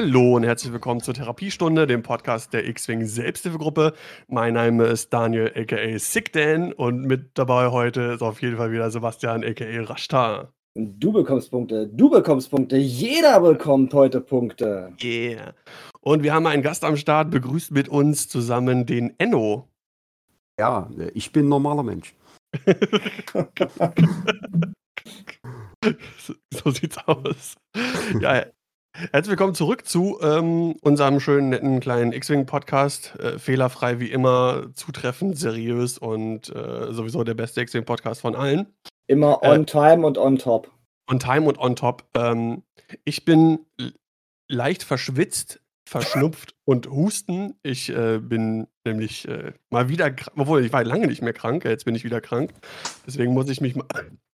Hallo und herzlich willkommen zur Therapiestunde, dem Podcast der X-Wing Selbsthilfegruppe. Mein Name ist Daniel aka Sickdan und mit dabei heute ist auf jeden Fall wieder Sebastian aka Rashtar. Du bekommst Punkte, du bekommst Punkte, jeder bekommt heute Punkte. Yeah. Und wir haben einen Gast am Start, begrüßt mit uns zusammen den Enno. Ja, ich bin ein normaler Mensch. so, so sieht's aus. Ja, Herzlich willkommen zurück zu ähm, unserem schönen, netten kleinen X-Wing-Podcast. Äh, fehlerfrei wie immer, zutreffend, seriös und äh, sowieso der beste X-Wing-Podcast von allen. Immer on äh, time und on top. On time und on top. Ähm, ich bin leicht verschwitzt, verschnupft und husten. Ich äh, bin nämlich äh, mal wieder, obwohl ich war lange nicht mehr krank, jetzt bin ich wieder krank. Deswegen muss ich mich mal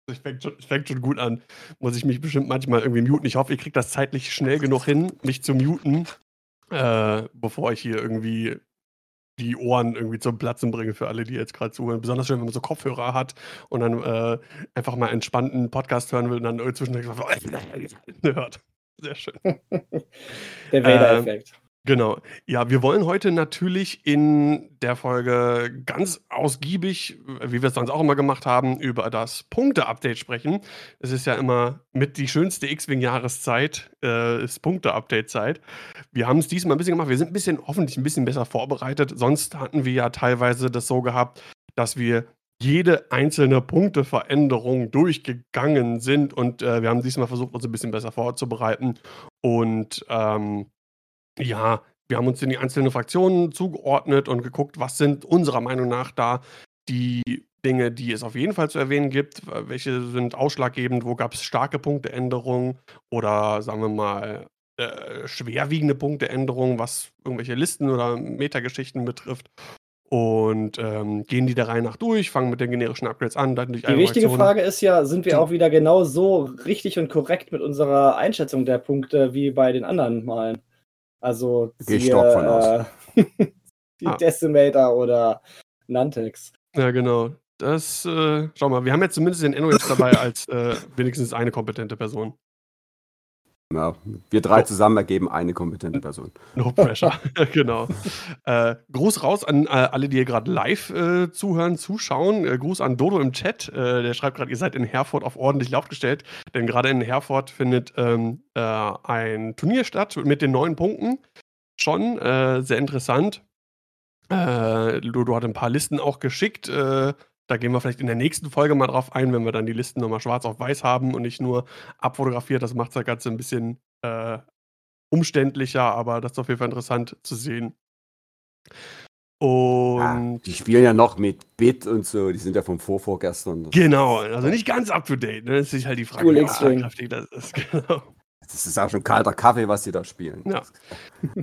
es fängt, schon, fängt schon gut an. Muss ich mich bestimmt manchmal irgendwie muten. Ich hoffe, ich kriege das zeitlich schnell genug hin, mich zu muten, äh, bevor ich hier irgendwie die Ohren irgendwie zum Platzen bringe für alle, die jetzt gerade zuhören. Besonders schön, wenn man so Kopfhörer hat und dann äh, einfach mal entspannten Podcast hören will und dann zwischendurch hört. Sehr schön. Der Vader-Effekt. Ähm, Genau. Ja, wir wollen heute natürlich in der Folge ganz ausgiebig, wie wir es sonst auch immer gemacht haben, über das Punkte-Update sprechen. Es ist ja immer mit die schönste X-Wing-Jahreszeit, äh, ist Punkte-Update-Zeit. Wir haben es diesmal ein bisschen gemacht. Wir sind ein bisschen, hoffentlich ein bisschen besser vorbereitet. Sonst hatten wir ja teilweise das so gehabt, dass wir jede einzelne Punkteveränderung durchgegangen sind und äh, wir haben diesmal versucht, uns ein bisschen besser vorzubereiten und ähm, ja, wir haben uns in die einzelnen Fraktionen zugeordnet und geguckt, was sind unserer Meinung nach da die Dinge, die es auf jeden Fall zu erwähnen gibt. Welche sind ausschlaggebend? Wo gab es starke Punkteänderungen oder sagen wir mal äh, schwerwiegende Punkteänderungen, was irgendwelche Listen oder Metageschichten betrifft? Und ähm, gehen die der Reihe nach durch, fangen mit den generischen Upgrades an, dann durch Die wichtige Frage ist ja, sind wir auch wieder genau so richtig und korrekt mit unserer Einschätzung der Punkte wie bei den anderen Malen? Also Geh. Äh, die ah. Decimator oder Nantex. Ja, genau. Das, äh, schau mal, wir haben jetzt zumindest den Enno jetzt dabei als äh, wenigstens eine kompetente Person. Ja, wir drei oh. zusammen ergeben eine kompetente Person. No pressure, genau. Äh, Gruß raus an äh, alle, die hier gerade live äh, zuhören, zuschauen. Äh, Gruß an Dodo im Chat. Äh, der schreibt gerade, ihr seid in Herford auf ordentlich laut gestellt. Denn gerade in Herford findet ähm, äh, ein Turnier statt mit den neun Punkten. Schon sehr interessant. Dodo hat ein paar Listen auch geschickt. Da gehen wir vielleicht in der nächsten Folge mal drauf ein, wenn wir dann die Listen nochmal schwarz auf weiß haben und nicht nur abfotografiert. Das macht das Ganze ein bisschen äh, umständlicher, aber das ist auf jeden Fall interessant zu sehen. Und ja, die spielen ja noch mit Bit und so, die sind ja vom Vorvorgestern. Genau, also nicht ganz up to date. Ne? Das ist halt die Frage, cool, wie kräftig das ist. Genau. Das ist auch schon kalter Kaffee, was sie da spielen. Ja.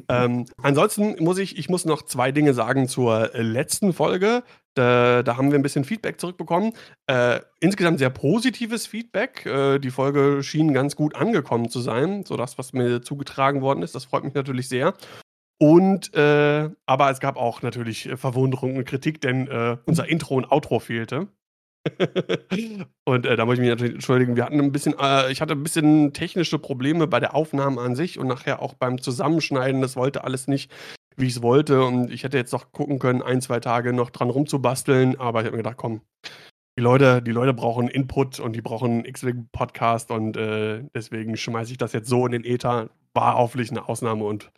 ähm, ansonsten muss ich, ich muss noch zwei Dinge sagen zur letzten Folge. Da, da, haben wir ein bisschen Feedback zurückbekommen. Äh, insgesamt sehr positives Feedback. Äh, die Folge schien ganz gut angekommen zu sein, so das, was mir zugetragen worden ist. Das freut mich natürlich sehr. Und äh, aber es gab auch natürlich Verwunderung und Kritik, denn äh, unser Intro und Outro fehlte. und äh, da muss ich mich natürlich entschuldigen. Wir hatten ein bisschen, äh, ich hatte ein bisschen technische Probleme bei der Aufnahme an sich und nachher auch beim Zusammenschneiden. Das wollte alles nicht, wie ich es wollte. Und ich hätte jetzt noch gucken können, ein, zwei Tage noch dran rumzubasteln. Aber ich habe mir gedacht, komm, die Leute, die Leute brauchen Input und die brauchen einen X-Wing-Podcast und äh, deswegen schmeiße ich das jetzt so in den Ether. War hoffentlich eine Ausnahme und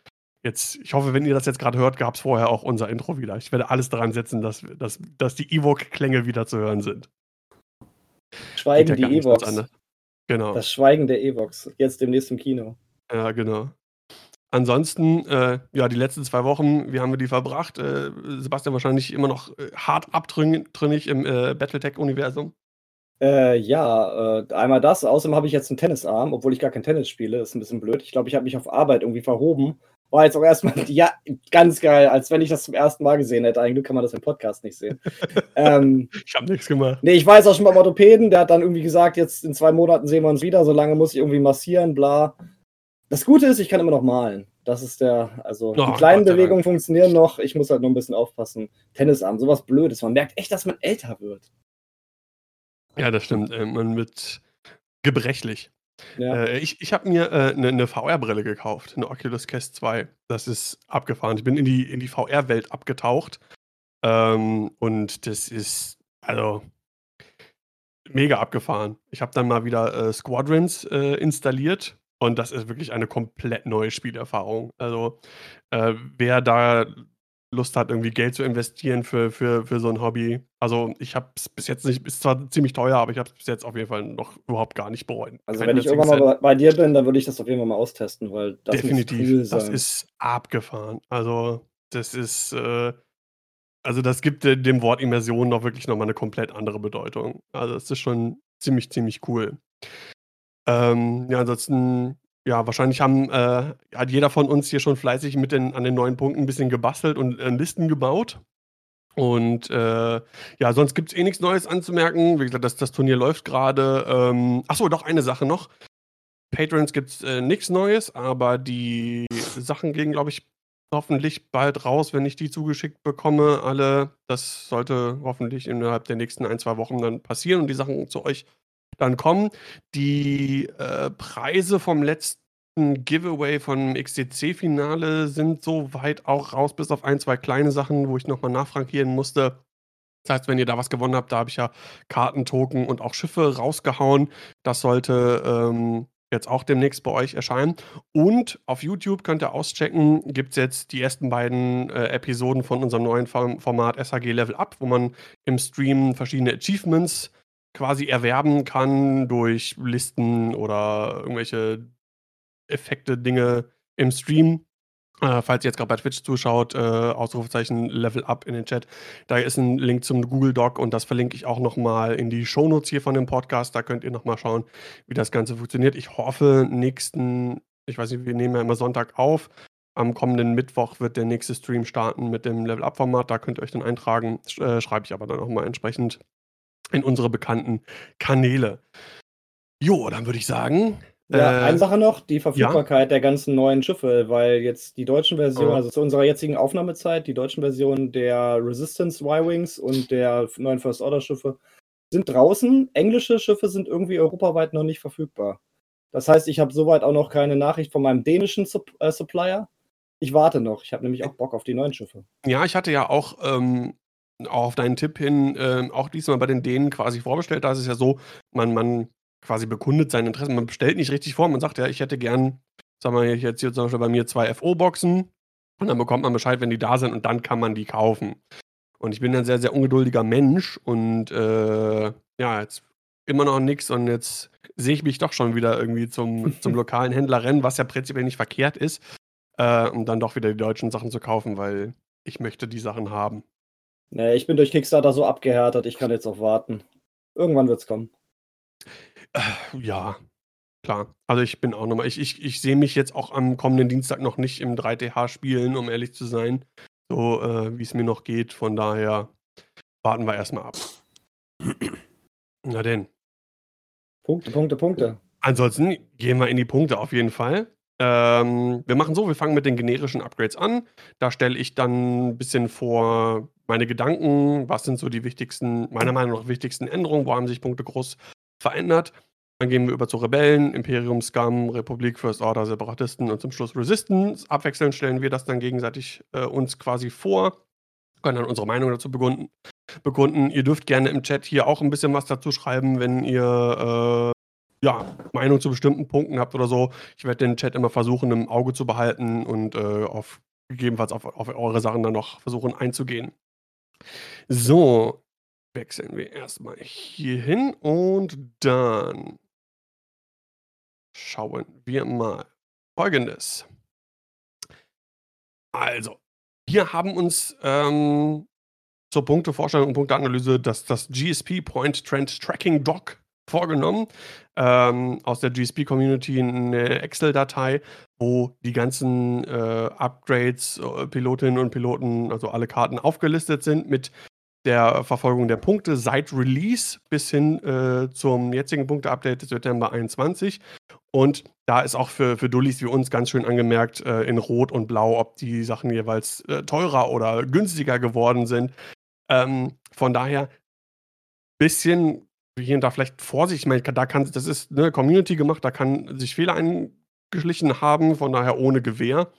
Jetzt, ich hoffe, wenn ihr das jetzt gerade hört, gab es vorher auch unser Intro wieder. Ich werde alles daran setzen, dass, dass, dass die Evoque-Klänge wieder zu hören sind. Schweigen ja die Evox. Genau. Das Schweigen der Evox. Jetzt demnächst im Kino. Ja, genau. Ansonsten, äh, ja, die letzten zwei Wochen, wie haben wir die verbracht? Äh, Sebastian wahrscheinlich immer noch äh, hart abtrünnig im äh, Battletech-Universum. Äh, ja, einmal das. Außerdem habe ich jetzt einen Tennisarm, obwohl ich gar kein Tennis spiele. Das ist ein bisschen blöd. Ich glaube, ich habe mich auf Arbeit irgendwie verhoben war jetzt auch erstmal, ja, ganz geil, als wenn ich das zum ersten Mal gesehen hätte. Eigentlich kann man das im Podcast nicht sehen. ähm, ich habe nichts gemacht. Nee, ich weiß auch schon beim Orthopäden, der hat dann irgendwie gesagt, jetzt in zwei Monaten sehen wir uns wieder, solange muss ich irgendwie massieren, bla. Das Gute ist, ich kann immer noch malen. Das ist der, also oh, die kleinen Gott, Bewegungen funktionieren noch, ich muss halt nur ein bisschen aufpassen. Tennisarm, sowas Blödes. Man merkt echt, dass man älter wird. Ja, das stimmt. Äh, man wird gebrechlich. Ja. Äh, ich ich habe mir eine äh, ne, ne VR-Brille gekauft, eine Oculus Quest 2. Das ist abgefahren. Ich bin in die, in die VR-Welt abgetaucht. Ähm, und das ist, also, mega abgefahren. Ich habe dann mal wieder äh, Squadrons äh, installiert und das ist wirklich eine komplett neue Spielerfahrung. Also, äh, wer da Lust hat, irgendwie Geld zu investieren für, für, für so ein Hobby. Also ich habe es bis jetzt nicht, ist zwar ziemlich teuer, aber ich habe es bis jetzt auf jeden Fall noch überhaupt gar nicht bereut. Also Kein wenn ich irgendwann mal bei dir bin, dann würde ich das auf jeden Fall mal austesten, weil das Definitiv, cool das ist abgefahren. Also das ist, äh, also das gibt dem Wort Immersion noch wirklich nochmal eine komplett andere Bedeutung. Also es ist schon ziemlich, ziemlich cool. Ähm, ja, ansonsten ja, wahrscheinlich haben, äh, hat jeder von uns hier schon fleißig mit den, an den neuen Punkten ein bisschen gebastelt und äh, Listen gebaut. Und äh, ja, sonst gibt es eh nichts Neues anzumerken. Wie gesagt, das, das Turnier läuft gerade. Ähm, Achso, doch eine Sache noch. Patrons gibt es äh, nichts Neues, aber die Sachen gehen, glaube ich, hoffentlich bald raus, wenn ich die zugeschickt bekomme. Alle, das sollte hoffentlich innerhalb der nächsten ein, zwei Wochen dann passieren und die Sachen zu euch dann kommen. Die äh, Preise vom letzten Giveaway vom XTC-Finale sind soweit auch raus, bis auf ein, zwei kleine Sachen, wo ich nochmal nachfrankieren musste. Das heißt, wenn ihr da was gewonnen habt, da habe ich ja Karten, Token und auch Schiffe rausgehauen. Das sollte ähm, jetzt auch demnächst bei euch erscheinen. Und auf YouTube könnt ihr auschecken, gibt es jetzt die ersten beiden äh, Episoden von unserem neuen Format SHG Level Up, wo man im Stream verschiedene Achievements quasi erwerben kann durch Listen oder irgendwelche Effekte, Dinge im Stream. Äh, falls ihr jetzt gerade bei Twitch zuschaut, äh, Ausrufezeichen Level Up in den Chat. Da ist ein Link zum Google Doc und das verlinke ich auch nochmal in die Shownotes hier von dem Podcast. Da könnt ihr nochmal schauen, wie das Ganze funktioniert. Ich hoffe, nächsten, ich weiß nicht, wir nehmen ja immer Sonntag auf. Am kommenden Mittwoch wird der nächste Stream starten mit dem Level Up Format. Da könnt ihr euch dann eintragen. Äh, schreibe ich aber dann nochmal entsprechend in unsere bekannten Kanäle. Jo, dann würde ich sagen. Ja, äh, eine Sache noch, die Verfügbarkeit ja? der ganzen neuen Schiffe, weil jetzt die deutschen Versionen, oh. also zu unserer jetzigen Aufnahmezeit, die deutschen Versionen der Resistance Y-Wings und der neuen First Order Schiffe sind draußen. Englische Schiffe sind irgendwie europaweit noch nicht verfügbar. Das heißt, ich habe soweit auch noch keine Nachricht von meinem dänischen Supp äh, Supplier. Ich warte noch. Ich habe nämlich auch Bock auf die neuen Schiffe. Ja, ich hatte ja auch ähm, auch auf deinen Tipp hin, äh, auch diesmal bei den Dänen quasi vorbestellt. Da ist es ja so, man, man quasi bekundet sein Interesse. Man bestellt nicht richtig vor, man sagt ja, ich hätte gern, sagen wir jetzt hier zum Beispiel bei mir zwei FO-Boxen und dann bekommt man Bescheid, wenn die da sind und dann kann man die kaufen. Und ich bin ein sehr, sehr ungeduldiger Mensch und äh, ja, jetzt immer noch nichts und jetzt sehe ich mich doch schon wieder irgendwie zum, zum lokalen Händler rennen, was ja prinzipiell nicht verkehrt ist, äh, um dann doch wieder die deutschen Sachen zu kaufen, weil ich möchte die Sachen haben. Nee, ich bin durch Kickstarter so abgehärtet, ich kann jetzt auch warten. Irgendwann wird's kommen. Äh, ja, klar. Also ich bin auch nochmal, ich, ich, ich sehe mich jetzt auch am kommenden Dienstag noch nicht im 3TH spielen, um ehrlich zu sein. So äh, wie es mir noch geht. Von daher warten wir erstmal ab. Na denn. Punkte, Punkte, Punkte. Ansonsten gehen wir in die Punkte auf jeden Fall. Ähm, wir machen so, wir fangen mit den generischen Upgrades an. Da stelle ich dann ein bisschen vor meine Gedanken, was sind so die wichtigsten, meiner Meinung nach wichtigsten Änderungen, wo haben sich Punkte groß verändert. Dann gehen wir über zu Rebellen, Imperium, Scum, Republik, First Order, Separatisten und zum Schluss Resistance. Abwechselnd stellen wir das dann gegenseitig äh, uns quasi vor, können dann unsere Meinung dazu bekunden. bekunden. Ihr dürft gerne im Chat hier auch ein bisschen was dazu schreiben, wenn ihr äh, ja, Meinung zu bestimmten Punkten habt oder so. Ich werde den Chat immer versuchen, im Auge zu behalten und äh, auf gegebenenfalls auf, auf eure Sachen dann noch versuchen einzugehen. So, wechseln wir erstmal hier hin und dann schauen wir mal folgendes. Also, wir haben uns ähm, zur Punktevorstellung und Punkteanalyse das, das GSP Point Trend Tracking Doc vorgenommen ähm, aus der GSP-Community eine Excel-Datei, wo die ganzen äh, Upgrades, äh, Pilotinnen und Piloten, also alle Karten aufgelistet sind mit der Verfolgung der Punkte seit Release bis hin äh, zum jetzigen Punkte-Update September 21. Und da ist auch für, für Dullis wie uns ganz schön angemerkt äh, in Rot und Blau, ob die Sachen jeweils äh, teurer oder günstiger geworden sind. Ähm, von daher bisschen hier und da vielleicht Vorsicht. Ich meine, da kann, das ist eine Community gemacht, da kann sich Fehler eingeschlichen haben, von daher ohne Gewehr.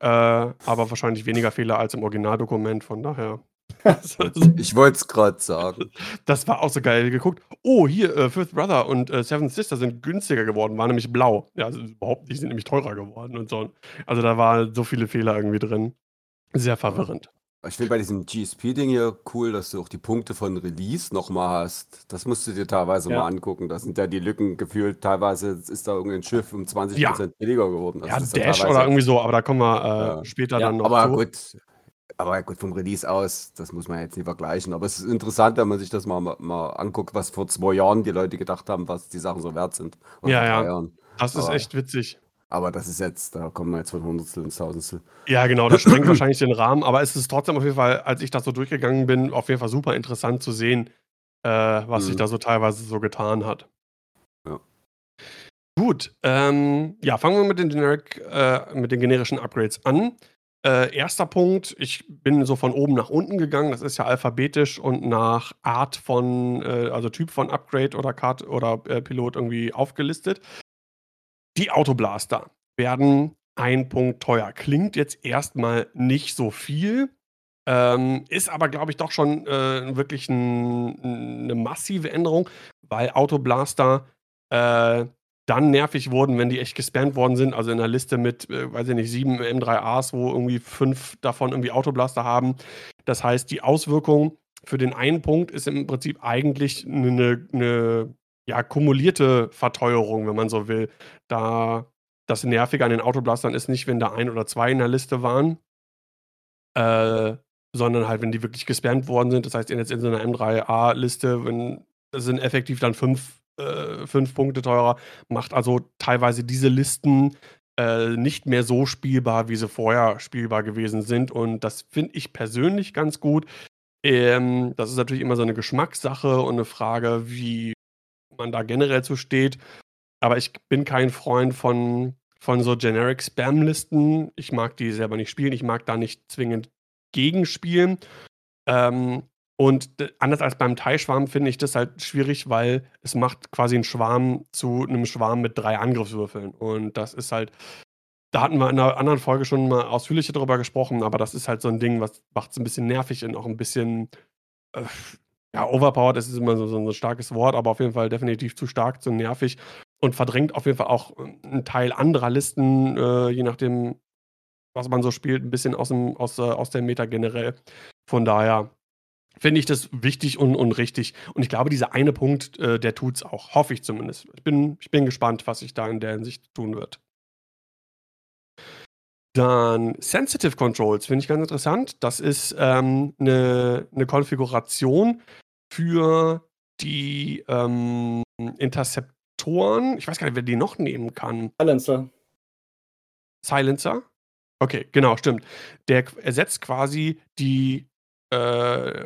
Äh, aber wahrscheinlich weniger Fehler als im Originaldokument, von daher. ich wollte es gerade sagen. Das war auch so geil geguckt. Oh, hier, äh, Fifth Brother und äh, Seven Sister sind günstiger geworden, waren nämlich blau. Ja, also überhaupt nicht, sind nämlich teurer geworden und so. Also da waren so viele Fehler irgendwie drin. Sehr verwirrend. Ich finde bei diesem GSP-Ding hier cool, dass du auch die Punkte von Release nochmal hast. Das musst du dir teilweise ja. mal angucken. Da sind ja die Lücken gefühlt. Teilweise ist da irgendein Schiff um 20% ja. billiger geworden. Also ja, Dash ja oder irgendwie so, aber da kommen wir äh, ja. später dann noch aber zu. Gut, aber gut, vom Release aus, das muss man jetzt nicht vergleichen. Aber es ist interessant, wenn man sich das mal, mal anguckt, was vor zwei Jahren die Leute gedacht haben, was die Sachen so wert sind. Ja, ja. Jahren. Das ist aber, echt witzig. Aber das ist jetzt, da kommen wir jetzt von Hundertstel ins Tausendstel. Ja, genau, das sprengt wahrscheinlich den Rahmen. Aber es ist trotzdem auf jeden Fall, als ich das so durchgegangen bin, auf jeden Fall super interessant zu sehen, äh, was mhm. sich da so teilweise so getan hat. Ja. Gut, ähm, ja, fangen wir mit den, Generic, äh, mit den generischen Upgrades an. Äh, erster Punkt, ich bin so von oben nach unten gegangen. Das ist ja alphabetisch und nach Art von, äh, also Typ von Upgrade oder Card oder äh, Pilot irgendwie aufgelistet. Die Autoblaster werden ein Punkt teuer. Klingt jetzt erstmal nicht so viel, ähm, ist aber, glaube ich, doch schon äh, wirklich ein, eine massive Änderung, weil Autoblaster äh, dann nervig wurden, wenn die echt gespammt worden sind. Also in der Liste mit, äh, weiß ich nicht, sieben M3As, wo irgendwie fünf davon irgendwie Autoblaster haben. Das heißt, die Auswirkung für den einen Punkt ist im Prinzip eigentlich eine, eine ja, kumulierte Verteuerung, wenn man so will. Da das Nervige an den Autoblastern ist nicht, wenn da ein oder zwei in der Liste waren, äh, sondern halt, wenn die wirklich gespammt worden sind. Das heißt, jetzt in so einer M3A-Liste, wenn sind effektiv dann fünf äh, fünf Punkte teurer, macht also teilweise diese Listen äh, nicht mehr so spielbar, wie sie vorher spielbar gewesen sind. Und das finde ich persönlich ganz gut. Ähm, das ist natürlich immer so eine Geschmackssache und eine Frage, wie man da generell zu steht. Aber ich bin kein Freund von, von so Generic Spam-Listen. Ich mag die selber nicht spielen. Ich mag da nicht zwingend gegenspielen. Ähm, und anders als beim Teilschwarm finde ich das halt schwierig, weil es macht quasi einen Schwarm zu einem Schwarm mit drei Angriffswürfeln. Und das ist halt, da hatten wir in einer anderen Folge schon mal ausführlicher darüber gesprochen, aber das ist halt so ein Ding, was macht es ein bisschen nervig und auch ein bisschen, äh, ja, overpowered ist immer so, so ein starkes Wort, aber auf jeden Fall definitiv zu stark, zu nervig und verdrängt auf jeden Fall auch einen Teil anderer Listen, äh, je nachdem, was man so spielt, ein bisschen aus, dem, aus, äh, aus der Meta generell. Von daher finde ich das wichtig und, und richtig. Und ich glaube, dieser eine Punkt, äh, der es auch. Hoffe ich zumindest. Ich bin, ich bin gespannt, was sich da in der Hinsicht tun wird. Dann Sensitive Controls finde ich ganz interessant. Das ist ähm, eine, eine Konfiguration für die ähm, Interceptoren. Ich weiß gar nicht, wer die noch nehmen kann. Silencer. Silencer? Okay, genau, stimmt. Der ersetzt quasi die äh,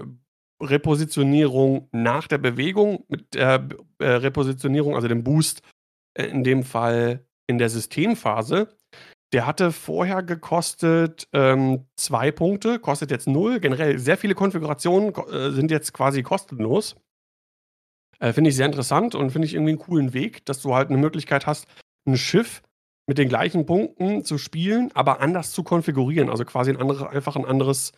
Repositionierung nach der Bewegung mit der äh, Repositionierung, also dem Boost, äh, in dem Fall in der Systemphase. Der hatte vorher gekostet ähm, zwei Punkte, kostet jetzt null. Generell sehr viele Konfigurationen äh, sind jetzt quasi kostenlos. Äh, finde ich sehr interessant und finde ich irgendwie einen coolen Weg, dass du halt eine Möglichkeit hast, ein Schiff mit den gleichen Punkten zu spielen, aber anders zu konfigurieren. Also quasi ein andere, einfach ein anderes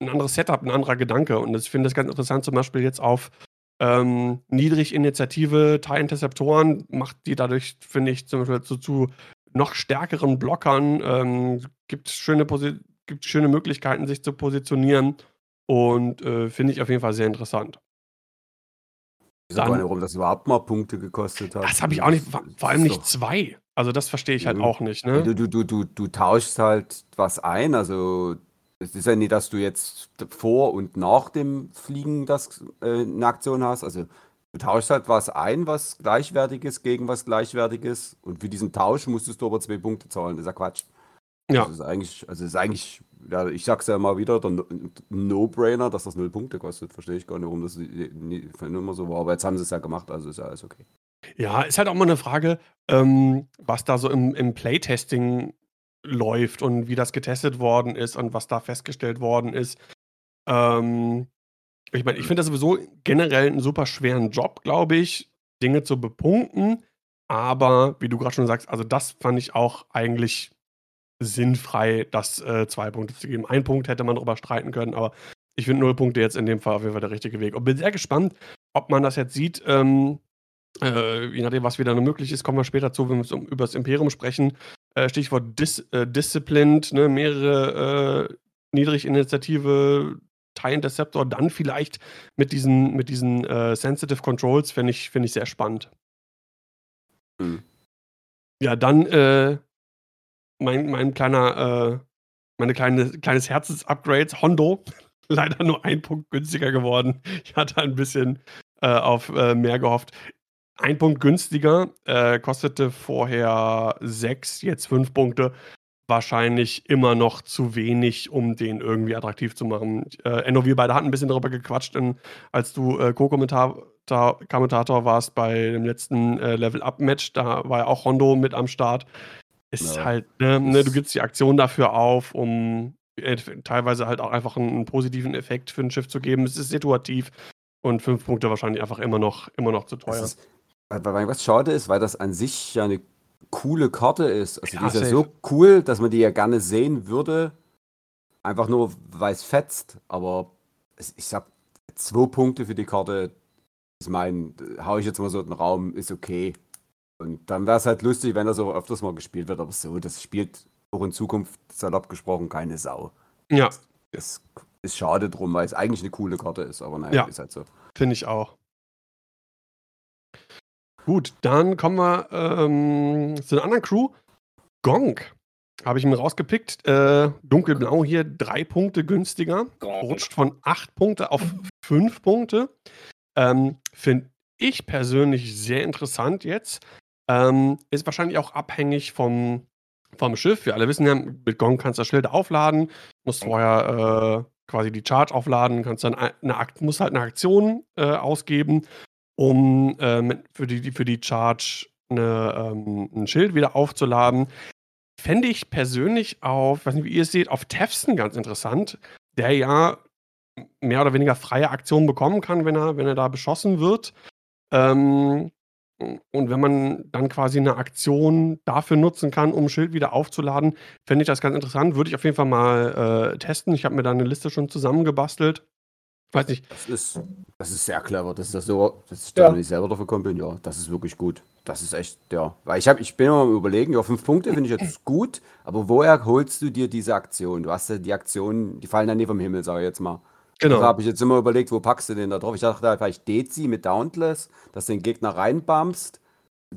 ein anderes Setup, ein anderer Gedanke. Und ich finde das ganz interessant, zum Beispiel jetzt auf ähm, Niedriginitiative Teil-Interceptoren macht die dadurch, finde ich, zum Beispiel zu noch stärkeren Blockern, ähm, gibt schöne gibt schöne Möglichkeiten, sich zu positionieren und äh, finde ich auf jeden Fall sehr interessant. Ich weiß nicht, warum das überhaupt mal Punkte gekostet hat. Das habe ich auch nicht, vor, vor allem nicht zwei. Also das verstehe ich halt mhm. auch nicht. Ne? Du, du, du, du, du tauschst halt was ein, also es ist ja nicht, dass du jetzt vor und nach dem Fliegen das äh, eine Aktion hast. Also du tauschst halt was ein, was gleichwertiges gegen was gleichwertiges. Und für diesen Tausch musstest du aber zwei Punkte zahlen. Das ist ja Quatsch. Ja. Das ist eigentlich, also ist eigentlich, ja, ich sag's ja mal wieder, der No-Brainer, dass das null Punkte kostet. Verstehe ich gar nicht, warum das immer so war. Aber jetzt haben sie es ja gemacht, also ist ja alles okay. Ja, ist halt auch mal eine Frage, ähm, was da so im, im Playtesting läuft und wie das getestet worden ist und was da festgestellt worden ist. Ähm, Ich meine, ich finde das sowieso generell einen super schweren Job, glaube ich, Dinge zu bepunkten. Aber wie du gerade schon sagst, also das fand ich auch eigentlich sinnfrei, das äh, zwei Punkte zu geben. Ein Punkt hätte man darüber streiten können, aber ich finde null Punkte jetzt in dem Fall auf jeden Fall der richtige Weg. Und bin sehr gespannt, ob man das jetzt sieht. Ähm, äh, je nachdem, was wieder noch möglich ist, kommen wir später zu, wenn wir um, über das Imperium sprechen. Äh, Stichwort Dis, äh, Disciplined, ne, mehrere äh, Niedriginitiative, TIE Interceptor, dann vielleicht mit diesen, mit diesen äh, Sensitive Controls, finde ich, find ich sehr spannend. Hm. Ja, dann äh, mein, mein kleiner, äh, meine kleine, kleines Herzensupgrade, Hondo. Leider nur ein Punkt günstiger geworden. Ich hatte ein bisschen äh, auf äh, mehr gehofft. Ein Punkt günstiger, äh, kostete vorher sechs, jetzt fünf Punkte. Wahrscheinlich immer noch zu wenig, um den irgendwie attraktiv zu machen. Äh, Enno, wir beide hatten ein bisschen darüber gequatscht, in, als du äh, Co-Kommentator warst bei dem letzten äh, Level-Up-Match. Da war ja auch Hondo mit am Start. Ist ja. halt, ne, ne, du gibst die Aktion dafür auf, um äh, teilweise halt auch einfach einen, einen, positiven Effekt für ein Schiff zu geben. Es ist situativ und fünf Punkte wahrscheinlich einfach immer noch, immer noch zu teuer. Ist, weil was schade ist, weil das an sich ja eine coole Karte ist. Also ja, die ist ja so cool, dass man die ja gerne sehen würde. Einfach nur, weil es fetzt. Aber ich sag, zwei Punkte für die Karte, ich meine, hau ich jetzt mal so in den Raum, ist okay. Und dann wäre es halt lustig, wenn das auch öfters mal gespielt wird, aber so, das spielt auch in Zukunft, salopp gesprochen, keine Sau. Ja. Das ist schade drum, weil es eigentlich eine coole Karte ist, aber naja, ja. ist halt so. Finde ich auch. Gut, dann kommen wir ähm, zu einer anderen Crew. Gonk habe ich mir rausgepickt. Äh, dunkelblau hier, drei Punkte günstiger. Rutscht von acht Punkte auf fünf Punkte. Ähm, Finde ich persönlich sehr interessant jetzt. Ähm, ist wahrscheinlich auch abhängig vom, vom Schiff. Wir alle wissen ja, mit Gong kannst du das Schild aufladen, musst vorher äh, quasi die Charge aufladen, kannst dann eine, musst halt eine Aktion äh, ausgeben, um äh, für, die, für die Charge eine, ähm, ein Schild wieder aufzuladen. Fände ich persönlich auf, weiß nicht, wie ihr es seht, auf Tefson ganz interessant, der ja mehr oder weniger freie Aktionen bekommen kann, wenn er, wenn er da beschossen wird. Ähm, und wenn man dann quasi eine Aktion dafür nutzen kann, um Schild wieder aufzuladen, fände ich das ganz interessant. Würde ich auf jeden Fall mal äh, testen. Ich habe mir da eine Liste schon zusammengebastelt. Weiß nicht. Das ist, das ist sehr clever. Das ist das so, dass ich da nicht selber dafür gekommen bin. Ja, das ist wirklich gut. Das ist echt, ja. Weil ich, hab, ich bin immer am überlegen, ja, fünf Punkte finde ich jetzt gut, aber woher holst du dir diese Aktion? Du hast ja die Aktionen, die fallen ja nie vom Himmel, sage ich jetzt mal. Genau. Da habe ich jetzt immer überlegt, wo packst du den da drauf? Ich dachte vielleicht Dezi mit Dauntless, dass du den Gegner reinbumpst,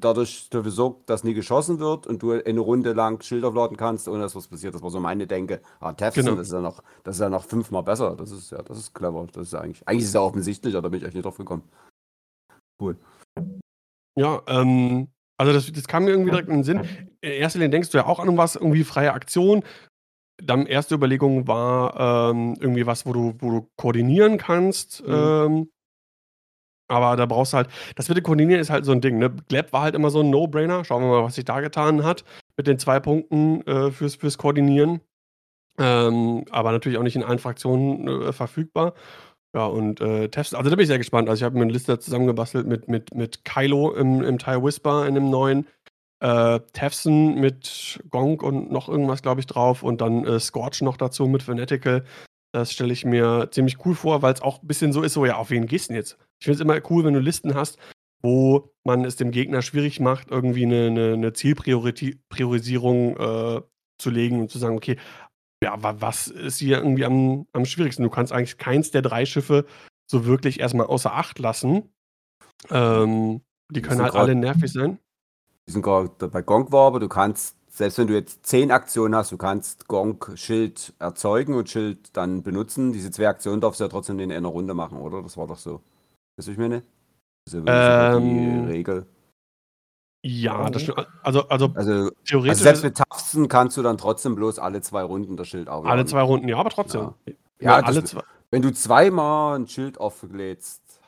dadurch dafür sorgt, dass nie geschossen wird und du eine Runde lang Schild aufladen kannst, ohne dass was passiert. Das war so meine Denke. Ah, Tefson, genau. das ist ja noch, das ist ja noch fünfmal besser. Das ist ja, das ist clever. Das ist eigentlich, eigentlich ist es ja offensichtlich, da bin ich echt nicht drauf gekommen. Cool. Ja, ähm, also das, das kam mir irgendwie direkt in den Sinn. In erster Linie denkst du ja auch an was, irgendwie freie Aktion. Dann erste Überlegung war ähm, irgendwie was, wo du, wo du koordinieren kannst. Mhm. Ähm, aber da brauchst du halt, das mit dem Koordinieren ist halt so ein Ding. Ne? Gleb war halt immer so ein No-Brainer. Schauen wir mal, was sich da getan hat mit den zwei Punkten äh, fürs, fürs Koordinieren. Ähm, aber natürlich auch nicht in allen Fraktionen äh, verfügbar. Ja, und äh, Tefs, also da bin ich sehr gespannt. Also ich habe mir eine Liste zusammengebastelt mit, mit, mit Kylo im, im TIE Whisper in dem neuen äh, Tefson mit Gong und noch irgendwas, glaube ich, drauf und dann äh, Scorch noch dazu mit Fanatical. Das stelle ich mir ziemlich cool vor, weil es auch ein bisschen so ist, so ja, auf wen gehst du denn jetzt? Ich finde es immer cool, wenn du Listen hast, wo man es dem Gegner schwierig macht, irgendwie eine, eine, eine Zielpriorisierung äh, zu legen und zu sagen, okay, ja, was ist hier irgendwie am, am schwierigsten? Du kannst eigentlich keins der drei Schiffe so wirklich erstmal außer Acht lassen. Ähm, die können halt alle nervig sein die sind gerade bei Gong war, aber du kannst, selbst wenn du jetzt zehn Aktionen hast, du kannst Gong Schild erzeugen und Schild dann benutzen. Diese zwei Aktionen darfst du ja trotzdem in einer Runde machen, oder? Das war doch so. Weißt du, ich meine? Das ist ja ähm, die Regel. Ja, das stimmt. Also, also, also, theoretisch. Also selbst mit Tafsen kannst du dann trotzdem bloß alle zwei Runden das Schild aufladen. Alle zwei Runden, ja, aber trotzdem. Ja, ja alle zwei. Wenn du zweimal ein Schild auflädst,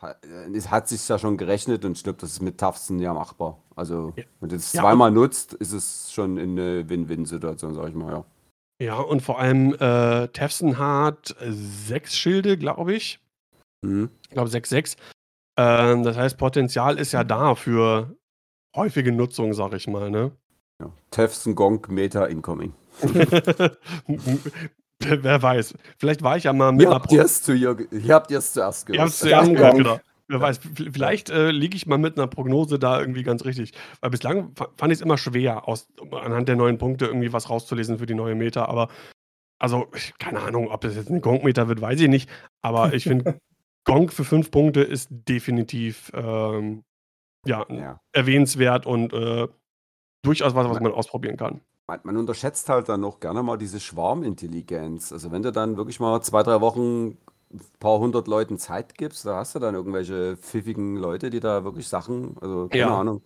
es hat sich ja schon gerechnet und ich glaube, das ist mit Tafsen ja machbar. Also, ja. wenn du es ja, zweimal nutzt, ist es schon in eine Win-Win-Situation, sag ich mal, ja. Ja, und vor allem äh, Tefson hat sechs Schilde, glaube ich. Mhm. Ich glaube 6-6. Ähm, das heißt, Potenzial ist ja da für häufige Nutzung, sag ich mal, ne? Ja. Tefson Gong Meta Incoming. Wer weiß. Vielleicht war ich ja mal mit ihr habt ihr es zu ihr, ihr habt es zuerst gehört. Ihr habt es zuerst gehört, genau. Wer weiß, vielleicht äh, liege ich mal mit einer Prognose da irgendwie ganz richtig. Weil bislang fand ich es immer schwer, aus, anhand der neuen Punkte irgendwie was rauszulesen für die neue Meta. Aber, also, keine Ahnung, ob das jetzt ein Gong-Meter wird, weiß ich nicht. Aber ich finde, Gong für fünf Punkte ist definitiv ähm, ja, ja, erwähnenswert und äh, durchaus was, was man ausprobieren kann. Man, unterschätzt halt dann noch gerne mal diese Schwarmintelligenz. Also wenn du dann wirklich mal zwei, drei Wochen ein paar hundert Leuten Zeit gibst, da hast du dann irgendwelche pfiffigen Leute, die da wirklich Sachen, also keine ja. Ahnung.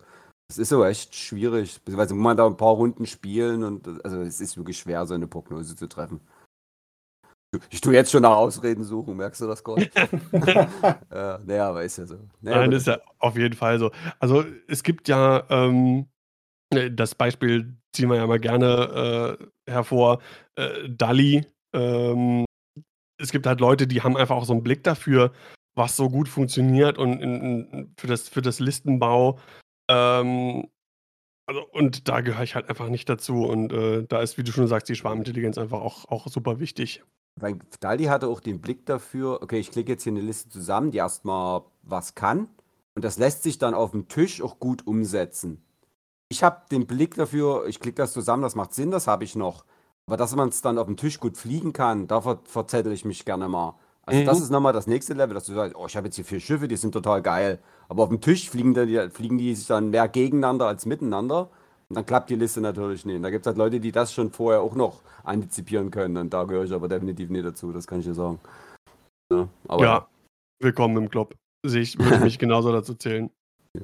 Es ist so echt schwierig, beziehungsweise muss man da ein paar Runden spielen und also es ist wirklich schwer, so eine Prognose zu treffen. Ich tue jetzt schon nach Ausreden suchen, merkst du das gerade? äh, naja, aber ist ja so. Naja, Nein, ist ja auf jeden Fall so. Also es gibt ja ähm, äh, das Beispiel ziehen wir ja mal gerne äh, hervor, äh, Dali. Ähm, es gibt halt Leute, die haben einfach auch so einen Blick dafür, was so gut funktioniert und in, in, für, das, für das Listenbau. Ähm, also, und da gehöre ich halt einfach nicht dazu. Und äh, da ist, wie du schon sagst, die Schwarmintelligenz einfach auch, auch super wichtig. Weil Dali hatte auch den Blick dafür, okay, ich klicke jetzt hier eine Liste zusammen, die erstmal was kann. Und das lässt sich dann auf dem Tisch auch gut umsetzen. Ich habe den Blick dafür, ich klicke das zusammen, das macht Sinn, das habe ich noch. Aber dass man es dann auf dem Tisch gut fliegen kann, da ver verzettel ich mich gerne mal. Also das mhm. ist nochmal das nächste Level, dass du sagst, oh, ich habe jetzt hier vier Schiffe, die sind total geil. Aber auf dem Tisch fliegen die, fliegen die sich dann mehr gegeneinander als miteinander. Dann klappt die Liste natürlich nicht. Da gibt es halt Leute, die das schon vorher auch noch antizipieren können. Und da gehöre ich aber definitiv nicht dazu, das kann ich dir sagen. Ja, ja willkommen im Club. Ich, würde mich genauso dazu zählen. Ja.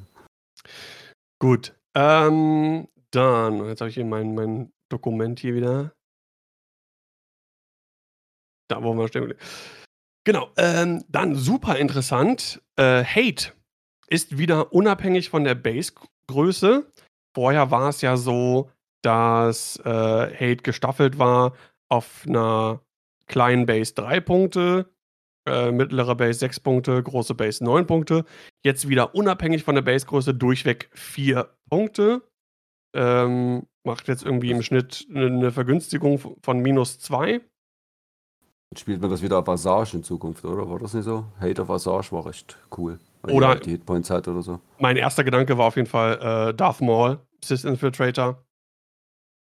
Gut. Ähm, dann, jetzt habe ich hier mein, mein Dokument hier wieder. Da, wo wir stehen. Genau, ähm, dann super interessant. Äh, Hate ist wieder unabhängig von der Base-Größe. Vorher war es ja so, dass äh, Hate gestaffelt war auf einer kleinen Base 3 Punkte, äh, mittlere Base 6 Punkte, große Base 9 Punkte. Jetzt wieder unabhängig von der Base-Größe durchweg 4 Punkte. Ähm, macht jetzt irgendwie im Schnitt eine, eine Vergünstigung von minus 2. Spielt man das wieder auf Assage in Zukunft, oder? War das nicht so? Hate of Assage war recht cool. Oder die Hitpoints hat oder so. Mein erster Gedanke war auf jeden Fall äh, Darth Maul, Sith Infiltrator.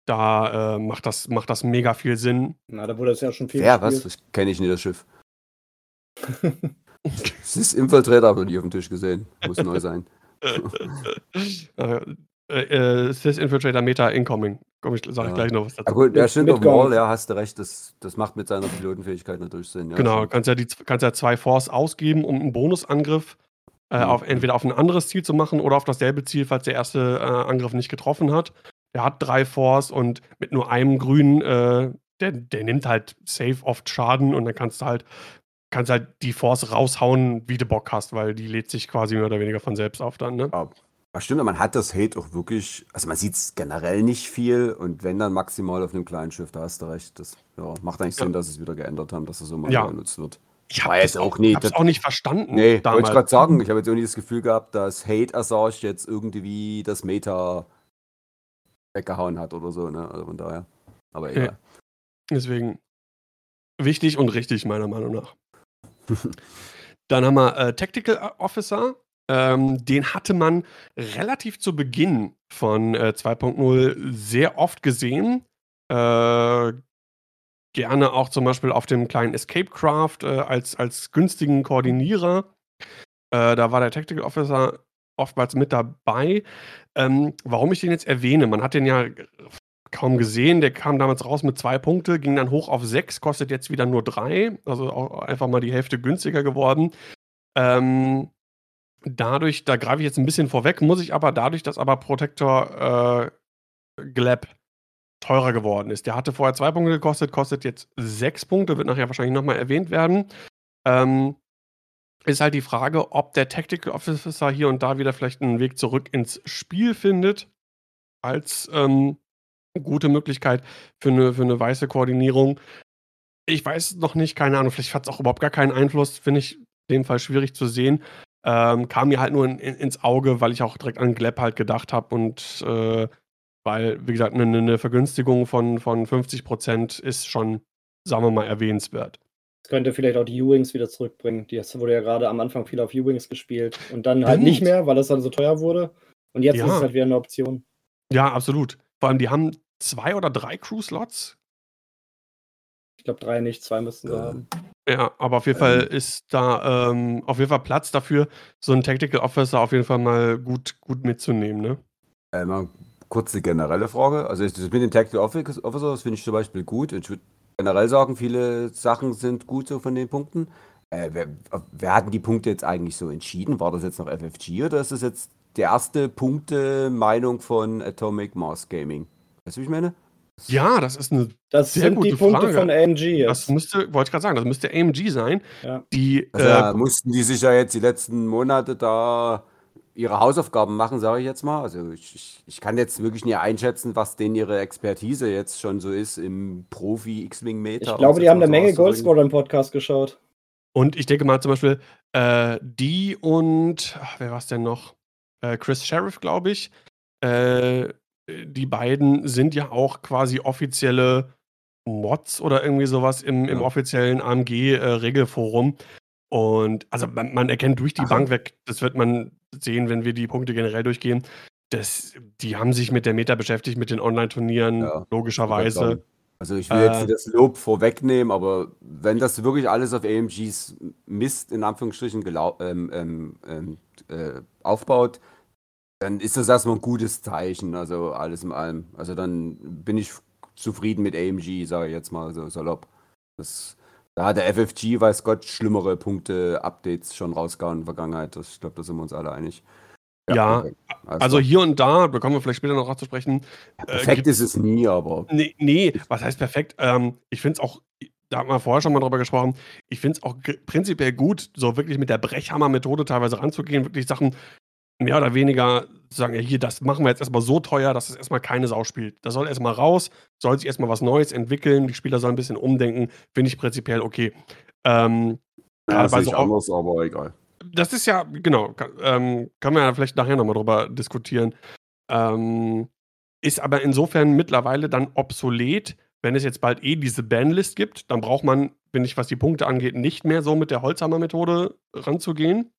Da äh, macht, das, macht das mega viel Sinn. Na, da wurde das ja schon viel. Ja, was? Das kenne ich nicht, das Schiff. Sith Infiltrator habe ich nie auf dem Tisch gesehen. Muss neu sein. äh, äh, Sith Infiltrator Meta Incoming. Komm, ich sage ja. gleich noch was dazu. Ja, gut, ja, stimmt auf Maul, ja, hast du recht. Das, das macht mit seiner Pilotenfähigkeit natürlich Sinn. Ja, genau, kannst ja, die, kannst ja zwei Force ausgeben, um einen Bonusangriff äh, mhm. auf, entweder auf ein anderes Ziel zu machen oder auf dasselbe Ziel, falls der erste äh, Angriff nicht getroffen hat. Der hat drei Force und mit nur einem Grün, äh, der, der nimmt halt safe oft Schaden und dann kannst du halt, kannst halt die Force raushauen, wie du Bock hast, weil die lädt sich quasi mehr oder weniger von selbst auf dann. Ne? Ja. stimmt, man hat das Hate auch wirklich, also man sieht es generell nicht viel und wenn dann maximal auf einem kleinen Schiff, da hast du recht. Das ja, macht eigentlich Sinn, dass sie es wieder geändert haben, dass es so mal ja. genutzt wird. Ich habe es auch nie. auch nicht verstanden. Nee, damals. wollte ich gerade sagen. Ich habe jetzt nicht das Gefühl gehabt, dass Hate Assage jetzt irgendwie das Meta weggehauen hat oder so. Ne? Also von daher. Aber egal. Ja. Deswegen wichtig und richtig, meiner Meinung nach. Dann haben wir äh, Tactical Officer. Ähm, den hatte man relativ zu Beginn von äh, 2.0 sehr oft gesehen. Äh, gerne auch zum Beispiel auf dem kleinen Escape Craft äh, als, als günstigen Koordinierer. Äh, da war der Tactical Officer oftmals mit dabei. Ähm, warum ich den jetzt erwähne, man hat den ja kaum gesehen. Der kam damals raus mit zwei Punkte, ging dann hoch auf sechs, kostet jetzt wieder nur drei. Also auch einfach mal die Hälfte günstiger geworden. Ähm, dadurch, da greife ich jetzt ein bisschen vorweg, muss ich aber dadurch, dass aber Protector äh, Glab teurer geworden ist. Der hatte vorher zwei Punkte gekostet, kostet jetzt sechs Punkte, wird nachher wahrscheinlich nochmal erwähnt werden. Ähm, ist halt die Frage, ob der Tactical Officer hier und da wieder vielleicht einen Weg zurück ins Spiel findet, als ähm, gute Möglichkeit für eine, für eine weiße Koordinierung. Ich weiß noch nicht, keine Ahnung, vielleicht hat es auch überhaupt gar keinen Einfluss, finde ich in dem Fall schwierig zu sehen. Ähm, kam mir halt nur in, in, ins Auge, weil ich auch direkt an Gleb halt gedacht habe und äh, weil, wie gesagt, eine, eine Vergünstigung von, von 50% ist schon, sagen wir mal, erwähnenswert. Das könnte vielleicht auch die U-Wings wieder zurückbringen. Die wurde ja gerade am Anfang viel auf U-Wings gespielt und dann halt Stimmt. nicht mehr, weil es dann so teuer wurde. Und jetzt ja. ist es halt wieder eine Option. Ja, absolut. Vor allem, die haben zwei oder drei Crew-Slots. Ich glaube, drei nicht, zwei müssten sie haben. Ja, aber auf jeden Fall ähm. ist da ähm, auf jeden Fall Platz dafür, so einen Tactical Officer auf jeden Fall mal gut, gut mitzunehmen, ne? Äh, mal kurze generelle Frage. Also das mit dem Tactical Officer, das finde ich zum Beispiel gut. Ich würde generell sagen, viele Sachen sind gut so von den Punkten. Äh, wer, wer hat die Punkte jetzt eigentlich so entschieden? War das jetzt noch FFG oder ist das jetzt die erste Punkte-Meinung von Atomic Mass Gaming? Weißt du, wie ich meine? Ja, das ist eine das sehr sind gute die Punkte Frage. von AMG jetzt. Das müsste, wollte ich gerade sagen, das müsste AMG sein. Ja. Die, also, äh, mussten die sich ja jetzt die letzten Monate da ihre Hausaufgaben machen, sage ich jetzt mal. Also ich, ich, ich, kann jetzt wirklich nicht einschätzen, was denn ihre Expertise jetzt schon so ist im Profi X-Wing Meter. Ich glaube, die haben eine Menge Gold Squadron Podcast geschaut. Und ich denke mal zum Beispiel, äh, die und ach, wer war es denn noch? Äh, Chris Sheriff, glaube ich. Äh, die beiden sind ja auch quasi offizielle Mods oder irgendwie sowas im, im offiziellen AMG-Regelforum. Äh, und also man, man, erkennt durch die Ach. Bank weg, das wird man sehen, wenn wir die Punkte generell durchgehen. Das, die haben sich mit der Meta beschäftigt, mit den Online-Turnieren, ja, logischerweise. Also ich will äh, jetzt das Lob vorwegnehmen, aber wenn das wirklich alles auf AMGs Mist in Anführungsstrichen ähm, ähm, ähm, äh, aufbaut, dann ist das erstmal ein gutes Zeichen, also alles in allem. Also dann bin ich zufrieden mit AMG, sage ich jetzt mal so salopp. Das, da hat der FFG, weiß Gott, schlimmere Punkte-Updates schon rausgehauen in der Vergangenheit. Das, ich glaube, da sind wir uns alle einig. Ja, ja okay. also hier und da, bekommen wir vielleicht später noch zu sprechen. Ja, äh, perfekt äh, ist es nie, aber. Nee, nee was heißt perfekt? Ähm, ich finde es auch, da haben wir vorher schon mal drüber gesprochen, ich finde es auch prinzipiell gut, so wirklich mit der Brechhammer-Methode teilweise ranzugehen, wirklich Sachen mehr oder weniger sagen, ja, hier, das machen wir jetzt erstmal so teuer, dass es erstmal keine Sau spielt. Das soll erstmal raus, soll sich erstmal was Neues entwickeln, die Spieler sollen ein bisschen umdenken, finde ich prinzipiell okay. Ähm, ja, das ist so anders, aber egal. Das ist ja, genau, kann, ähm, können wir ja vielleicht nachher nochmal drüber diskutieren. Ähm, ist aber insofern mittlerweile dann obsolet, wenn es jetzt bald eh diese Banlist gibt, dann braucht man, finde ich, was die Punkte angeht, nicht mehr so mit der Holzhammer-Methode ranzugehen.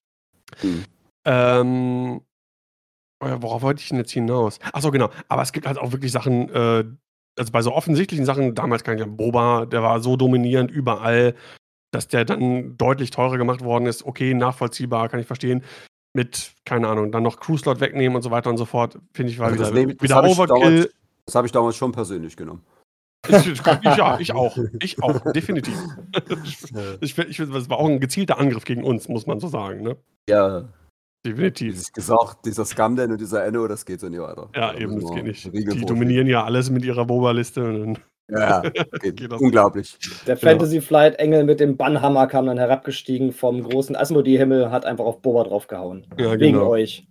Hm. Ähm, äh, worauf wollte ich denn jetzt hinaus? Achso, genau. Aber es gibt halt auch wirklich Sachen, äh, also bei so offensichtlichen Sachen, damals kann ich ja, Boba, der war so dominierend überall, dass der dann deutlich teurer gemacht worden ist. Okay, nachvollziehbar, kann ich verstehen. Mit, keine Ahnung, dann noch Crew-Slot wegnehmen und so weiter und so fort, finde ich, war also wieder, nehme, wieder Overkill. Damals, das habe ich damals schon persönlich genommen. Ich, ich, ja, ich auch. Ich auch, definitiv. ich, ich, das war auch ein gezielter Angriff gegen uns, muss man so sagen. Ne? Ja. Definitiv. Wie gesagt, dieser Scamden und dieser Enno, das geht so nicht weiter. Ja, da eben, das geht nicht. Die dominieren ja alles mit ihrer Boba-Liste. Ja, geht geht unglaublich. Der genau. Fantasy Flight Engel mit dem Bannhammer kam dann herabgestiegen vom großen Asmodee-Himmel, hat einfach auf Boba draufgehauen. Ja, Wegen genau. euch.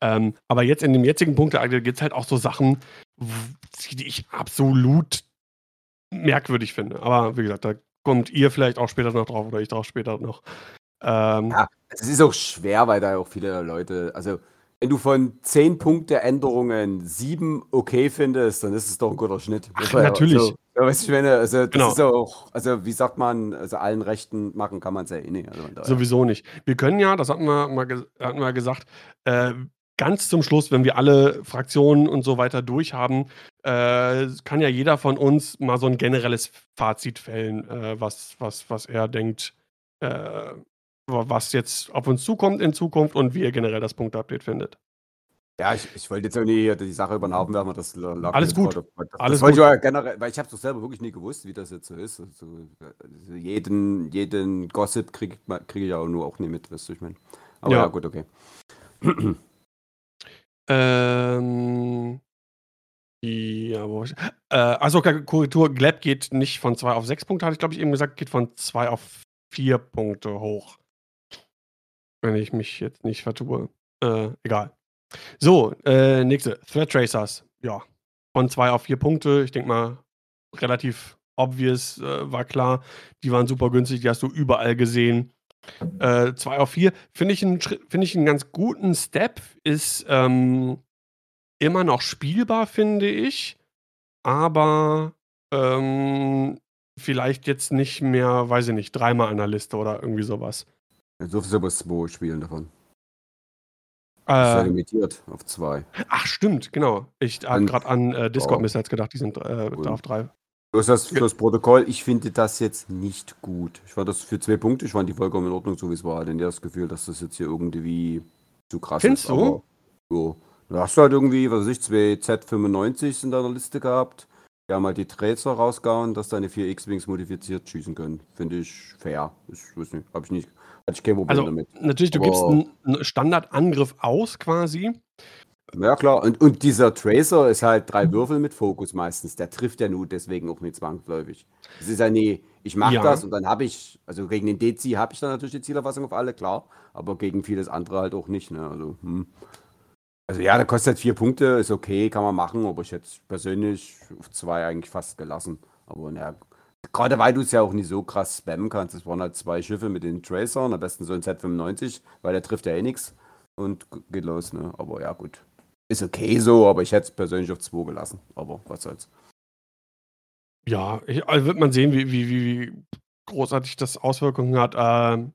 Ähm, aber jetzt in dem jetzigen Punkt gibt es halt auch so Sachen, die ich absolut merkwürdig finde. Aber wie gesagt, da kommt ihr vielleicht auch später noch drauf oder ich drauf später noch. Ähm, ja, es ist auch schwer, weil da auch viele Leute, also wenn du von 10 Punkte Änderungen 7 okay findest, dann ist es doch ein guter Schnitt. Ach, natürlich. Also, ja, weißt du, ich meine, also das genau. ist auch, also wie sagt man, also allen Rechten machen kann man es ja eh nicht. Also Sowieso nicht. Wir können ja, das hatten wir mal hatten wir gesagt, äh, ganz zum Schluss, wenn wir alle Fraktionen und so weiter durchhaben, äh, kann ja jeder von uns mal so ein generelles Fazit fällen, äh, was, was, was er denkt, äh, was jetzt auf uns zukommt in Zukunft und wie ihr generell das Punkt-Update findet. Ja, ich, ich wollte jetzt irgendwie die Sache über den Haufen werfen, das lag Alles gut. Das, Alles wollte gut. ich generell, weil ich habe doch selber wirklich nie gewusst, wie das jetzt so ist. Also, also jeden, jeden Gossip kriege krieg ich ja auch nur auch nie mit, weißt du, ich meine. Aber ja. ja, gut, okay. ähm, ja, wo ich, äh, also Korrektur, Gleb geht nicht von 2 auf 6 Punkte, hatte ich glaube ich eben gesagt, geht von 2 auf 4 Punkte hoch. Wenn ich mich jetzt nicht vertue. Äh, egal. So, äh, nächste. Thread Tracers. Ja. Von zwei auf vier Punkte. Ich denke mal, relativ obvious, äh, war klar. Die waren super günstig, die hast du überall gesehen. Äh, 2 auf 4 finde ich, find ich einen ganz guten Step. Ist ähm, immer noch spielbar, finde ich. Aber ähm, vielleicht jetzt nicht mehr, weiß ich nicht, dreimal an der Liste oder irgendwie sowas. Jetzt durfte du aber zwei spielen davon. Äh, ist ja limitiert auf zwei. Ach, stimmt, genau. Ich habe gerade an äh, Discord-Missiles gedacht, die sind äh, da auf drei. Bloß das, für das Protokoll, ich finde das jetzt nicht gut. Ich war das für zwei Punkte, ich fand die vollkommen in Ordnung, so wie es war. Denn das Gefühl, dass das jetzt hier irgendwie zu krass Findest ist. Findest du? So. Du hast halt irgendwie, was weiß ich, zwei Z95 in deiner Liste gehabt. Die haben halt die Tracer rausgehauen, dass deine 4 X-Wings modifiziert schießen können. Finde ich fair. Ich weiß nicht, habe ich nicht, ich kein Problem also, damit. Natürlich, du Aber, gibst einen Standardangriff aus quasi. Ja, klar. Und, und dieser Tracer ist halt drei Würfel mit Fokus meistens. Der trifft ja nur deswegen auch nicht zwangsläufig. Es ist ja nie, ich mache ja. das und dann habe ich, also gegen den DC habe ich dann natürlich die Zielerfassung auf alle, klar. Aber gegen vieles andere halt auch nicht. Ne? Also, hm. Also ja, der kostet halt vier Punkte, ist okay, kann man machen, aber ich hätte persönlich auf zwei eigentlich fast gelassen. Aber naja, gerade weil du es ja auch nicht so krass spammen kannst. Es waren halt zwei Schiffe mit den Tracern, am besten so ein Z95, weil der trifft ja eh nichts und geht los, ne? Aber ja, gut. Ist okay so, aber ich hätte es persönlich auf zwei gelassen. Aber was soll's. Ja, ich, also wird man sehen, wie, wie, wie großartig das Auswirkungen hat. Ähm,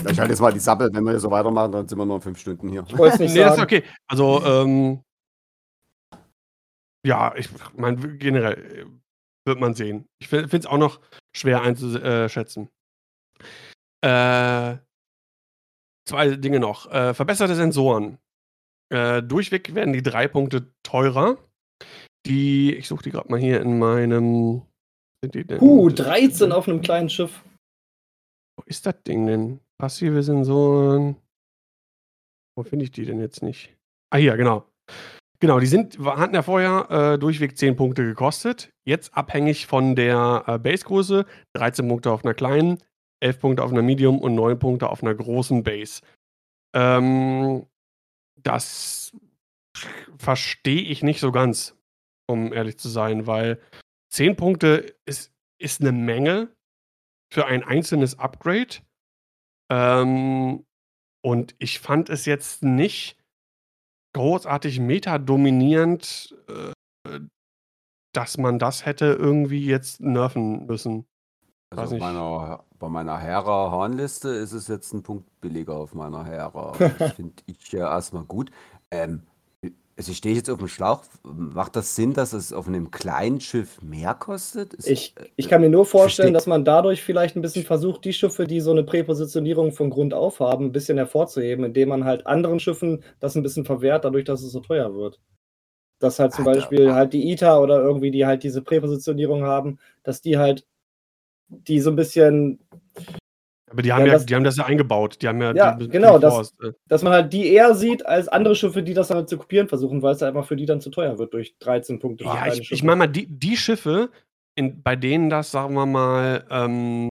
ich halte jetzt mal die Sappe, wenn wir so weitermachen, dann sind wir noch fünf Stunden hier. Ich nicht nee, sagen. ist okay. Also, ähm, ja, ich meine, generell äh, wird man sehen. Ich finde es auch noch schwer einzuschätzen. Äh, zwei Dinge noch. Äh, verbesserte Sensoren. Äh, durchweg werden die drei Punkte teurer. Die, ich suche die gerade mal hier in meinem. Sind die denn? Uh, 13 auf einem kleinen Schiff. Wo ist das Ding denn? Passive Sensoren. Wo finde ich die denn jetzt nicht? Ah, hier, genau. Genau, die sind, hatten ja vorher äh, durchweg 10 Punkte gekostet. Jetzt abhängig von der äh, Basegröße. 13 Punkte auf einer kleinen, 11 Punkte auf einer Medium und 9 Punkte auf einer großen Base. Ähm, das verstehe ich nicht so ganz, um ehrlich zu sein, weil 10 Punkte ist, ist eine Menge für ein einzelnes Upgrade. Ähm, und ich fand es jetzt nicht großartig metadominierend, äh, dass man das hätte irgendwie jetzt nerven müssen. Also meiner, bei meiner Hera-Hornliste ist es jetzt ein Punkt billiger auf meiner Hera. Das finde ich ja erstmal gut. Ähm, also ich stehe jetzt auf dem Schlauch. Macht das Sinn, dass es auf einem kleinen Schiff mehr kostet? Ist, ich, äh, ich kann mir nur vorstellen, dass man dadurch vielleicht ein bisschen versucht, die Schiffe, die so eine Präpositionierung von Grund auf haben, ein bisschen hervorzuheben, indem man halt anderen Schiffen das ein bisschen verwehrt, dadurch, dass es so teuer wird. Dass halt zum Beispiel halt die ITA oder irgendwie, die halt diese Präpositionierung haben, dass die halt die so ein bisschen aber die haben ja, ja das, die haben das ja eingebaut. Die haben ja, ja die, genau, dass, äh. dass man halt die eher sieht als andere Schiffe, die das dann halt zu kopieren versuchen, weil es einfach für die dann zu teuer wird durch 13 Punkte. Ja, ich, ich meine mal, die, die Schiffe, in, bei denen das, sagen wir mal, ähm,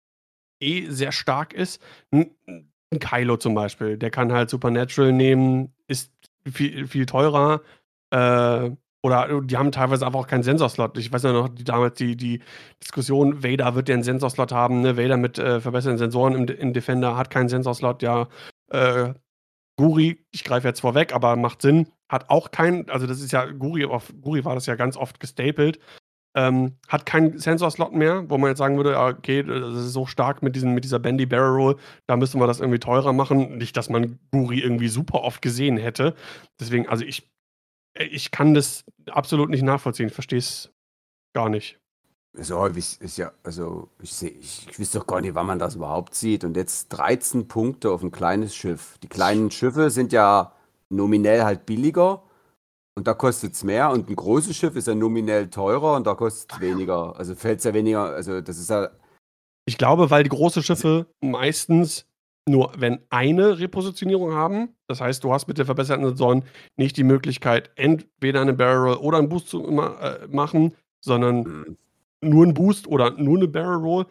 eh sehr stark ist, ein, ein Kylo zum Beispiel, der kann halt Supernatural nehmen, ist viel, viel teurer, äh, oder äh, die haben teilweise einfach auch keinen Sensorslot. Ich weiß ja noch, die, damals die, die Diskussion, Vader wird ja einen Sensorslot haben, ne? Vader mit äh, verbesserten Sensoren im, im, Defender hat keinen Sensorslot, ja. Äh, Guri, ich greife jetzt vorweg, aber macht Sinn, hat auch keinen, also das ist ja, Guri, auf Guri war das ja ganz oft gestapelt, ähm, hat keinen Sensorslot mehr, wo man jetzt sagen würde, okay, das ist so stark mit, diesen, mit dieser Bendy Barrel Roll, da müssen wir das irgendwie teurer machen. Nicht, dass man Guri irgendwie super oft gesehen hätte. Deswegen, also ich ich kann das absolut nicht nachvollziehen. Ich verstehe es gar nicht. So häufig ist ja, also ich sehe, ich, ich weiß doch gar nicht, wann man das überhaupt sieht. Und jetzt 13 Punkte auf ein kleines Schiff. Die kleinen Schiffe sind ja nominell halt billiger und da kostet es mehr. Und ein großes Schiff ist ja nominell teurer und da kostet es weniger. Also fällt es ja weniger, also das ist ja. Ich glaube, weil die großen Schiffe meistens nur wenn eine Repositionierung haben. Das heißt, du hast mit der verbesserten Saison nicht die Möglichkeit, entweder eine Barrel Roll oder einen Boost zu äh, machen, sondern mhm. nur einen Boost oder nur eine Barrel Roll.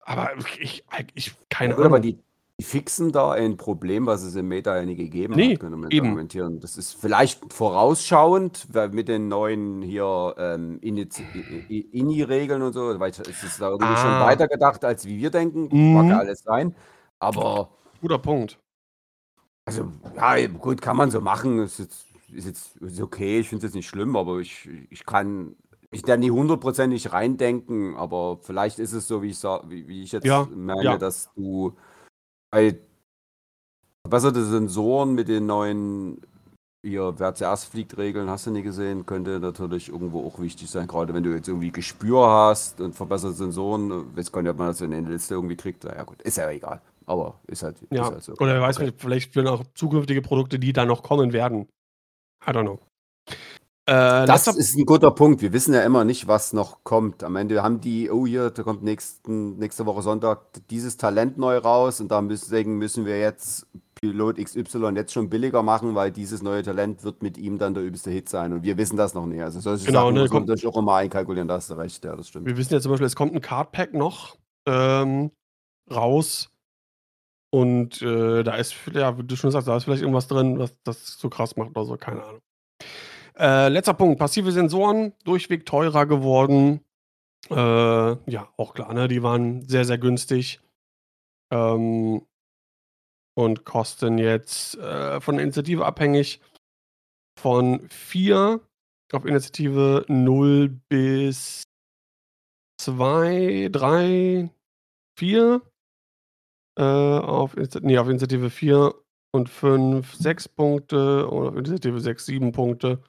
Aber ich, ich keine ja, Ahnung. Aber die, die fixen da ein Problem, was es im Meta ja nie gegeben nee, hat, könnte man eben. argumentieren. Das ist vielleicht vorausschauend, weil mit den neuen hier ähm, INI-Regeln und so, weil es ist da irgendwie ah. schon weiter gedacht, als wie wir denken. Mhm. Mag ja alles sein. Aber. Guter Punkt. Also, ja, gut, kann man so machen. Ist jetzt, ist jetzt ist okay, ich finde es jetzt nicht schlimm, aber ich, ich kann mich da nie hundertprozentig reindenken, aber vielleicht ist es so, wie ich, wie, wie ich jetzt ja, meine, ja. dass du bei verbesserte Sensoren mit den neuen hier, wer zuerst fliegt, Regeln hast du nie gesehen, könnte natürlich irgendwo auch wichtig sein, gerade wenn du jetzt irgendwie Gespür hast und verbesserte Sensoren, weiß gar nicht, ob man das in der Liste irgendwie kriegt. Ja gut, ist ja egal. Aber ist halt, ja. ist halt so. Oder wer weiß, okay. vielleicht für auch zukünftige Produkte, die da noch kommen werden. I don't know. Äh, das ist ein guter Punkt. Wir wissen ja immer nicht, was noch kommt. Am Ende haben die, oh hier, da kommt nächsten, nächste Woche Sonntag dieses Talent neu raus und deswegen müssen wir jetzt Pilot XY jetzt schon billiger machen, weil dieses neue Talent wird mit ihm dann der übelste Hit sein. Und wir wissen das noch nicht. Also solche genau, Sachen ne, muss man natürlich auch immer einkalkulieren, da hast du recht, ja, das stimmt. Wir wissen ja zum Beispiel, es kommt ein Cardpack noch ähm, raus. Und äh, da ist, ja, wie du schon sagst, da ist vielleicht irgendwas drin, was das so krass macht oder so, keine Ahnung. Äh, letzter Punkt, passive Sensoren, durchweg teurer geworden. Äh, ja, auch klar, ne? Die waren sehr, sehr günstig. Ähm, und kosten jetzt äh, von der Initiative abhängig von 4 auf Initiative 0 bis 2, 3, 4. Äh, auf, nee, auf Initiative 4 und 5, 6 Punkte und auf Initiative 6, 7 Punkte.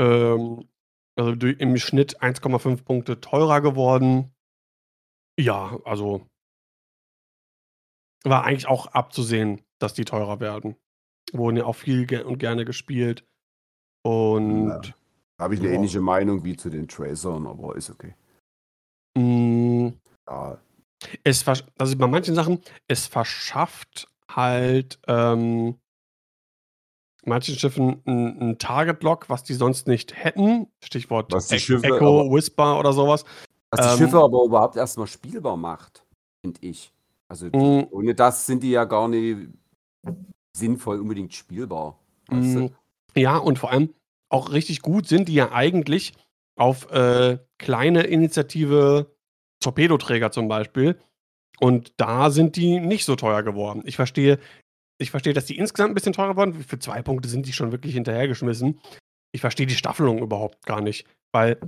Ähm, also im Schnitt 1,5 Punkte teurer geworden. Ja, also war eigentlich auch abzusehen, dass die teurer werden. Wurden ja auch viel ge und gerne gespielt. Und. Ja. Habe ich eine ja. ähnliche Meinung wie zu den Tracern, aber ist okay. Mm, ja. Es also bei manchen Sachen, es verschafft halt ähm, manchen Schiffen ein, Target-Lock, was die sonst nicht hätten. Stichwort was die Schiffe, Echo, aber, Whisper oder sowas. Was die ähm, Schiffe aber überhaupt erstmal spielbar macht, finde ich. Also mm. ohne das sind die ja gar nicht sinnvoll unbedingt spielbar. Weißt du? Ja, und vor allem auch richtig gut sind die ja eigentlich auf äh, kleine Initiative Torpedoträger zum Beispiel. Und da sind die nicht so teuer geworden. Ich verstehe, ich verstehe, dass die insgesamt ein bisschen teurer waren. Für zwei Punkte sind die schon wirklich hinterhergeschmissen. Ich verstehe die Staffelung überhaupt gar nicht, weil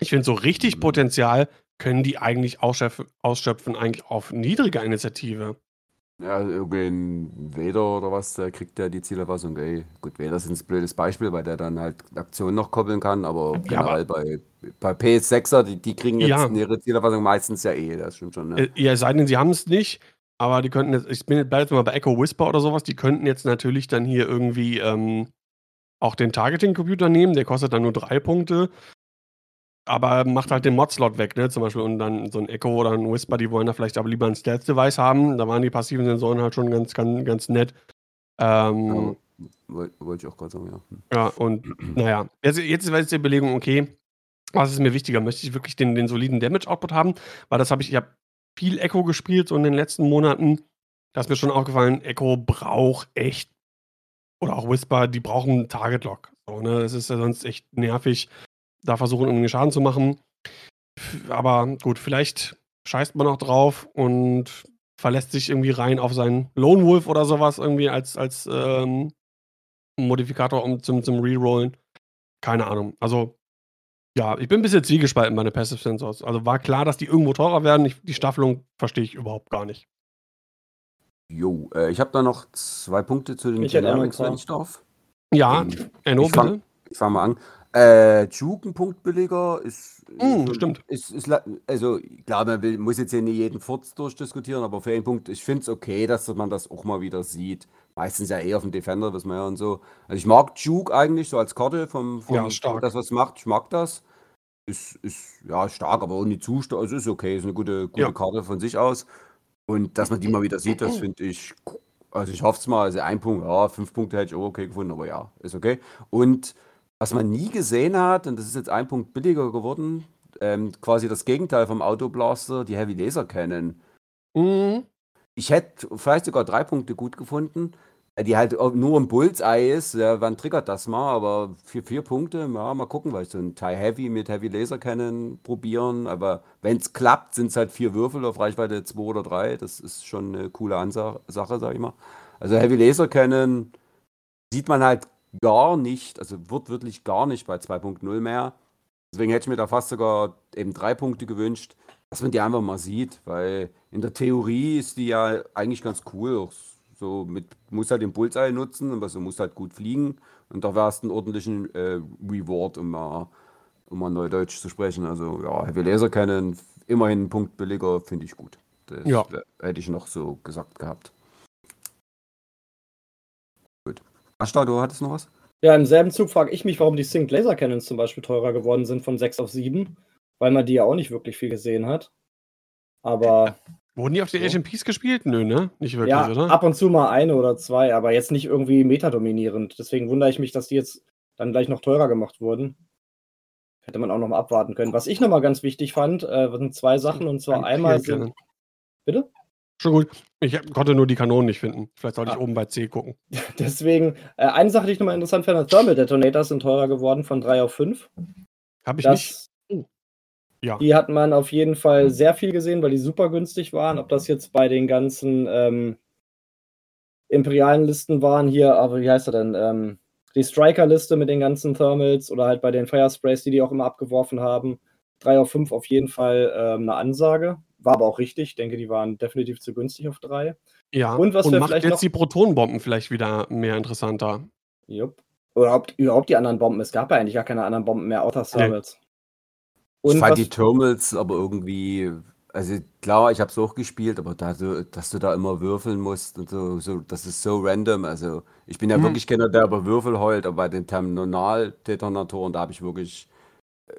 ich finde, so richtig Potenzial können die eigentlich ausschöpfen, ausschöpfen eigentlich auf niedriger Initiative. Ja, irgendein Vader oder was, der kriegt ja die Zielerfassung. Ey, gut, Vader ist ein blödes Beispiel, weil der dann halt Aktionen noch koppeln kann, aber ja, generell aber bei, bei PS6er, die, die kriegen jetzt ja. ihre Zielerfassung meistens ja eh, das stimmt schon. Ne? Äh, ja, es sei denn, sie haben es nicht, aber die könnten jetzt, ich bin jetzt jetzt mal bei Echo Whisper oder sowas, die könnten jetzt natürlich dann hier irgendwie ähm, auch den Targeting-Computer nehmen, der kostet dann nur drei Punkte aber macht halt den Mod-Slot weg, ne? Zum Beispiel und dann so ein Echo oder ein Whisper, die wollen da vielleicht aber lieber ein Stealth-Device haben. Da waren die passiven Sensoren halt schon ganz, ganz, ganz nett. Ähm, ja, wollte ich auch gerade sagen, ja. Hm. Ja, und naja, jetzt, jetzt ist jetzt die Überlegung, okay, was ist mir wichtiger? Möchte ich wirklich den, den soliden Damage-Output haben? Weil das habe ich, ich habe viel Echo gespielt so in den letzten Monaten. Da ist mir schon aufgefallen, Echo braucht echt, oder auch Whisper, die brauchen Target-Lock. So, ne? Das ist ja sonst echt nervig da versuchen, irgendwie Schaden zu machen. Aber gut, vielleicht scheißt man auch drauf und verlässt sich irgendwie rein auf seinen Lone Wolf oder sowas irgendwie als, als ähm, Modifikator um zum, zum Rerollen. Keine Ahnung. Also, ja, ich bin ein bisschen zwiegespalten bei den Passive Sensors. Also war klar, dass die irgendwo teurer werden. Ich, die Staffelung verstehe ich überhaupt gar nicht. Jo, äh, ich habe da noch zwei Punkte zu den Generics, wenn ich darf. Ja, ähm, Enno, ich fange fang mal an. Äh, Juke, ein Punktbilliger, ist, mm, stimmt. Ist, ist, also klar, man will, muss jetzt hier nicht jeden Furz durchdiskutieren, aber für einen Punkt, ich finde es okay, dass man das auch mal wieder sieht. Meistens ja eher auf dem Defender, wissen wir ja und so. Also ich mag Juke eigentlich so als Karte vom, vom ja, stark. das, was macht, ich mag das. Ist, ist ja stark, aber auch nicht zu stark. Also ist okay, ist eine gute, gute ja. Karte von sich aus. Und dass man die mal wieder sieht, das finde ich, also ich hoffe es mal, also ein Punkt, ja, fünf Punkte hätte ich auch okay gefunden, aber ja, ist okay. Und was man nie gesehen hat, und das ist jetzt ein Punkt billiger geworden, ähm, quasi das Gegenteil vom Autoblaster, die Heavy Laser Cannon. Mhm. Ich hätte vielleicht sogar drei Punkte gut gefunden. die halt nur ein Bullseye ist, ja, wann triggert das mal? Aber für vier Punkte, ja, mal gucken, weil ich so ein Tie Heavy mit Heavy Laser Cannon probieren. Aber wenn es klappt, sind es halt vier Würfel auf Reichweite 2 oder 3. Das ist schon eine coole Ansage, Sache, sag ich mal. Also Heavy Laser Cannon sieht man halt gar nicht, also wird wirklich gar nicht bei 2.0 mehr. Deswegen hätte ich mir da fast sogar eben drei Punkte gewünscht, dass man die einfach mal sieht, weil in der Theorie ist die ja eigentlich ganz cool. So mit, muss halt den Bullseye nutzen, aber so muss halt gut fliegen. Und da wärst du einen ordentlichen äh, Reward, um mal, um mal Neudeutsch zu sprechen. Also ja, Heavy Laser Cannon, immerhin einen Punkt billiger, finde ich gut. Das ja. hätte ich noch so gesagt gehabt. Ashtar, du hattest noch was? Ja, im selben Zug frage ich mich, warum die Synced Laser Cannons zum Beispiel teurer geworden sind von 6 auf 7, weil man die ja auch nicht wirklich viel gesehen hat. Aber. Wurden die auf den so. HMPs gespielt? Nö, ne? Nicht wirklich, ja, oder? Ab und zu mal eine oder zwei, aber jetzt nicht irgendwie metadominierend. Deswegen wundere ich mich, dass die jetzt dann gleich noch teurer gemacht wurden. Hätte man auch noch mal abwarten können. Was ich noch mal ganz wichtig fand, äh, sind zwei Sachen. Und zwar einmal sind. Bitte? Schon gut. Ich konnte nur die Kanonen nicht finden. Vielleicht sollte ah. ich oben bei C gucken. Deswegen, äh, eine Sache, die ich nochmal interessant fand, Thermal Detonators sind teurer geworden von 3 auf 5. Habe ich das, nicht. Oh. Ja. Die hat man auf jeden Fall sehr viel gesehen, weil die super günstig waren. Ob das jetzt bei den ganzen ähm, imperialen Listen waren hier, aber wie heißt er denn? Ähm, die Striker-Liste mit den ganzen Thermals oder halt bei den Firesprays, die die auch immer abgeworfen haben. 3 auf 5 auf jeden Fall ähm, eine Ansage. War aber auch richtig. Ich denke, die waren definitiv zu günstig auf drei. Ja, und was und macht vielleicht jetzt noch... die Protonenbomben vielleicht wieder mehr interessanter. Jupp. Oder ob, überhaupt die anderen Bomben. Es gab ja eigentlich gar keine anderen Bomben mehr, außer Thermals. Nee. ich fand die Thermals aber irgendwie, also klar, ich habe es auch gespielt, aber da, dass du da immer würfeln musst und so, so das ist so random. Also ich bin ja mhm. wirklich keiner, der über Würfel heult, aber bei den Terminal-Detonatoren, da habe ich wirklich äh,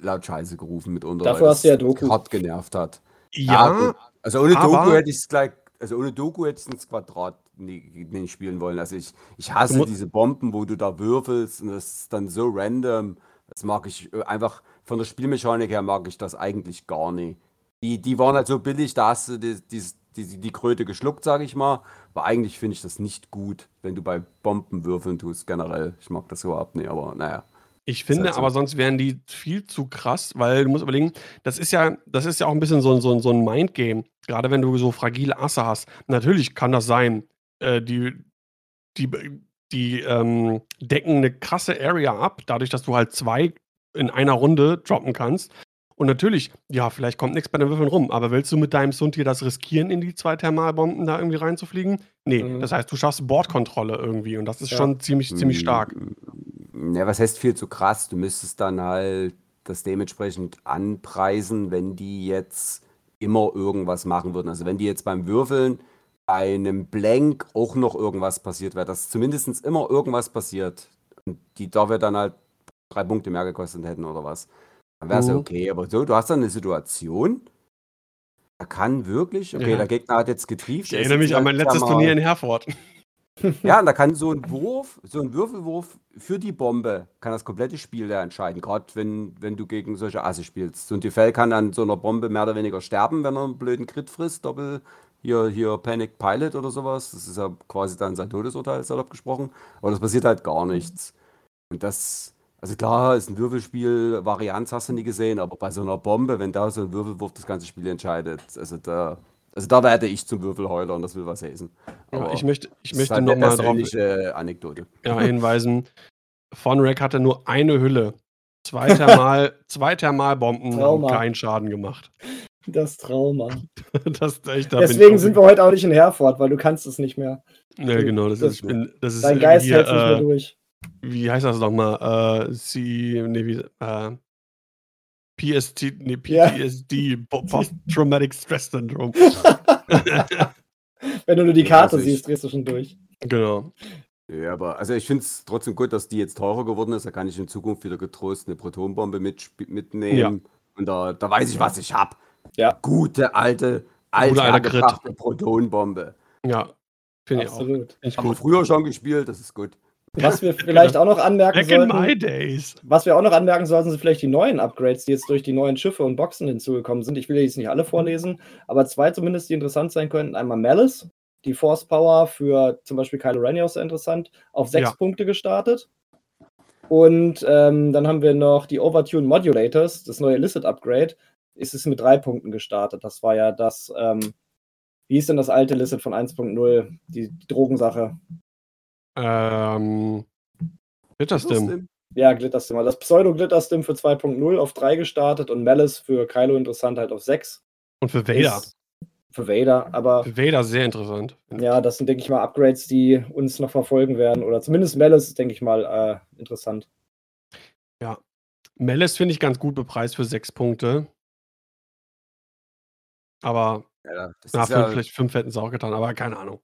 laut Scheiße gerufen mitunter. Dafür hast du ja Doku. hart genervt hat. Ja, also ohne Doku hätte ich es gleich, also ohne Doku hätte ich ins Quadrat nicht, nicht spielen wollen. Also ich, ich hasse diese Bomben, wo du da würfelst und das ist dann so random. Das mag ich äh, einfach von der Spielmechanik her mag ich das eigentlich gar nicht. Die, die waren halt so billig, da hast du die, die, die, die Kröte geschluckt, sage ich mal. Aber eigentlich finde ich das nicht gut, wenn du bei Bomben würfeln tust, generell. Ich mag das überhaupt nicht, aber naja. Ich finde, aber sonst wären die viel zu krass, weil du musst überlegen, das ist ja, das ist ja auch ein bisschen so, so, so ein Mindgame. Gerade wenn du so fragile Asse hast. Natürlich kann das sein. Äh, die, die, die ähm, decken eine krasse Area ab, dadurch, dass du halt zwei in einer Runde droppen kannst. Und natürlich, ja, vielleicht kommt nichts bei den Würfeln rum, aber willst du mit deinem Sund hier das riskieren, in die zwei Thermalbomben da irgendwie reinzufliegen? Nee, mhm. das heißt, du schaffst Bordkontrolle irgendwie und das ist ja. schon ziemlich, ziemlich stark. Ja, was heißt viel zu krass? Du müsstest dann halt das dementsprechend anpreisen, wenn die jetzt immer irgendwas machen würden. Also wenn die jetzt beim Würfeln einem Blank auch noch irgendwas passiert wäre, dass zumindest immer irgendwas passiert. Und die dafür dann halt drei Punkte mehr gekostet hätten oder was. Dann wäre es ja mhm. okay. Aber so, du hast dann eine Situation, da kann wirklich, okay, ja. der Gegner hat jetzt getrieft. Ich erinnere mich an mein letztes Turnier in Herford. Ja, und da kann so ein Wurf, so ein Würfelwurf für die Bombe, kann das komplette Spiel da entscheiden. Gerade wenn, wenn du gegen solche Asse spielst. Und die Fell kann an so einer Bombe mehr oder weniger sterben, wenn er einen blöden Crit frisst. Doppel, hier, hier Panic Pilot oder sowas. Das ist ja quasi dann sein Todesurteil, salopp gesprochen. Aber das passiert halt gar nichts. Und das, also klar, ist ein Würfelspiel, Varianz hast du nie gesehen, aber bei so einer Bombe, wenn da so ein Würfelwurf das ganze Spiel entscheidet, also da, also da werde ich zum Würfelheuler und das will was heißen. Ja, ich möchte, ich möchte halt nochmal darauf Anekdote. Ja, hinweisen. Von Rack hatte nur eine Hülle. Zwei, Thermal, zwei Thermalbomben Trauma. haben keinen Schaden gemacht. Das Trauma. das, echt, da Deswegen sind wir heute auch nicht in Herford, weil du kannst es nicht mehr. Ja, genau. Das, das ist, bin, das ist dein Geist hier, hält nicht mehr äh, durch. Wie heißt das nochmal? Äh, sie, nee, wie, äh, PST, nee, PTSD, yeah. Post-Traumatic Stress Syndrome. Wenn du nur die Karte also siehst, drehst du schon durch. Genau. Ja, aber also ich finde es trotzdem gut, dass die jetzt teurer geworden ist. Da kann ich in Zukunft wieder getrost eine Protonbombe mit, mitnehmen. Ja. Und da, da weiß ich, was ich habe. Ja. Gute alte, alte, alte Protonbombe. Ja, finde ich auch. Absolut. Haben wir früher schon gespielt, das ist gut. Was wir vielleicht auch noch anmerken Back sollten, in my days. was wir auch noch anmerken sollten, sind vielleicht die neuen Upgrades, die jetzt durch die neuen Schiffe und Boxen hinzugekommen sind. Ich will jetzt nicht alle vorlesen, aber zwei zumindest, die interessant sein könnten. Einmal Malice, die Force Power für zum Beispiel Kylo Ren auch sehr interessant, auf sechs ja. Punkte gestartet. Und ähm, dann haben wir noch die Overtune Modulators, das neue Illicit Upgrade, ist es mit drei Punkten gestartet. Das war ja das, ähm, wie hieß denn das alte Illicit von 1.0, die, die Drogensache? Ähm, Glitterstim. Ja, Glitterstim. Das Pseudo-Glitterstim für 2.0 auf 3 gestartet und Malice für Kylo interessant halt auf 6. Und für Vader. Ist für Vader, aber. Für Vader sehr interessant. Ja, das sind, denke ich mal, Upgrades, die uns noch verfolgen werden. Oder zumindest Malice ist, denke ich mal, äh, interessant. Ja. Malice finde ich ganz gut bepreist für 6 Punkte. Aber ja, na, fünf, ja, vielleicht 5 hätten sie auch getan, aber keine Ahnung.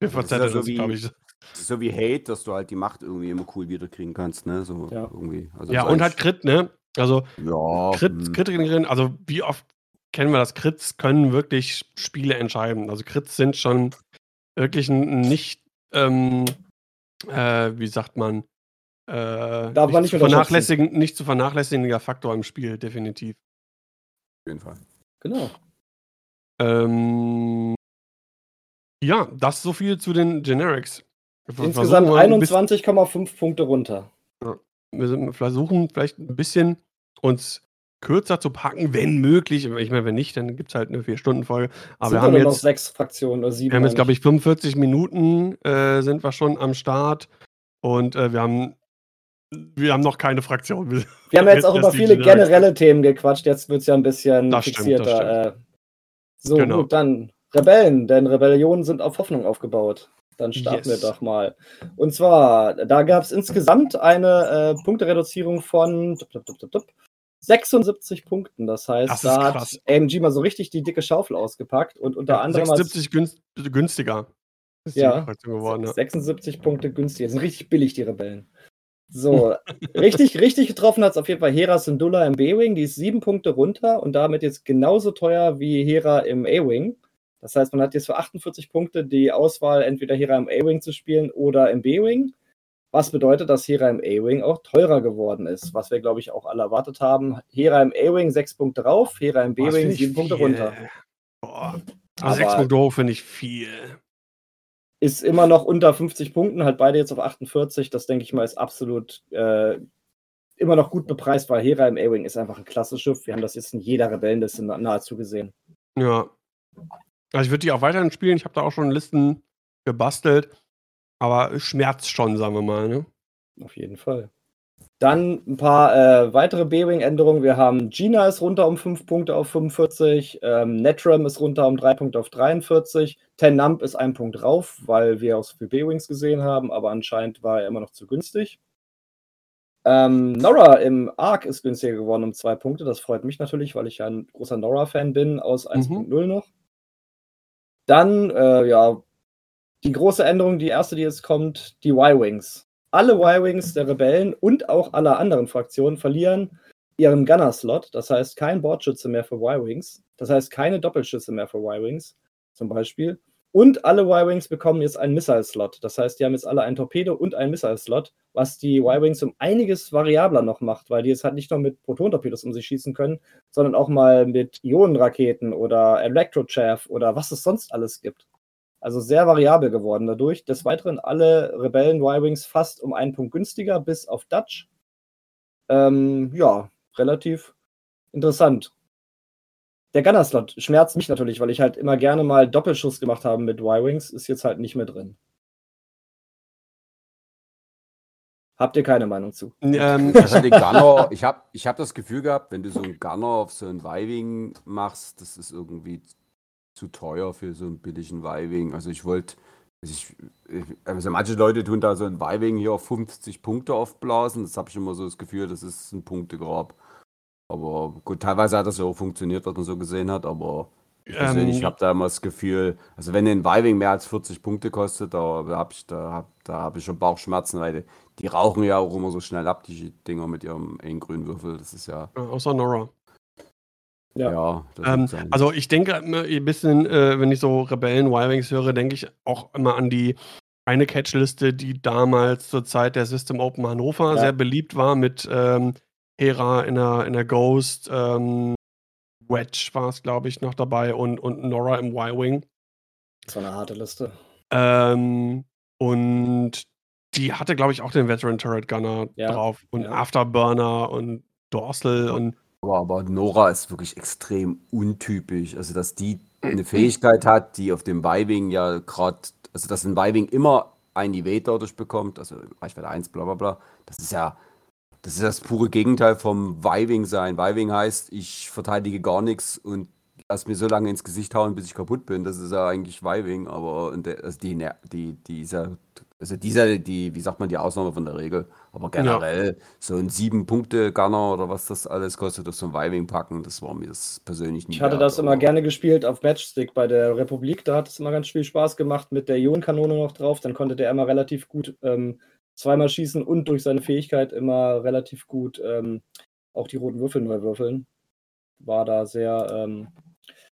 Wir verzetteln ja so glaube ich. So wie Hate, dass du halt die Macht irgendwie immer cool wiederkriegen kannst, ne? So ja. irgendwie. Also ja, und halt Crit, ne? Also ja, Crit, hm. Crit, also wie oft kennen wir das, Crits können wirklich Spiele entscheiden. Also Crits sind schon wirklich ein nicht, ähm, äh, wie sagt man, äh, Darf man nicht, nicht, zu vernachlässigen, nicht zu vernachlässigender Faktor im Spiel, definitiv. Auf jeden Fall. Genau. Ähm, ja, das so viel zu den Generics. Insgesamt 21,5 Punkte runter. Ja, wir versuchen vielleicht ein bisschen uns kürzer zu packen, wenn möglich. Ich meine, wenn nicht, dann gibt es halt eine Vier-Stunden-Folge. Aber wir haben jetzt noch sechs Fraktionen oder sieben. Wir haben jetzt, glaube ich, 45 Minuten äh, sind wir schon am Start. Und äh, wir haben wir haben noch keine Fraktion. Wir, wir haben jetzt auch über viele generelle Themen gequatscht. Jetzt wird es ja ein bisschen das fixierter. Stimmt, stimmt. Äh, so, genau. gut, dann Rebellen, denn Rebellionen sind auf Hoffnung aufgebaut. Dann starten yes. wir doch mal. Und zwar, da gab es insgesamt eine äh, Punktereduzierung von 76 Punkten. Das heißt, das da krass. hat AMG mal so richtig die dicke Schaufel ausgepackt und unter ja, anderem. 76 günst günstiger. Ist ja, geworden, ja, 76 Punkte günstiger. Das sind richtig billig, die Rebellen. So, richtig, richtig getroffen hat es auf jeden Fall Hera Syndulla im B-Wing. Die ist sieben Punkte runter und damit jetzt genauso teuer wie Hera im A-Wing. Das heißt, man hat jetzt für 48 Punkte die Auswahl, entweder Hera im A-Wing zu spielen oder im B-Wing. Was bedeutet, dass Hera im A-Wing auch teurer geworden ist, was wir, glaube ich, auch alle erwartet haben. Hera im A-Wing sechs Punkte rauf, Hera im B-Wing sieben Punkte runter. Boah. Sechs Punkte hoch finde ich viel. Ist immer noch unter 50 Punkten, halt beide jetzt auf 48. Das denke ich mal ist absolut äh, immer noch gut bepreist, weil Hera im A-Wing ist einfach ein klassisches Schiff. Wir haben das jetzt in jeder Rebellenliste nahezu gesehen. Ja. Also ich würde die auch weiterhin spielen. Ich habe da auch schon Listen gebastelt. Aber schmerzt schon, sagen wir mal. Ne? Auf jeden Fall. Dann ein paar äh, weitere B-Wing-Änderungen. Wir haben Gina ist runter um 5 Punkte auf 45, ähm, Netram ist runter um 3 Punkte auf 43, Tenamp ist ein Punkt rauf, weil wir auch so viele B-Wings gesehen haben, aber anscheinend war er immer noch zu günstig. Ähm, Nora im Arc ist günstiger geworden um 2 Punkte. Das freut mich natürlich, weil ich ja ein großer Nora-Fan bin aus 1.0 mhm. noch. Dann, äh, ja, die große Änderung, die erste, die jetzt kommt, die Y-Wings. Alle Y-Wings der Rebellen und auch aller anderen Fraktionen verlieren ihren Gunner-Slot. Das heißt, kein Bordschütze mehr für Y-Wings. Das heißt, keine Doppelschüsse mehr für Y-Wings zum Beispiel. Und alle Y-Wings bekommen jetzt einen Missile-Slot. Das heißt, die haben jetzt alle einen Torpedo und einen Missile-Slot, was die Y-Wings um einiges variabler noch macht, weil die jetzt halt nicht nur mit Proton-Torpedos um sich schießen können, sondern auch mal mit Ionenraketen oder Electrochaff oder was es sonst alles gibt. Also sehr variabel geworden dadurch. Des Weiteren alle Rebellen Y-Wings fast um einen Punkt günstiger, bis auf Dutch. Ähm, ja, relativ interessant. Der Gunner-Slot schmerzt mich natürlich, weil ich halt immer gerne mal Doppelschuss gemacht habe mit Y-Wings. Ist jetzt halt nicht mehr drin. Habt ihr keine Meinung zu? Ähm, also Gunner, ich habe ich hab das Gefühl gehabt, wenn du so einen Gunner auf so ein Y-Wing machst, das ist irgendwie zu teuer für so einen billigen Y-Wing. Also ich wollte, ich, also manche Leute tun da so ein Y-Wing hier auf 50 Punkte aufblasen. Das habe ich immer so das Gefühl, das ist ein Punktegrab. Aber gut, teilweise hat das ja auch funktioniert, was man so gesehen hat, aber ähm, ich habe da immer das Gefühl, also wenn ein Y-Wing mehr als 40 Punkte kostet, da habe ich, da, da hab ich schon Bauchschmerzen, weil die, die, rauchen ja auch immer so schnell ab, die Dinger mit ihrem engen grünen Würfel. Das ist ja. Außer Nora. Ja. ja ähm, also ich denke immer ein bisschen, äh, wenn ich so Rebellen Y-Wings höre, denke ich auch immer an die eine Catchliste, die damals zur Zeit der System Open Hannover ja. sehr beliebt war mit ähm, Hera in der, in der Ghost, ähm, Wedge war es, glaube ich, noch dabei und, und Nora im Y-Wing. So eine harte Liste. Ähm, und die hatte, glaube ich, auch den Veteran Turret Gunner Ja, drauf und ja. Afterburner und Dorsal und Aber, aber Nora ist wirklich extrem untypisch. Also, dass die eine Fähigkeit hat, die auf dem Y-Wing ja gerade, also dass ein Y-Wing immer ein Evade dadurch bekommt, also Reichweite 1, bla bla bla. Das ist ja, das ist das pure Gegenteil vom Y-Wing sein. Y-Wing heißt, ich verteidige gar nichts und lass mir so lange ins Gesicht hauen, bis ich kaputt bin. Das ist ja eigentlich Y-Wing, aber und der, also die, die, dieser, also dieser, die, wie sagt man, die Ausnahme von der Regel. Aber generell so ein sieben Punkte Gunner oder was das alles kostet, auf so ein Y-Wing packen, das war mir das persönlich nicht Ich hatte wert, das immer gerne gespielt auf Matchstick bei der Republik. Da hat es immer ganz viel Spaß gemacht mit der Ionenkanone noch drauf. Dann konnte der immer relativ gut ähm, zweimal schießen und durch seine Fähigkeit immer relativ gut ähm, auch die roten Würfel neu würfeln. War da sehr ähm,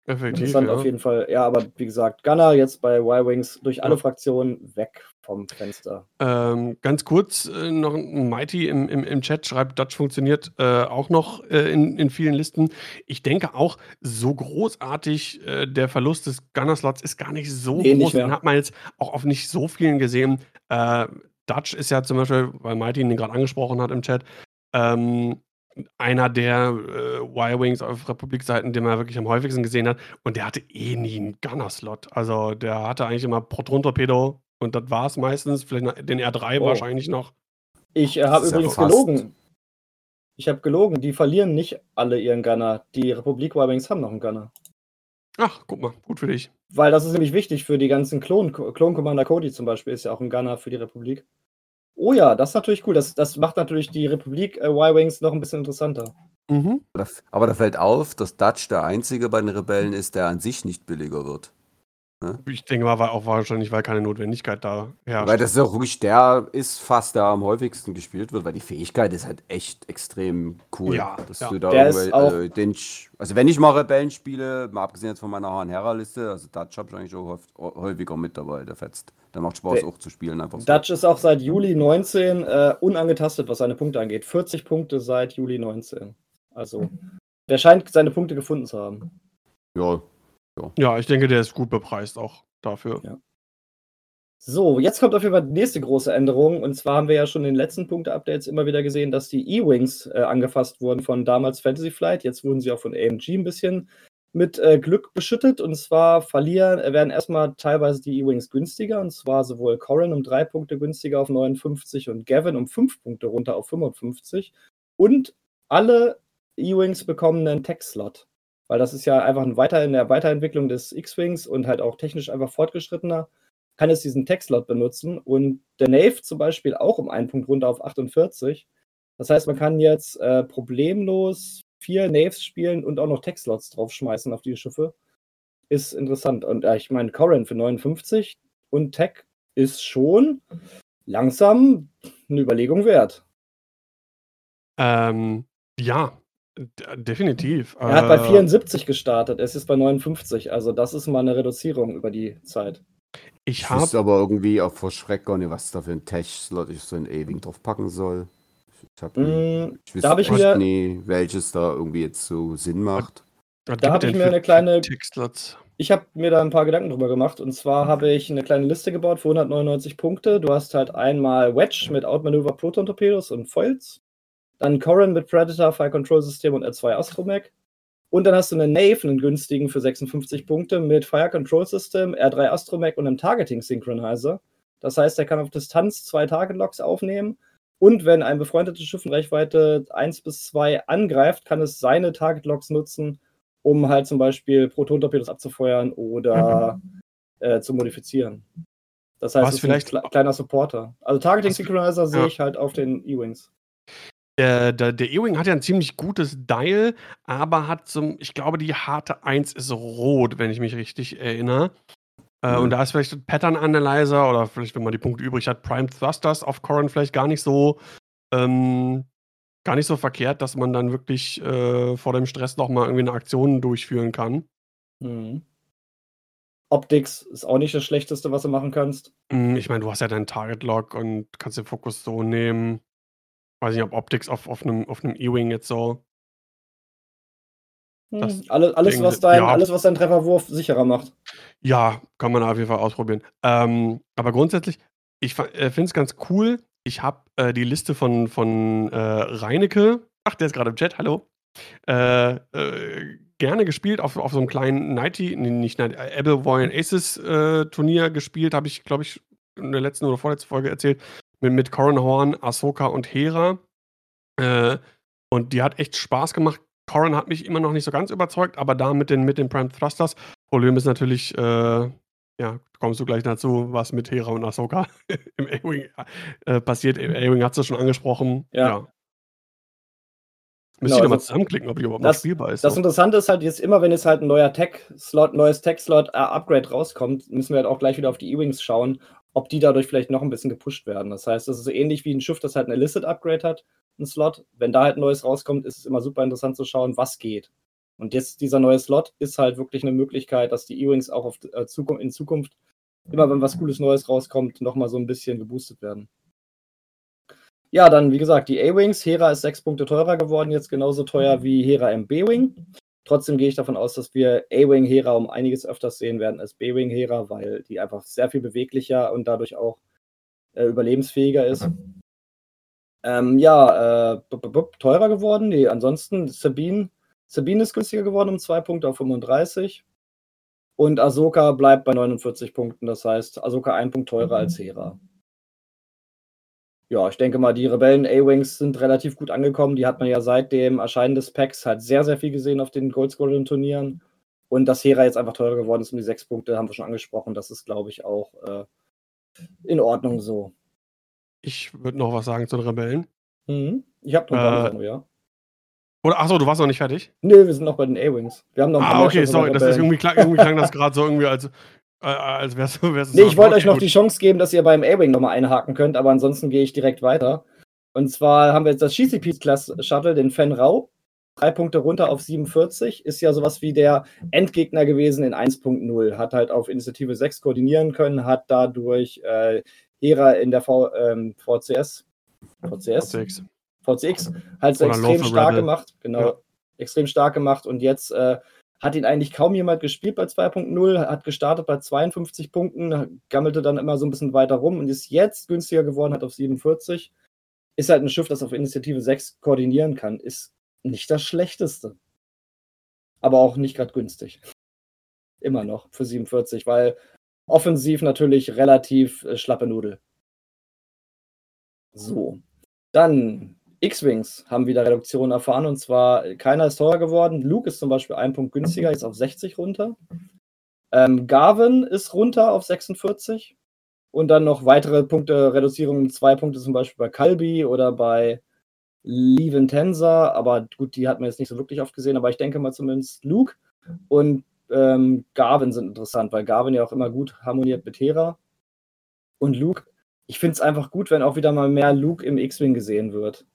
effektiv. interessant Ja. auf jeden Fall. Ja, aber wie gesagt, Gunner jetzt bei Y-Wings durch alle Ja. Fraktionen weg vom Fenster. Ähm, ganz kurz äh, noch ein Mighty im, im, im Chat schreibt, Dutch funktioniert äh, auch noch äh, in, in vielen Listen. Ich denke auch, so großartig äh, der Verlust des Gunner-Slots ist gar nicht so Nee, nicht groß. Den mehr. hat man jetzt auch auf nicht so vielen gesehen. Dutch ist ja zum Beispiel, weil Mighty ihn gerade angesprochen hat im Chat, ähm, einer der äh, Y-Wings auf Republikseiten, den man wirklich am häufigsten gesehen hat. Und der hatte eh nie einen Gunner-Slot. Also der hatte eigentlich immer Proton-Torpedo und das war es meistens. Vielleicht den R3 Oh. wahrscheinlich noch. Ich äh, habe ja übrigens fast- gelogen. Ich habe gelogen. Die verlieren nicht alle ihren Gunner. Die Republik Y-Wings haben noch einen Gunner. Ach, guck mal, gut für dich. Weil das ist nämlich wichtig für die ganzen Klon. Klon Commander Cody zum Beispiel ist ja auch ein Gunner für die Republik. Oh ja, das ist natürlich cool. Das, das macht natürlich die Republik äh, Y-Wings noch ein bisschen interessanter. Mhm. Aber da- Aber da fällt auf, dass Dutch der einzige bei den Rebellen ist, der an sich nicht billiger wird. Ich denke mal, war auch wahrscheinlich, weil keine Notwendigkeit da herrscht. Weil das ist auch wirklich der ist fast der am häufigsten gespielt wird, weil die Fähigkeit ist halt echt extrem cool. Ja, dass ja. du da Der ist irgendwel- auch- also, den, also wenn ich mal Rebellen spiele, mal abgesehen jetzt von meiner Hera-Liste, also Dutch habe ich eigentlich auch häuf- häufiger mit dabei, der fetzt. Der macht Spaß Der- auch zu spielen, einfach so. Dutch ist auch seit Juli 19 äh, unangetastet, was seine Punkte angeht. 40 Punkte seit Juli 19. Also, der scheint seine Punkte gefunden zu haben. Ja, ja, ich denke, der ist gut bepreist auch dafür. So, jetzt kommt auf jeden Fall die nächste große Änderung. Und zwar haben wir ja schon in den letzten Punkte-Updates immer wieder gesehen, dass die E-Wings äh, angefasst wurden von damals Fantasy Flight. Jetzt wurden sie auch von AMG ein bisschen mit äh, Glück beschüttet. Und zwar verlieren, äh, werden erstmal teilweise die E-Wings günstiger. Und zwar sowohl Corrin um drei Punkte günstiger auf 59 und Gavin um fünf Punkte runter auf 55. Und alle E-Wings bekommen einen Tech-Slot. Weil das ist ja einfach ein Weiter in der Weiterentwicklung des X-Wings und halt auch technisch einfach fortgeschrittener kann es diesen Tech-Slot benutzen und der Nave zum Beispiel auch um einen Punkt runter auf 48. Das heißt, man kann jetzt äh, problemlos vier Naves spielen und auch noch Tech-Slots draufschmeißen auf die Schiffe. Ist interessant. Und äh, ich meine, Corrin für 59 und Tech ist schon langsam eine Überlegung wert. Ähm, ja, definitiv. Er hat bei Äh, 74 gestartet, es ist bei 59. Also das ist mal eine Reduzierung über die Zeit. Ich ich habe aber irgendwie auf Verschreck gar nicht, was da für ein Tech-Slot ich so ein Ewing drauf packen soll. Ich, hab Mm, ich da hab ich mir- nie, welches da irgendwie jetzt so Sinn macht. Da habe ich mir eine kleine Textlots. Ich habe mir da ein paar Gedanken drüber gemacht. Und zwar habe ich eine kleine Liste gebaut für 199 Punkte. Du hast halt einmal Wedge mit Outmaneuver Proton Torpedos und Foils. Dann Corrin mit Predator, Fire Control System und R2 Astromech. Und dann hast du einen Nave, einen günstigen für 56 Punkte mit Fire Control System, R3 Astromech und einem Targeting Synchronizer. Das heißt, er kann auf Distanz zwei Target Locks aufnehmen. Und wenn ein befreundetes Schiff in Reichweite 1 bis 2 angreift, kann es seine Target Locks nutzen, um halt zum Beispiel Proton-Torpedos abzufeuern oder äh, zu modifizieren. Das heißt, es ist vielleicht- ein kle kleiner Supporter. Also Targeting Synchronizer sehe ich halt auf den E-Wings. Der, der, der E-Wing hat ja ein ziemlich gutes Dial, aber hat zum, ich glaube, die harte 1 ist rot, wenn ich mich richtig erinnere. Äh, Mhm. Und da ist vielleicht ein Pattern Analyzer oder vielleicht, wenn man die Punkte übrig hat, Prime Thrusters auf Corrin vielleicht gar nicht so, ähm, gar nicht so verkehrt, dass man dann wirklich äh, vor dem Stress nochmal irgendwie eine Aktion durchführen kann. Mhm. Optics ist auch nicht das Schlechteste, was du machen kannst. Mm, Ich meine, du hast ja deinen Target Lock und kannst den Fokus so nehmen. Weiß nicht, ob Optics auf, auf einem auf einem E-Wing jetzt so. Hm. Alle, alles, Ding- was dein, ja. alles, was dein Trefferwurf sicherer macht. Ja, kann man auf jeden Fall ausprobieren. Ähm, aber grundsätzlich, ich äh, finde es ganz cool. Ich habe äh, die Liste von, von äh, Reinecke, ach, der ist gerade im Chat, hallo, äh, äh, gerne gespielt auf, auf so einem kleinen Nighty, nee, nicht Nighty, äh, Appleboy Aces äh, Turnier gespielt, habe ich, glaube ich, in der letzten oder vorletzten Folge erzählt, mit, mit Corin Horn, Ahsoka und Hera. Äh, und die hat echt Spaß gemacht. Corin hat mich immer noch nicht so ganz überzeugt, aber da mit den, mit den Prime Thrusters. Problem ist natürlich, äh, ja, kommst du gleich dazu, was mit Hera und Ahsoka im A-Wing äh, passiert. A-Wing hat es schon angesprochen. Ja. ja. Müsste genau, ich nochmal also zusammenklicken, ob die überhaupt das, noch spielbar ist. Das so. Interessante ist halt jetzt immer, wenn jetzt halt ein neuer Tech-Slot, neues Tech-Slot-Upgrade äh, rauskommt, müssen wir halt auch gleich wieder auf die E-Wings schauen, ob die dadurch vielleicht noch ein bisschen gepusht werden. Das heißt, das ist so ähnlich wie ein Schiff, das halt ein Illicit-Upgrade hat, ein Slot. Wenn da halt ein neues rauskommt, ist es immer super interessant zu schauen, was geht. Und jetzt dieser neue Slot ist halt wirklich eine Möglichkeit, dass die E-Wings auch auf, äh, Zukunft, in Zukunft, immer wenn was Cooles Neues rauskommt, nochmal so ein bisschen geboostet werden. Ja, dann, wie gesagt, die A-Wings. Hera ist sechs Punkte teurer geworden, jetzt genauso teuer wie Hera MB-Wing. Trotzdem gehe ich davon aus, dass wir A-Wing Hera um einiges öfters sehen werden als B-Wing Hera, weil die einfach sehr viel beweglicher und dadurch auch äh, überlebensfähiger ist. Ähm, ja, äh, teurer geworden. Nee, ansonsten Sabine, Sabine ist günstiger geworden um zwei Punkte auf 35. Und Ahsoka bleibt bei 49 Punkten. Das heißt, Ahsoka ein Punkt teurer als Hera ja, ich denke mal, die Rebellen A-Wings sind relativ gut angekommen. Die hat man ja seit dem Erscheinen des Packs halt sehr, sehr viel gesehen auf den Gold Squadron Turnieren. Und dass Hera jetzt einfach teurer geworden ist um die sechs Punkte, haben wir schon angesprochen. Das ist, glaube ich, auch äh, in Ordnung so. Ich würde noch was sagen zu den Rebellen. Mhm. Ich habe noch äh, noch, ja. Oder achso, du warst noch nicht fertig? Nö, wir sind noch bei den A-Wings. Wir haben noch Ah, okay, sorry, das ist irgendwie klang, irgendwie klang das gerade so irgendwie als äh, als wär's, wär's nee, ich wollte euch noch gut. die Chance geben, dass ihr beim A-Wing nochmal einhaken könnt, aber ansonsten gehe ich direkt weiter. Und zwar haben wir jetzt das GCP-Class-Shuttle, den Fan Rau. Drei Punkte runter auf 47. Ist ja sowas wie der Endgegner gewesen in 1.0. Hat halt auf Initiative 6 koordinieren können, hat dadurch äh, Hera in der v, ähm, VCS, VCS? VCX. VCX halt so extrem stark Rebel. gemacht. Genau. Ja. Extrem stark gemacht und jetzt äh, hat ihn eigentlich kaum jemand gespielt bei 2.0, hat gestartet bei 52 Punkten, gammelte dann immer so ein bisschen weiter rum und ist jetzt günstiger geworden, hat auf 47. Ist halt ein Schiff, das auf Initiative 6 koordinieren kann. Ist nicht das Schlechteste. Aber auch nicht gerade günstig. Immer noch für 47, weil offensiv natürlich relativ äh, schlappe Nudel. So. Dann X-Wings haben wieder Reduktionen erfahren und zwar keiner ist teurer geworden. Luke ist zum Beispiel ein Punkt günstiger, ist auf 60 runter. Ähm, Garvin ist runter auf 46 und dann noch weitere Punkte, Reduzierungen, zwei Punkte zum Beispiel bei Calbi oder bei Leven Tensa, aber gut, die hat man jetzt nicht so wirklich oft gesehen, aber ich denke mal zumindest Luke und ähm, Garvin sind interessant, weil Garvin ja auch immer gut harmoniert mit Hera. Und Luke, ich finde es einfach gut, wenn auch wieder mal mehr Luke im X-Wing gesehen wird.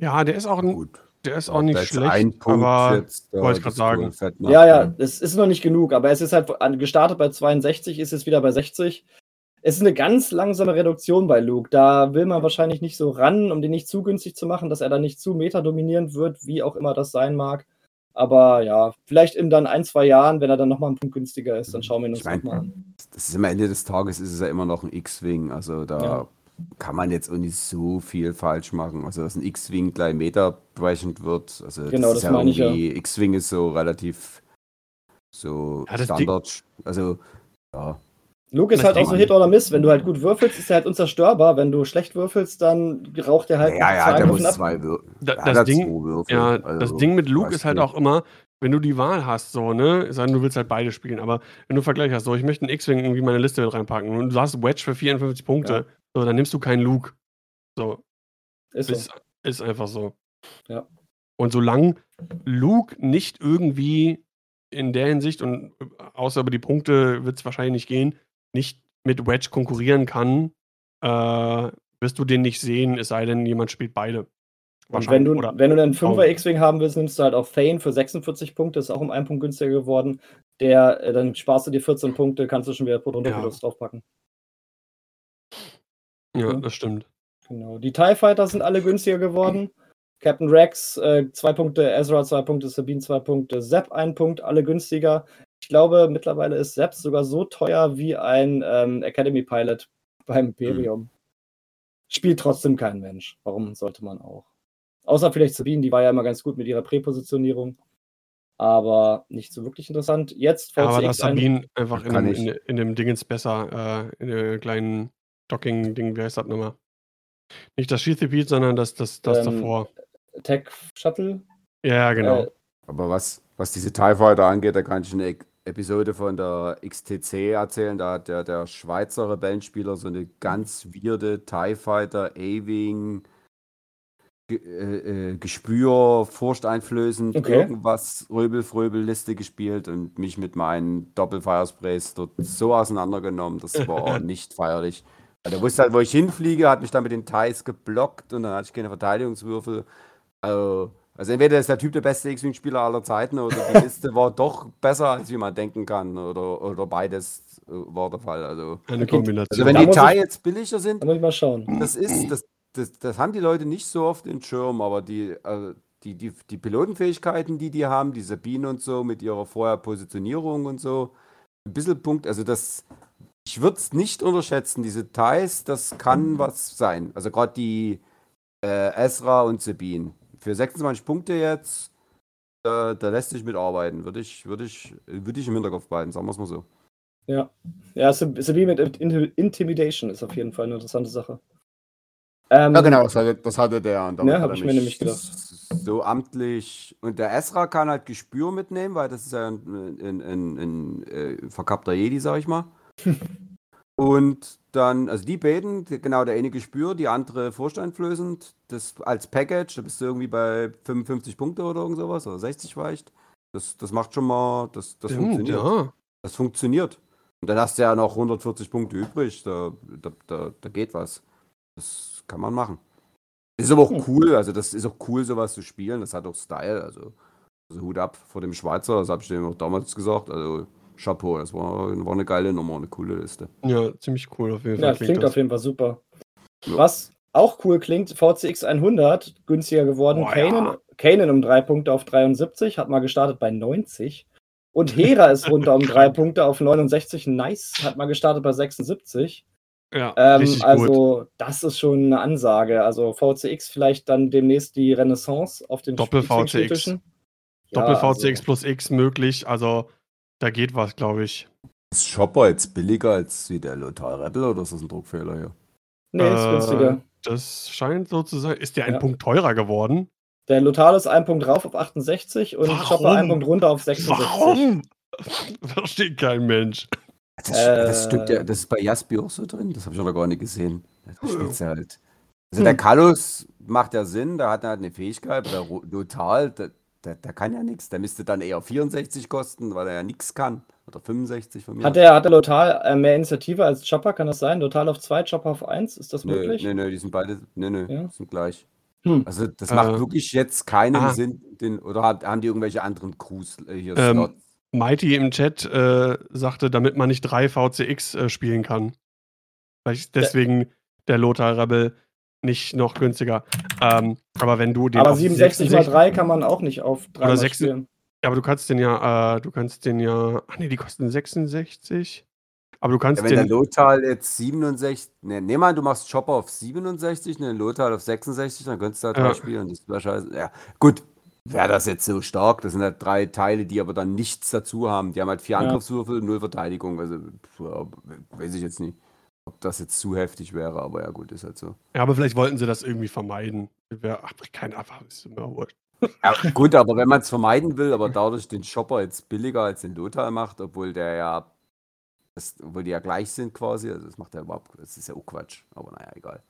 Ja, der ist auch ein, Gut. Der ist auch nicht schlecht, ein Punkt aber jetzt, wollte ich gerade sagen. Ja, ja, es ist noch nicht genug, aber es ist halt gestartet bei 62, ist es wieder bei 60. Es ist eine ganz langsame Reduktion bei Luke. Da will man wahrscheinlich nicht so ran, um den nicht zu günstig zu machen, dass er dann nicht zu metadominierend wird, wie auch immer das sein mag. Aber ja, vielleicht in dann ein, zwei Jahren, wenn er dann nochmal einen Punkt günstiger ist, dann schauen wir uns ich mein, nochmal an. Das ist am Ende des Tages ist es ja immer noch ein X-Wing. Also da ja kann man jetzt auch nicht so viel falsch machen. Also, dass ein X-Wing gleich Meter brechend wird. Also, genau, das, das ja meine ich ja. X-Wing ist so relativ so ja, Standard. Also, ja. Luke ist halt auch so Hit oder Miss. Wenn du halt gut würfelst, ist er halt unzerstörbar. Wenn du schlecht würfelst, dann raucht er halt. Ja, ja, der muss ab. zwei Würfel. Da, das, Ding, ja, also, das Ding mit Luke ist halt auch immer, wenn du die Wahl hast, so, ne, sagen du willst halt beide spielen, aber wenn du Vergleich hast, so, ich möchte einen X-Wing irgendwie meine Liste mit reinpacken und du hast Wedge für 54 Punkte, ja. So, dann nimmst du keinen Luke. So. Ist, ist, so. ist einfach so. Ja. Und solange Luke nicht irgendwie in der Hinsicht, und außer über die Punkte wird es wahrscheinlich nicht gehen, nicht mit Wedge konkurrieren kann, äh, wirst du den nicht sehen, es sei denn, jemand spielt beide. Und wenn du, wenn du einen 5er X-Wing haben willst, nimmst du halt auch Thane für 46 Punkte, ist auch um einen Punkt günstiger geworden. Der, äh, dann sparst du dir 14 Punkte, kannst du schon wieder Proton-Verlust ja. draufpacken. Ja, das stimmt. Genau. Die TIE Fighter sind alle günstiger geworden. Captain Rex, äh, zwei Punkte, Ezra, zwei Punkte, Sabine, zwei Punkte, Sepp, ein Punkt, alle günstiger. Ich glaube, mittlerweile ist selbst sogar so teuer wie ein ähm, Academy Pilot beim Imperium. Hm. Spielt trotzdem kein Mensch. Warum sollte man auch? Außer vielleicht Sabine, die war ja immer ganz gut mit ihrer Präpositionierung. Aber nicht so wirklich interessant. Jetzt VCX. Aber das Sabine einfach in dem, in, in dem Dingens besser, äh, in dem kleinen Docking-Ding, wie heißt das nochmal? Nicht das Sheath sondern das, das, das ähm, davor. Tech Shuttle? Ja, genau. Äh, aber was, was diese TIE Fighter angeht, da kann ich eine Episode von der XTC erzählen. Da hat der, der Schweizer Rebellenspieler so eine ganz weirde TIE Fighter A-Wing äh, äh, Gespür, furchteinflößend, okay. irgendwas Röbel-Fröbel-Liste gespielt und mich mit meinen Doppel-Firesprays dort so auseinandergenommen. Das war nicht feierlich. Der wusste halt, wo ich hinfliege, hat mich dann mit den Ties geblockt und dann hatte ich keine Verteidigungswürfel. Also, also entweder ist der Typ der beste X-Wing-Spieler aller Zeiten oder die Liste war doch besser, als wie man denken kann. Oder, oder beides äh, war der Fall. Also, Eine Kombination. Also wenn die TIE jetzt billiger sind, mal schauen. das ist, das, das, das haben die Leute nicht so oft in Schirm, aber die, also die, die, die Pilotenfähigkeiten, die die haben, die Sabine und so, mit ihrer vorher Positionierung und so, ein bisschen Punkt, also das, ich würde es nicht unterschätzen, diese Details, das kann was sein. Also gerade die äh, Ezra und Sabine. Für 26 Punkte jetzt, äh, da lässt sich mitarbeiten. Würde ich, würde ich, würde ich im Hinterkopf behalten, sagen wir es mal so. Ja. Ja, Sabine mit Intimidation ist auf jeden Fall eine interessante Sache. Ähm, ja, genau, das hatte, das hatte der. Und ja, habe ich mir nämlich gedacht. So amtlich. Und der Ezra kann halt Gespür mitnehmen, weil das ist ja ein, ein, ein, ein äh, verkappter Jedi, sag ich mal. Und dann, also die beiden, genau, der eine Gespür, die andere vorsteinflößend, das als Package, da bist du irgendwie bei 55 Punkte oder irgend sowas, oder 60 vielleicht. Das, das macht schon mal, das, das Stimmt, funktioniert. Ja. Das funktioniert. Und dann hast du ja noch 140 Punkte übrig, da, da, da, da geht was. Das kann man machen. Ist aber auch hm. cool, also das ist auch cool, sowas zu spielen. Das hat auch Style, also, also Hut ab vor dem Schweizer, das habe ich dem auch damals gesagt. Also Chapeau, das war, war eine geile Nummer, eine coole Liste. Ja, ziemlich cool auf jeden Fall. Ja, klingt, klingt auf jeden Fall super. Ja. Was auch cool klingt, VCX 100, günstiger geworden. Boah, Kanan, ja. Kanan um drei Punkte auf 73, hat mal gestartet bei 90. Und Hera ist runter um drei Punkte auf 69. Nice, hat mal gestartet bei 76. Ja, ähm, also, gut. das ist schon eine Ansage. Also, VCX vielleicht dann demnächst die Renaissance auf den Doppel-VCX. Doppel-VCX also. plus X möglich. Also, da geht was, glaube ich. Ist Shopper jetzt billiger als wie der Lothar Rebel oder ist das ein Druckfehler hier? Nee, ist äh, günstiger. Das scheint so zu sein. Ist der ein ja. Punkt teurer geworden? Der Lothar ist ein Punkt rauf auf 68 und Warum? Chopper ein Punkt runter auf 66. Warum? Versteht kein Mensch. Das, äh, das, Stück, der, das ist bei Jaspi auch so drin. Das habe ich noch gar nicht gesehen. Das halt. Also der Kalus macht ja Sinn, da hat er halt eine Fähigkeit, der Lothal, der, der, kann ja nichts. Der müsste dann eher 64 kosten, weil er ja nichts kann. Oder 65 von mir. Hat der, hat der Lotal äh, mehr Initiative als Chopper? Kann das sein? Lotal auf 2, Chopper auf 1? Ist das möglich? Nee, nee, die sind beide, nee, nee, ja? sind gleich. Hm. Also das äh, macht wirklich jetzt keinen ah. Sinn, den, oder haben die irgendwelche anderen Crews äh, hier ähm, Mighty im Chat äh, sagte, damit man nicht drei VCX äh, spielen kann. Vielleicht deswegen der Lothar Rebel nicht noch günstiger. Ähm, aber wenn du den. Aber 67 mal 3 kann man auch nicht auf 3 spielen. Ja, aber du kannst den ja, äh, du kannst den ja. Ach nee, die kosten 66. Aber du kannst ja, wenn den. Wenn der Lothal jetzt 67. Ne, nehm mal, du machst Chopper auf 67, den Lothal auf 66, dann könntest du da drei ja. spielen. Das wäre scheiße. Ja, gut. Wäre das jetzt so stark? Das sind halt drei Teile, die aber dann nichts dazu haben. Die haben halt vier ja. Angriffswürfel, null Verteidigung. Also, weiß ich jetzt nicht ob das jetzt zu heftig wäre, aber ja gut, ist halt so. Ja, aber vielleicht wollten sie das irgendwie vermeiden. Wäre, ach, kein Abfall, ist mir wurscht. Ja, gut, aber wenn man es vermeiden will, aber dadurch den Shopper jetzt billiger als den Lothar macht, obwohl der ja, das, obwohl die ja gleich sind quasi, also das macht ja überhaupt, das ist ja auch Quatsch, aber naja, egal.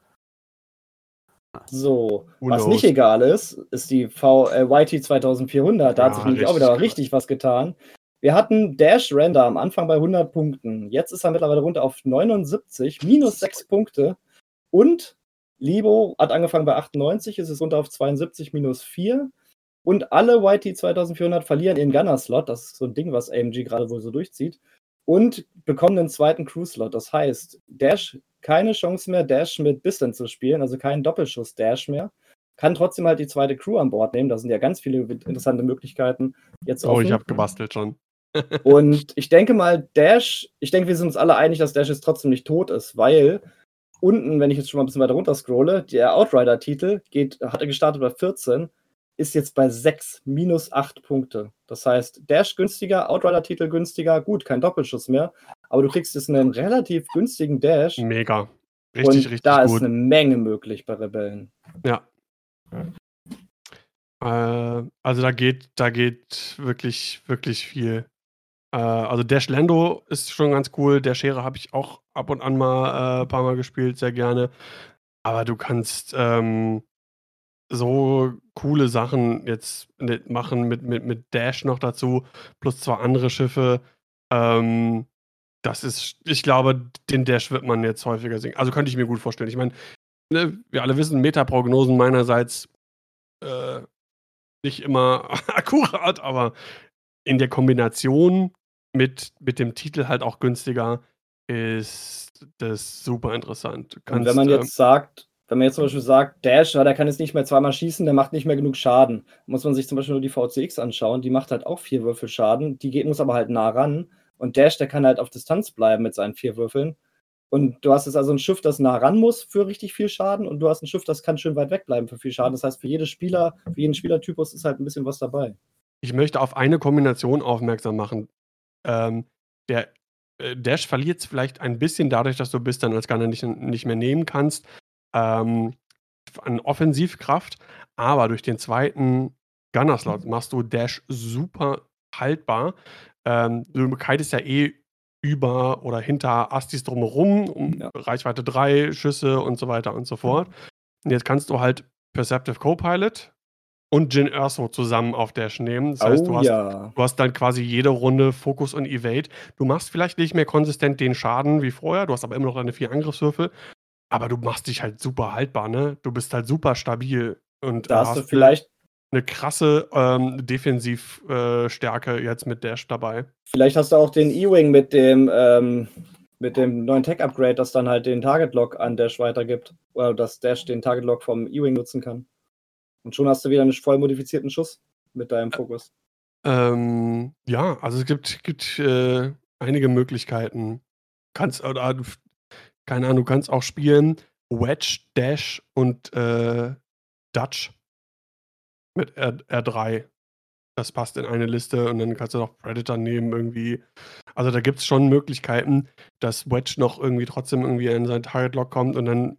So, was nicht egal ist, ist die v äh, YT 2400. Da ja, hat sich nämlich auch wieder richtig was getan. Wir hatten Dash Render am Anfang bei 100 Punkten. Jetzt ist er mittlerweile runter auf 79, minus 6 Punkte. Und Libo hat angefangen bei 98, ist es runter auf 72, minus 4. Und alle YT 2400 verlieren ihren Gunner-Slot. Das ist so ein Ding, was AMG gerade wohl so durchzieht. Und bekommen den zweiten Crew-Slot. Das heißt, Dash keine Chance mehr, Dash mit Bistan zu spielen, also kein Doppelschuss-Dash mehr kann trotzdem halt die zweite Crew an Bord nehmen. Da sind ja ganz viele interessante Möglichkeiten. Jetzt oh, ich habe gebastelt schon. Und ich denke mal, Dash, ich denke, wir sind uns alle einig, dass Dash jetzt trotzdem nicht tot ist, weil unten, wenn ich jetzt schon mal ein bisschen weiter runter scrolle, der Outrider-Titel hatte gestartet bei 14, ist jetzt bei 6, minus 8 Punkte. Das heißt, Dash günstiger, Outrider-Titel günstiger, gut, kein Doppelschuss mehr, aber du kriegst jetzt einen relativ günstigen Dash. Mega. Richtig, und richtig da gut. ist eine Menge möglich bei Rebellen. Ja. Äh, also da geht, da geht wirklich, wirklich viel. Äh, also Dash Lando ist schon ganz cool. Der Schere habe ich auch ab und an mal ein äh, paar Mal gespielt, sehr gerne. Aber du kannst ähm, so coole Sachen jetzt machen mit, mit, mit Dash noch dazu, plus zwei andere Schiffe. Ähm, das ist, ich glaube, den Dash wird man jetzt häufiger sehen. Also könnte ich mir gut vorstellen. Ich meine, ne, wir alle wissen, Metaprognosen meinerseits äh, nicht immer akkurat, aber in der Kombination mit, mit dem Titel halt auch günstiger ist das super interessant. Kannst, Und wenn man jetzt ähm, sagt, wenn man jetzt zum Beispiel sagt, Dash, ja, der kann jetzt nicht mehr zweimal schießen, der macht nicht mehr genug Schaden, muss man sich zum Beispiel nur die VCX anschauen, die macht halt auch vier Würfel Schaden, die geht, muss aber halt nah ran. Und Dash, der kann halt auf Distanz bleiben mit seinen vier Würfeln. Und du hast jetzt also ein Schiff, das nah ran muss für richtig viel Schaden und du hast ein Schiff, das kann schön weit weg bleiben für viel Schaden. Das heißt, für jede Spieler, für jeden Spielertypus ist halt ein bisschen was dabei. Ich möchte auf eine Kombination aufmerksam machen. Ähm, der äh, Dash verliert es vielleicht ein bisschen dadurch, dass du bis dann als Gunner nicht, nicht mehr nehmen kannst. Ähm, an Offensivkraft, aber durch den zweiten Gunner-Slot machst du Dash super haltbar. Ähm, du kitest ja eh über oder hinter Astis drumherum, um ja. Reichweite 3, Schüsse und so weiter und so fort. Und jetzt kannst du halt Perceptive Copilot und Jin Erso zusammen auf Dash nehmen. Das heißt, oh, du, hast, ja. du hast dann quasi jede Runde Fokus und Evade. Du machst vielleicht nicht mehr konsistent den Schaden wie vorher, du hast aber immer noch deine vier Angriffswürfel, aber du machst dich halt super haltbar, ne? Du bist halt super stabil. Und da hast du vielleicht eine krasse ähm, Defensivstärke äh, jetzt mit Dash dabei. Vielleicht hast du auch den E-Wing mit dem ähm, mit dem neuen Tech-Upgrade, das dann halt den Target-Lock an Dash weitergibt. Oder dass Dash den Target-Lock vom E-Wing nutzen kann. Und schon hast du wieder einen voll modifizierten Schuss mit deinem Fokus. Ähm, ja, also es gibt, gibt äh, einige Möglichkeiten. Kannst, oder, keine Ahnung, du kannst auch spielen Wedge, Dash und äh, Dutch mit R R3. Das passt in eine Liste und dann kannst du noch Predator nehmen irgendwie. Also da gibt es schon Möglichkeiten, dass Wedge noch irgendwie trotzdem irgendwie in sein Target-Lock kommt und dann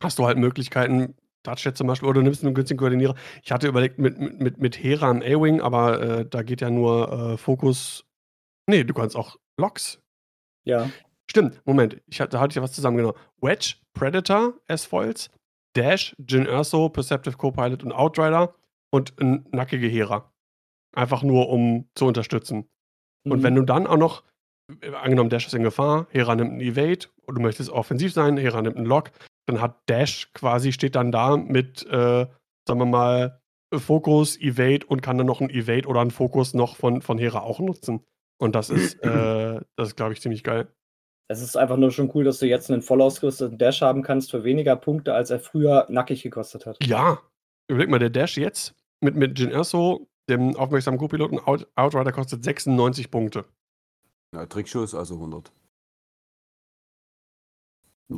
hast du halt Möglichkeiten, Touchjet zum Beispiel, oder du nimmst einen günstigen Koordinierer. Ich hatte überlegt mit, mit, mit Hera am A-Wing, aber äh, da geht ja nur äh, Fokus. Nee, du kannst auch Locks. Ja. Stimmt, Moment, ich, da hatte ich ja was zusammen, genau. Wedge, Predator, S-Foils, Dash, Jin Erso, Perceptive Copilot und Outrider und ein nackige Hera. Einfach nur, um zu unterstützen. Mhm. Und wenn du dann auch noch, äh, angenommen, Dash ist in Gefahr, Hera nimmt einen Evade und du möchtest offensiv sein, Hera nimmt einen Lock, dann hat Dash quasi, steht dann da mit, äh, sagen wir mal, Fokus, Evade und kann dann noch einen Evade oder einen Fokus noch von, von Hera auch nutzen. Und das ist, äh, das ist, glaube ich, ziemlich geil. Es ist einfach nur schon cool, dass du jetzt einen voll ausgerüsteten Dash haben kannst für weniger Punkte, als er früher nackig gekostet hat. Ja. Überleg mal, der Dash jetzt mit, mit Jin Erso, dem aufmerksamen Co-Piloten, Out, Outrider kostet 96 Punkte. Ja, Trickschuss also 100.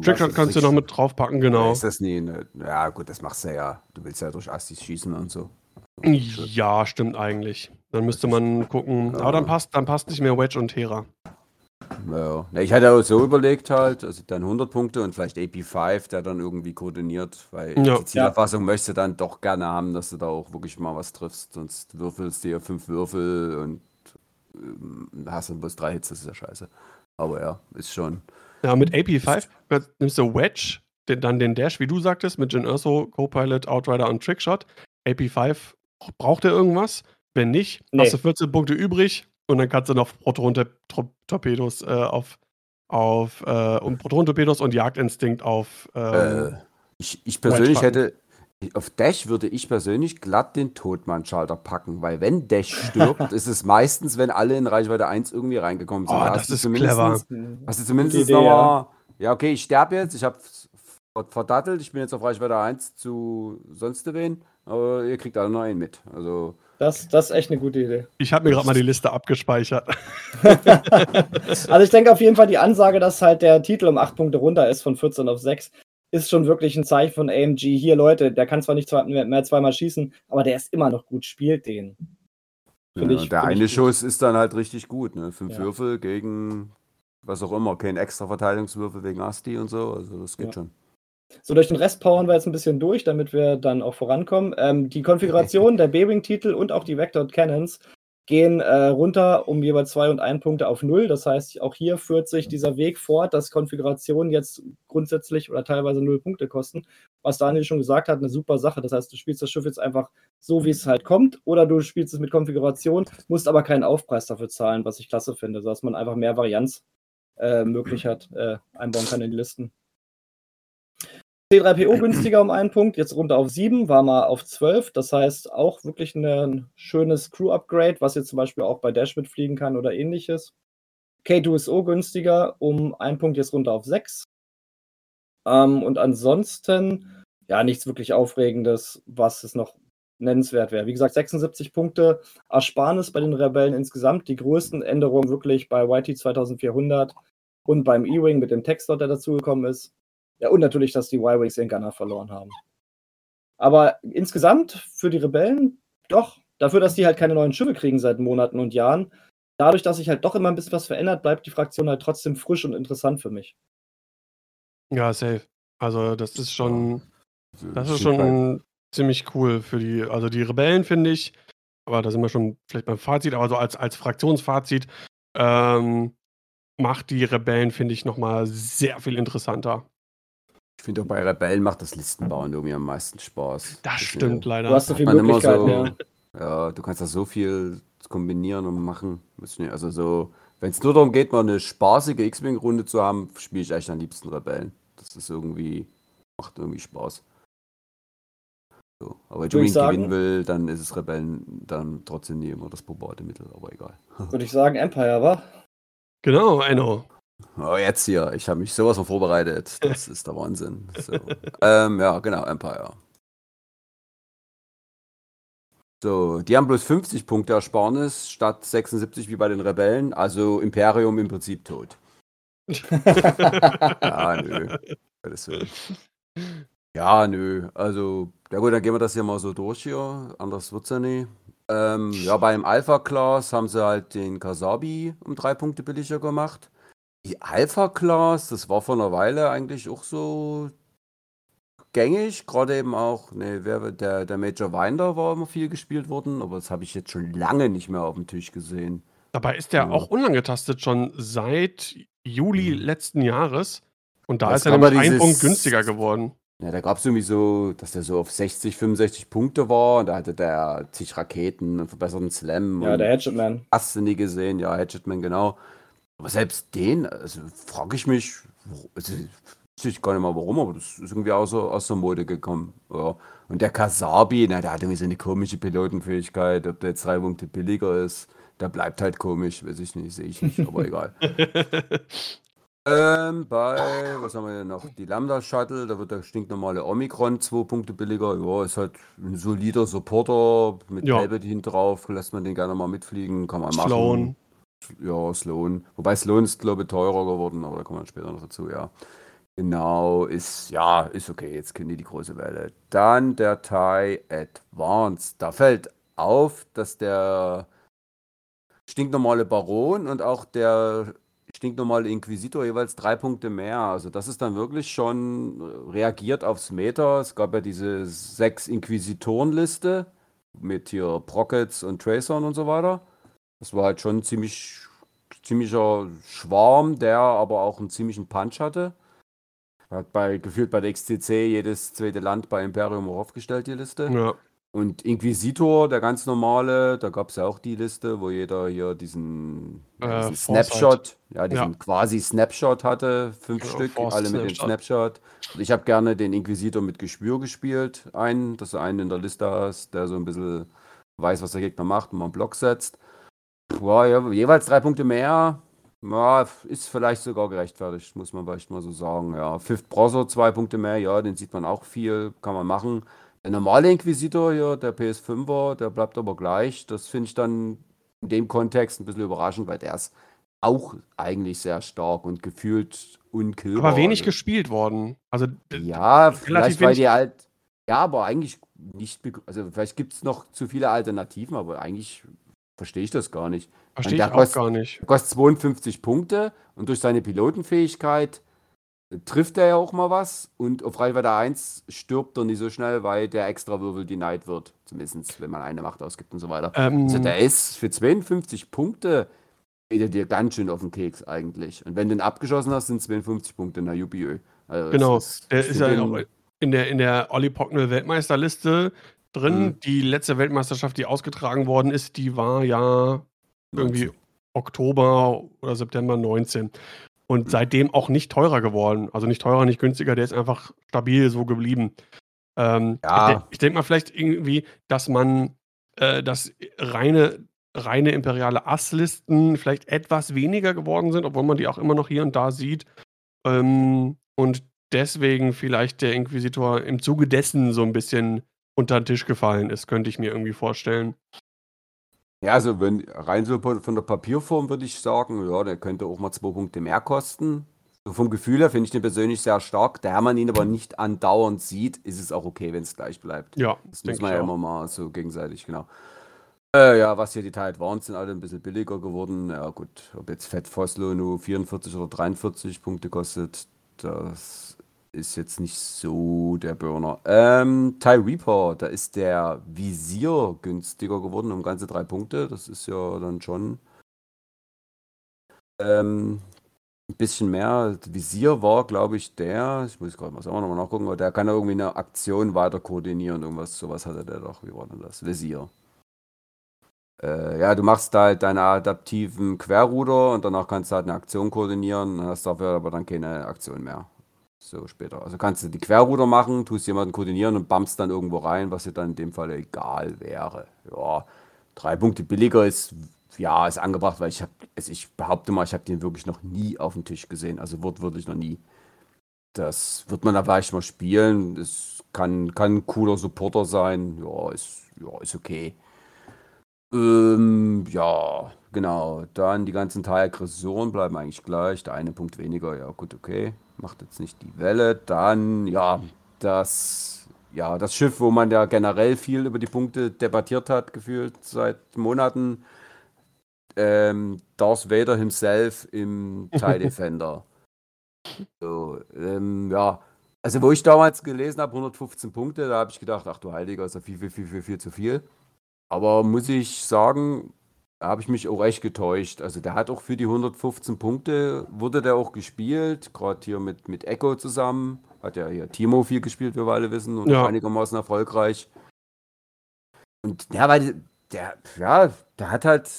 Trickshot kannst du noch mit draufpacken, genau. Ja, ist das nie, ne, ja gut, das machst du ja. Du willst ja durch Astis schießen und so. Ja, stimmt eigentlich. Dann müsste man gucken. Ja. Aber dann passt, dann passt nicht mehr Wedge und Hera. Ja. Ich hatte auch so überlegt halt, also dann 100 Punkte und vielleicht AP5, der dann irgendwie koordiniert, weil ja. die Zielerfassung möchtest du dann doch gerne haben, dass du da auch wirklich mal was triffst, sonst würfelst du ja fünf Würfel und äh, hast dann bloß drei Hits, das ist ja scheiße. Aber ja, ist schon. Ja, mit AP5 nimmst du Wedge, den, dann den Dash, wie du sagtest, mit Jin Urso, Copilot, Outrider und Trickshot. AP5, braucht er irgendwas? Wenn nicht, nee. hast du 14 Punkte übrig, und dann kannst du noch Proton-Torpedos äh, auf, auf äh, und Proton-Torpedos und Jagdinstinkt auf. Ähm, äh, ich, ich persönlich hätte, auf Dash würde ich persönlich glatt den Todmann-Schalter packen, weil wenn Dash stirbt, ist es meistens, wenn alle in Reichweite 1 irgendwie reingekommen sind. Oh, das ist clever. Hast du zumindest nochmal, ja okay, ich sterbe jetzt, ich habe verdattelt, ich bin jetzt auf Reichweite 1 zu sonst wen, aber ihr kriegt alle noch einen mit. Also Das, das ist echt eine gute Idee. Ich habe mir gerade mal die Liste abgespeichert. also ich denke auf jeden Fall, die Ansage, dass halt der Titel um acht Punkte runter ist von 14 auf 6, ist schon wirklich ein Zeichen von AMG. Hier, Leute, der kann zwar nicht zwei, mehr zweimal schießen, aber der ist immer noch gut, spielt den. Ja, ich, der eine Schuss ist dann halt richtig gut, ne? Fünf ja. Würfel gegen was auch immer, kein extra Verteidigungswürfel wegen Asti und so, also das geht ja. schon. So, durch den Rest powern wir jetzt ein bisschen durch, damit wir dann auch vorankommen. Ähm, die Konfiguration der B-Wing-Titel und auch die Vector Cannons gehen äh, runter um jeweils zwei und ein Punkte auf null. Das heißt, auch hier führt sich dieser Weg fort, dass Konfigurationen jetzt grundsätzlich oder teilweise null Punkte kosten. Was Daniel schon gesagt hat, eine super Sache. Das heißt, du spielst das Schiff jetzt einfach so, wie es halt kommt, oder du spielst es mit Konfiguration, musst aber keinen Aufpreis dafür zahlen, was ich klasse finde, sodass man einfach mehr Varianz äh, möglich hat, äh, einbauen kann in die Listen. C3PO günstiger um einen Punkt, jetzt runter auf 7, war mal auf 12. Das heißt auch wirklich ein schönes Crew-Upgrade, was jetzt zum Beispiel auch bei Dash mitfliegen kann oder ähnliches. K2SO günstiger um einen Punkt, jetzt runter auf 6. Ähm, und ansonsten, ja, nichts wirklich Aufregendes, was es noch nennenswert wäre. Wie gesagt, 76 Punkte Ersparnis bei den Rebellen insgesamt. Die größten Änderungen wirklich bei YT 2400 und beim E-Wing mit dem Textdot, der dazugekommen ist. Ja, und natürlich, dass die Y-Wings den Gunner verloren haben. Aber insgesamt für die Rebellen doch. Dafür, dass die halt keine neuen Schiffe kriegen seit Monaten und Jahren. Dadurch, dass sich halt doch immer ein bisschen was verändert, bleibt die Fraktion halt trotzdem frisch und interessant für mich. Ja, safe. Also, das ist schon. Das ist schon ziemlich cool für die. Also, die Rebellen finde ich. Aber da sind wir schon vielleicht beim Fazit. Aber so als, als Fraktionsfazit ähm, macht die Rebellen, finde ich, nochmal sehr viel interessanter. Ich finde auch bei Rebellen macht das Listenbauen irgendwie am meisten Spaß. Das, das stimmt leider. Du hast so viele Möglichkeiten, so, ja. ja. du kannst da so viel kombinieren und machen. Also so, wenn es nur darum geht, mal eine spaßige X-Wing-Runde zu haben, spiele ich echt am liebsten Rebellen. Das ist irgendwie, macht irgendwie Spaß. So. Aber wenn du ihn gewinnen will, dann ist es Rebellen dann trotzdem nie immer das probate Mittel, aber egal. Würde ich sagen, Empire, wa? Genau, Enno. Oh, jetzt hier. Ich habe mich sowas von vorbereitet. Das ist der Wahnsinn. So. ähm, ja, genau, Empire. So, die haben bloß 50 Punkte Ersparnis statt 76 wie bei den Rebellen. Also Imperium im Prinzip tot. ja, nö. Ja, nö. Also, ja gut, dann gehen wir das hier mal so durch hier. Anders wird's ja nicht. Ähm, ja, beim Alpha-Class haben sie halt den Kasabi um drei Punkte billiger gemacht. Die Alpha Class, das war vor einer Weile eigentlich auch so gängig, gerade eben auch, ne, wer der der Major Winder war immer viel gespielt worden, aber das habe ich jetzt schon lange nicht mehr auf dem Tisch gesehen. Dabei ist der Ja. auch unangetastet schon seit Juli Mhm. letzten Jahres und da Das ist er nämlich ein Punkt günstiger geworden. Ja, da gab es irgendwie so, dass der so auf 60, 65 Punkte war und da hatte der zig Raketen, 'n verbesserten Slam Ja, der Hatchetman. hast du nie gesehen, ja, Hatchetman, genau. Aber selbst den, also frage ich mich, also, weiß ich gar nicht mal warum, aber das ist irgendwie aus, aus der Mode gekommen. Ja. Und der Kasabi, na, der hat irgendwie so eine komische Pilotenfähigkeit, ob der jetzt drei Punkte billiger ist, der bleibt halt komisch, weiß ich nicht, sehe ich nicht, aber egal. ähm, bei, was haben wir denn noch? Die Lambda Shuttle, da wird der stinknormale Omikron zwei Punkte billiger. Ja, ist halt ein solider Supporter mit ja. Hinten drauf, lässt man den gerne mal mitfliegen, kann man machen. Ja, Sloan. Wobei Sloan ist, glaube ich, teurer geworden, aber da kommen wir später noch dazu, ja. Genau, ist, ja, ist okay, jetzt kennen die die große Welle. Dann der Thai Advanced. Da fällt auf, dass der stinknormale Baron und auch der stinknormale Inquisitor jeweils drei Punkte mehr. Also das ist dann wirklich schon reagiert aufs Meta. Es gab ja diese sechs Inquisitorenliste mit hier Prockets und Tracern und so weiter. Das war halt schon ein ziemlich, ziemlicher Schwarm, der aber auch einen ziemlichen Punch hatte. Hat bei, gefühlt bei der XCC jedes zweite Land bei Imperium auch aufgestellt, die Liste. Ja. Und Inquisitor, der ganz normale, da gab es ja auch die Liste, wo jeder hier diesen, äh, diesen Snapshot, ja, diesen ja. quasi Snapshot hatte, fünf ja, Stück, Force alle mit dem Snapshot. Und ich habe gerne den Inquisitor mit Gespür gespielt, einen, dass du einen in der Liste hast, der so ein bisschen weiß, was der Gegner macht und mal einen Block setzt. Boah, ja, jeweils drei Punkte mehr. Ja, ist vielleicht sogar gerechtfertigt, muss man vielleicht mal so sagen. Ja, Fifth Browser zwei Punkte mehr, ja, den sieht man auch viel, kann man machen. Der normale Inquisitor hier, der PS5er, der bleibt aber gleich. Das finde ich dann in dem Kontext ein bisschen überraschend, weil der ist auch eigentlich sehr stark und gefühlt unkillbar. Aber wenig also. gespielt worden. Also ja, vielleicht weil die halt. Ja, aber eigentlich nicht. Also vielleicht gibt es noch zu viele Alternativen, aber eigentlich verstehe ich das gar nicht. Verstehe ich auch kostet, gar nicht. kostet 52 Punkte und durch seine Pilotenfähigkeit trifft er ja auch mal was und auf Reichweite 1 stirbt er nicht so schnell, weil der extra Würfel denied wird. Zumindest, wenn man eine Macht ausgibt und so weiter. Ähm, also der ist für 52 Punkte geht er dir ganz schön auf den Keks eigentlich. Und wenn du ihn abgeschossen hast, sind 52 Punkte, na jubiö. Also genau, ist, der ist ja auch in der, in der Olli Pocknell Weltmeisterliste drin. Mhm. Die letzte Weltmeisterschaft, die ausgetragen worden ist, die war ja irgendwie 19. Oktober oder September 19 und seitdem auch nicht teurer geworden. Also nicht teurer, nicht günstiger, der ist einfach stabil so geblieben. Ähm, ja. Ich, ich denke mal vielleicht irgendwie, dass man äh, das reine, reine imperiale Asslisten vielleicht etwas weniger geworden sind, obwohl man die auch immer noch hier und da sieht. Ähm, und deswegen vielleicht der Inquisitor im Zuge dessen so ein bisschen unter den Tisch gefallen ist, könnte ich mir irgendwie vorstellen. Ja, also wenn rein so von der Papierform würde ich sagen, ja, der könnte auch mal zwei Punkte mehr kosten. So vom Gefühl her finde ich den persönlich sehr stark. Da man ihn aber nicht andauernd sieht, ist es auch okay, wenn es gleich bleibt. Ja, das muss man ja auch. immer mal so gegenseitig, genau. Äh, ja, was hier die Teile waren, sind alle ein bisschen billiger geworden. Ja, gut, ob jetzt Fett Foslo nur 44 oder 43 Punkte kostet, das ist jetzt nicht so der Burner. Ähm, Ty Reaper, da ist der Visier günstiger geworden um ganze drei Punkte. Das ist ja dann schon ähm, ein bisschen mehr. Visier war, glaube ich, der, ich muss gerade mal selber nochmal nachgucken, aber der kann ja irgendwie eine Aktion weiter koordinieren. Irgendwas, sowas hatte der doch. Wie war denn das? Visier. Äh, ja, du machst halt deine adaptiven Querruder und danach kannst du halt eine Aktion koordinieren, hast dafür aber dann keine Aktion mehr. So später. Also kannst du die Querruder machen, tust jemanden koordinieren und bummst dann irgendwo rein, was dir dann in dem Fall egal wäre. Ja, drei Punkte billiger ist, ja, ist angebracht, weil ich habe, also ich behaupte mal, ich habe den wirklich noch nie auf dem Tisch gesehen. Also wortwörtlich noch nie. Das wird man da vielleicht mal spielen. Das kann, kann ein cooler Supporter sein. Ja, ist, ja, ist okay. Ähm, ja, genau. Dann die ganzen Teil-Aggressionen bleiben eigentlich gleich. Der eine Punkt weniger, ja, gut, okay. Macht jetzt nicht die Welle. Dann, ja, das, ja, das Schiff, wo man ja generell viel über die Punkte debattiert hat, gefühlt seit Monaten. Ähm, Darth Vader himself im TIE Defender. So, ähm, ja. Also, wo ich damals gelesen habe, 115 Punkte, da habe ich gedacht, ach du Heiliger, ist ja viel, viel, viel, viel, viel zu viel. Aber muss ich sagen, habe ich mich auch echt getäuscht. Also der hat auch für die 115 Punkte, wurde der auch gespielt, gerade hier mit, mit Echo zusammen. Hat ja hier Timo viel gespielt, wie wir alle wissen, und ja. einigermaßen erfolgreich. Und ja, weil der, ja, der hat halt,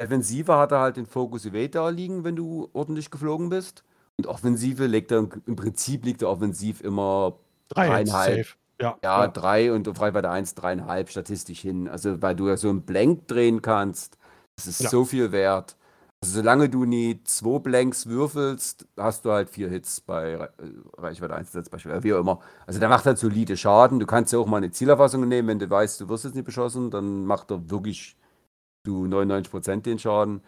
Defensive hat er halt den Fokus da liegen, wenn du ordentlich geflogen bist. Und Offensive legt er, im Prinzip liegt er offensiv immer dreieinhalb. Ja, ja, drei und auf Reichweite 1 dreieinhalb statistisch hin. Also, weil du ja so einen Blank drehen kannst, das ist ja. so viel wert. Also, solange du nie zwei Blanks würfelst, hast du halt vier Hits bei äh, Reichweite 1 als Beispiel, wie auch immer. Also, der macht halt solide Schaden. Du kannst ja auch mal eine Zielerfassung nehmen, wenn du weißt, du wirst jetzt nicht beschossen, dann macht er wirklich zu 99% den Schaden.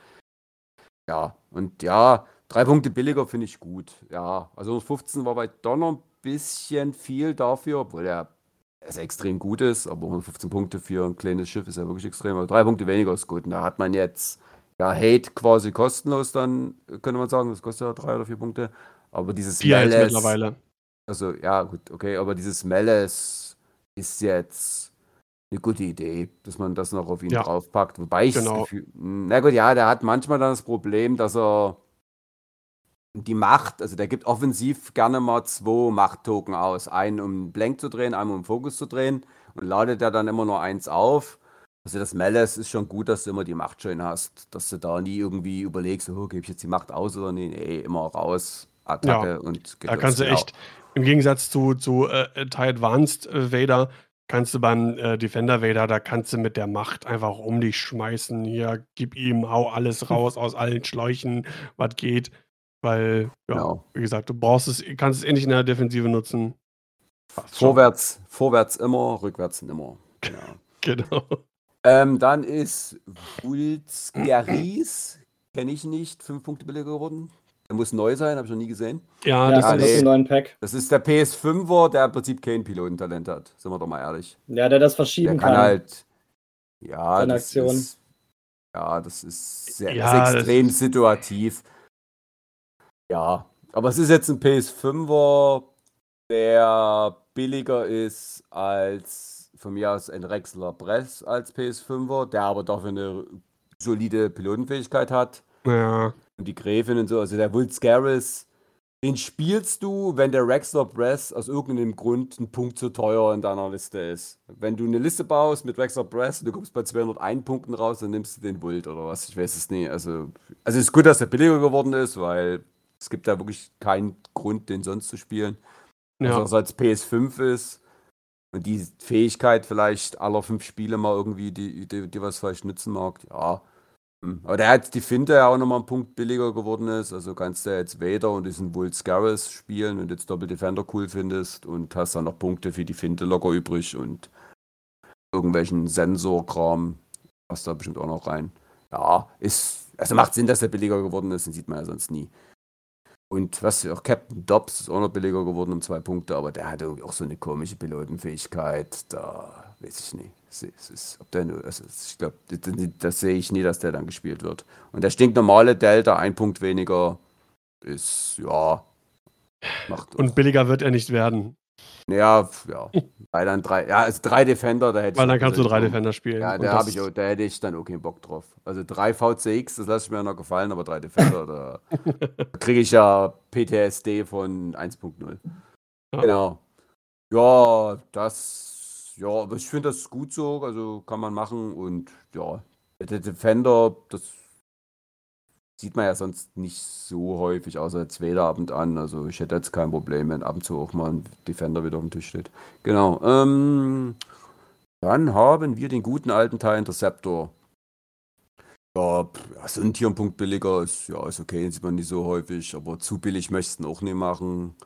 Ja, und ja, drei Punkte billiger finde ich gut. Ja, also 15 war bei Donner bisschen viel dafür, obwohl er es extrem gut ist, aber 115 Punkte für ein kleines Schiff ist ja wirklich extrem. Aber drei Punkte weniger ist gut. Und da hat man jetzt ja Hate quasi kostenlos dann, könnte man sagen. Das kostet ja drei oder vier Punkte. Aber dieses vier Melles, mittlerweile. Also ja, gut, okay, aber dieses Melles ist jetzt eine gute Idee, dass man das noch auf ihn ja. draufpackt. Wobei ich genau. Gefühl, na gut, ja, der hat manchmal dann das Problem, dass er die Macht, also der gibt offensiv gerne mal zwei Machttoken aus. Einen, um Blank zu drehen, einen, um Fokus zu drehen. Und ladet er dann immer nur eins auf. Also das Melles ist schon gut, dass du immer die Macht schön hast. Dass du da nie irgendwie überlegst, oh, gebe ich jetzt die Macht aus oder nee, nee, immer raus, Attacke ja, und Da kannst du echt, im Gegensatz zu, zu äh, TIE Advanced äh, Vader, kannst du beim äh, Defender Vader, da kannst du mit der Macht einfach um dich schmeißen. Hier, gib ihm, hau alles raus aus allen Schläuchen, was geht. Weil, ja, genau. wie gesagt, du brauchst es, kannst es eh nicht in der Defensive nutzen. Vorwärts, vorwärts immer, rückwärts nimmer. Genau. genau. Ähm, dann ist Wulzgaris, kenne ich nicht, fünf Punkte billiger geworden. Der muss neu sein, habe ich noch nie gesehen. Ja, das, ja, ist ein neuen Pack. Das ist der PS5er, der im Prinzip kein Pilotentalent hat. Sind wir doch mal ehrlich. Ja, der das verschieben der kann. kann halt. Ja, Seine das Aktion. ist. Ja, das ist sehr Ja, ist extrem situativ. Ja, aber es ist jetzt ein PS5er, der billiger ist als von mir aus ein Rexler Press als PS5er, der aber dafür eine solide Pilotenfähigkeit hat. Ja. Und die Gräfin und so, also der Vulscaris, den spielst du, wenn der Rexler Press aus irgendeinem Grund ein Punkt zu teuer in deiner Liste ist. Wenn du eine Liste baust mit Rexler Press und du kommst bei 201 Punkten raus, dann nimmst du den Vult oder was, ich weiß es nicht. Also, also es ist gut, dass der billiger geworden ist, weil es gibt da wirklich keinen Grund, den sonst zu spielen. Ja. Also als PS5 ist und die Fähigkeit vielleicht aller fünf Spiele mal irgendwie, die, die, die was vielleicht nutzen mag, ja. Hm. Aber der hat die Finte ja auch nochmal einen Punkt billiger geworden ist. Also kannst du jetzt Vader und diesen Wolf Garrus spielen und jetzt Doppel Defender cool findest und hast dann noch Punkte für die Finte locker übrig und irgendwelchen Sensorkram passt da bestimmt auch noch rein. Ja, ist, also macht Sinn, dass der billiger geworden ist, den sieht man ja sonst nie. Und was auch Captain Dobbs ist auch noch billiger geworden um zwei Punkte, aber der hatte auch so eine komische Pilotenfähigkeit. Da weiß ich nicht. Ist, ob der, nur- also ich glaube, das, das sehe ich nie, dass der dann gespielt wird. Und der stinknormale Delta, ein Punkt weniger, ist, ja. Macht Und billiger wird er nicht werden. Ja, ja. Weil dann drei, ja, also drei Defender, da hätte Weil ich dann kannst du drei Defender spielen. Ja, da, hab ich da hätte ich dann auch keinen Bock drauf. Also drei VCX, das lasse ich mir noch gefallen, aber drei Defender, da kriege ich ja PTSD von 1.0. Ja. Genau. Ja, das, ja, aber ich finde das gut so, also kann man machen und ja, der Defender, das sieht man ja sonst nicht so häufig, außer jetzt weder Abend an. Also ich hätte jetzt kein Problem, wenn ab und zu auch mal ein Defender wieder auf dem Tisch steht. Genau. Ähm, dann haben wir den guten alten Teil Interceptor. Ja, ja, so ein Tier Punkt billiger ist, ja, ist okay, den sieht man nicht so häufig, aber zu billig möchte ich ihn auch nicht machen.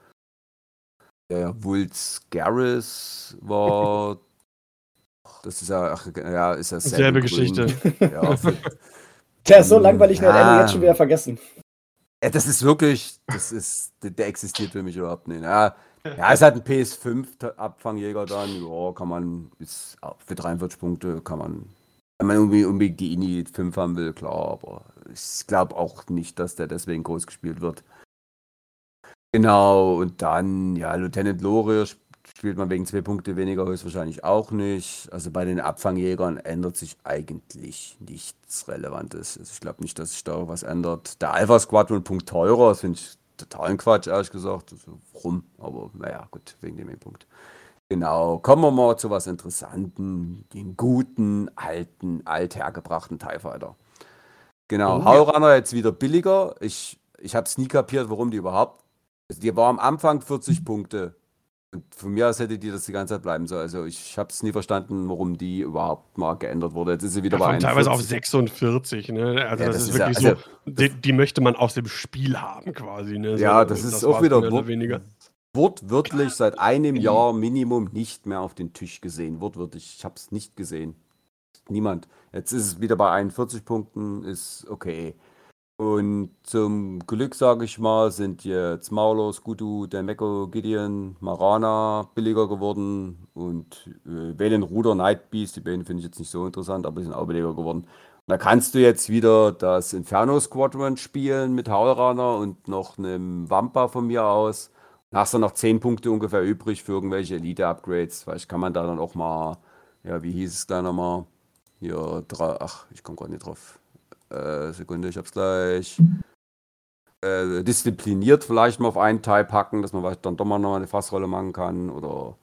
Der Wulz Garrus war. Das ist ja, ach, ja, ist ja Selbe. Geschichte. Ja, für, Der ist so langweilig, der hat Ja. Ende jetzt schon wieder vergessen. Ja, das ist wirklich, das ist, der, existiert für mich überhaupt nicht. Ja, ja es hat ein PS5-Abfangjäger dann, ja, kann man, ist für 43 Punkte kann man, wenn man irgendwie unbedingt die INI 5 haben will, klar, aber ich glaube auch nicht, dass der deswegen groß gespielt wird. Genau, und dann, ja, Lieutenant Lore spielt man wegen zwei Punkte weniger höchstwahrscheinlich auch nicht. Also bei den Abfangjägern ändert sich eigentlich nichts Relevantes. Also ich glaube nicht, dass sich da was ändert. Der Alpha Squadron Punkt teurer, das finde ich totalen Quatsch, ehrlich gesagt. Also, warum? Aber naja, gut, wegen dem Punkt. Genau, kommen wir mal zu was Interessanten, den guten, alten, althergebrachten TIE Fighter. Genau, Oh. Haurunner jetzt wieder billiger. Ich, ich habe es nie kapiert, warum die überhaupt. Also die war am Anfang 40 Punkte. Und von mir aus hätte die das die ganze Zeit bleiben sollen. Also ich habe es nie verstanden, warum die überhaupt mal geändert wurde. Jetzt ist sie wieder Ja, bei teilweise auf 41. 46, ne? Also Ja, das, das ist ist ja- wirklich also, so, die, die möchte man aus dem Spiel haben quasi, ne? So, Ja, das ist auch war's wieder mehr weniger. wortwörtlich seit einem Jahr Minimum nicht mehr auf den Tisch gesehen. Wortwörtlich, ich habe es nicht gesehen. Niemand. Jetzt ist es wieder bei 41 Punkten, ist okay. Und zum Glück, sage ich mal, sind jetzt Maulos, Gudu, Demeko, Gideon, Marana billiger geworden und äh, Valen Ruder, Nightbeast, die beiden finde ich jetzt nicht so interessant, aber die sind auch billiger geworden. Und da kannst du jetzt wieder das Inferno Squadron spielen mit Haulraner und noch einem Wampa von mir aus. Dann hast du noch 10 Punkte ungefähr übrig für irgendwelche Elite-Upgrades. Vielleicht kann man da dann auch mal, ja, wie hieß es da nochmal? Hier, drei, ach, ich komme gerade nicht drauf. Äh, Sekunde, ich hab's gleich. Äh, diszipliniert vielleicht mal auf einen Teil packen, dass man vielleicht dann doch mal noch eine Fassrolle machen kann. Oder,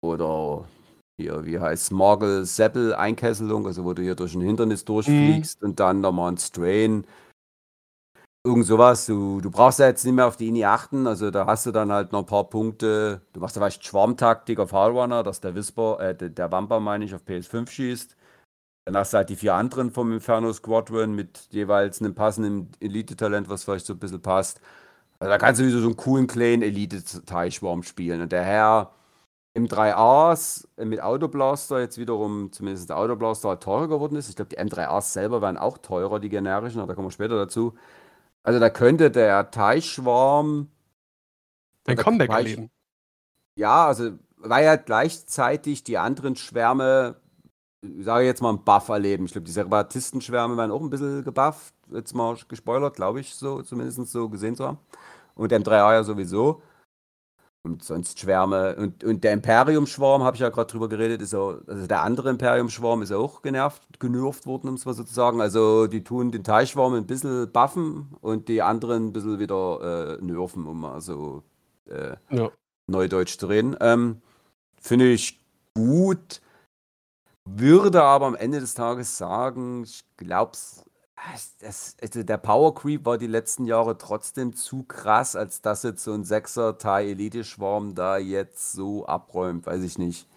oder hier, wie heißt Smorgel Seppel Einkesselung, also wo du hier durch ein Hindernis durchfliegst und dann nochmal ein Strain. Irgend sowas. Du, du brauchst ja jetzt nicht mehr auf die INI achten, also da hast du dann halt noch ein paar Punkte. Du machst ja vielleicht Schwarmtaktik auf Hallrunner, dass der Whisper, äh, der, der Wampa meine ich, auf PS5 schießt. Du halt die vier anderen vom Inferno Squadron mit jeweils einem passenden Elite-Talent, was vielleicht so ein bisschen passt. Also da kannst du wieder so einen coolen kleinen Elite-Teilschwarm spielen. Und der Herr im 3As mit Autoblaster jetzt wiederum, zumindest der Autoblaster halt teurer geworden ist. Ich glaube, die M3As selber werden auch teurer, die generischen, aber da kommen wir später dazu. Also da könnte der Teichschwarm ein Comeback erleben. Ja, also weil ja gleichzeitig die anderen Schwärme, ich sage jetzt mal, einen Buff erleben. Ich glaube, die Separatistenschwärme werden auch ein bisschen gebufft, jetzt mal gespoilert, glaube ich, so zumindest so gesehen zu haben. Und M3A ja sowieso. Und sonst Schwärme. Und, und der Imperium-Schwarm, habe ich ja gerade drüber geredet, ist auch, also der andere Imperium-Schwarm ist auch genervt, genervt worden, um es mal so zu sagen. Also die tun den Teilschwarm ein bisschen buffen und die anderen ein bisschen wieder äh, nerven, um mal so äh, ja. Neudeutsch zu reden. Ähm, Finde ich gut. Würde aber am Ende des Tages sagen, ich glaube, das, also der Power Creep war die letzten Jahre trotzdem zu krass, als dass jetzt so ein Sechser Thai Elite Schwarm da jetzt so abräumt, weiß ich nicht.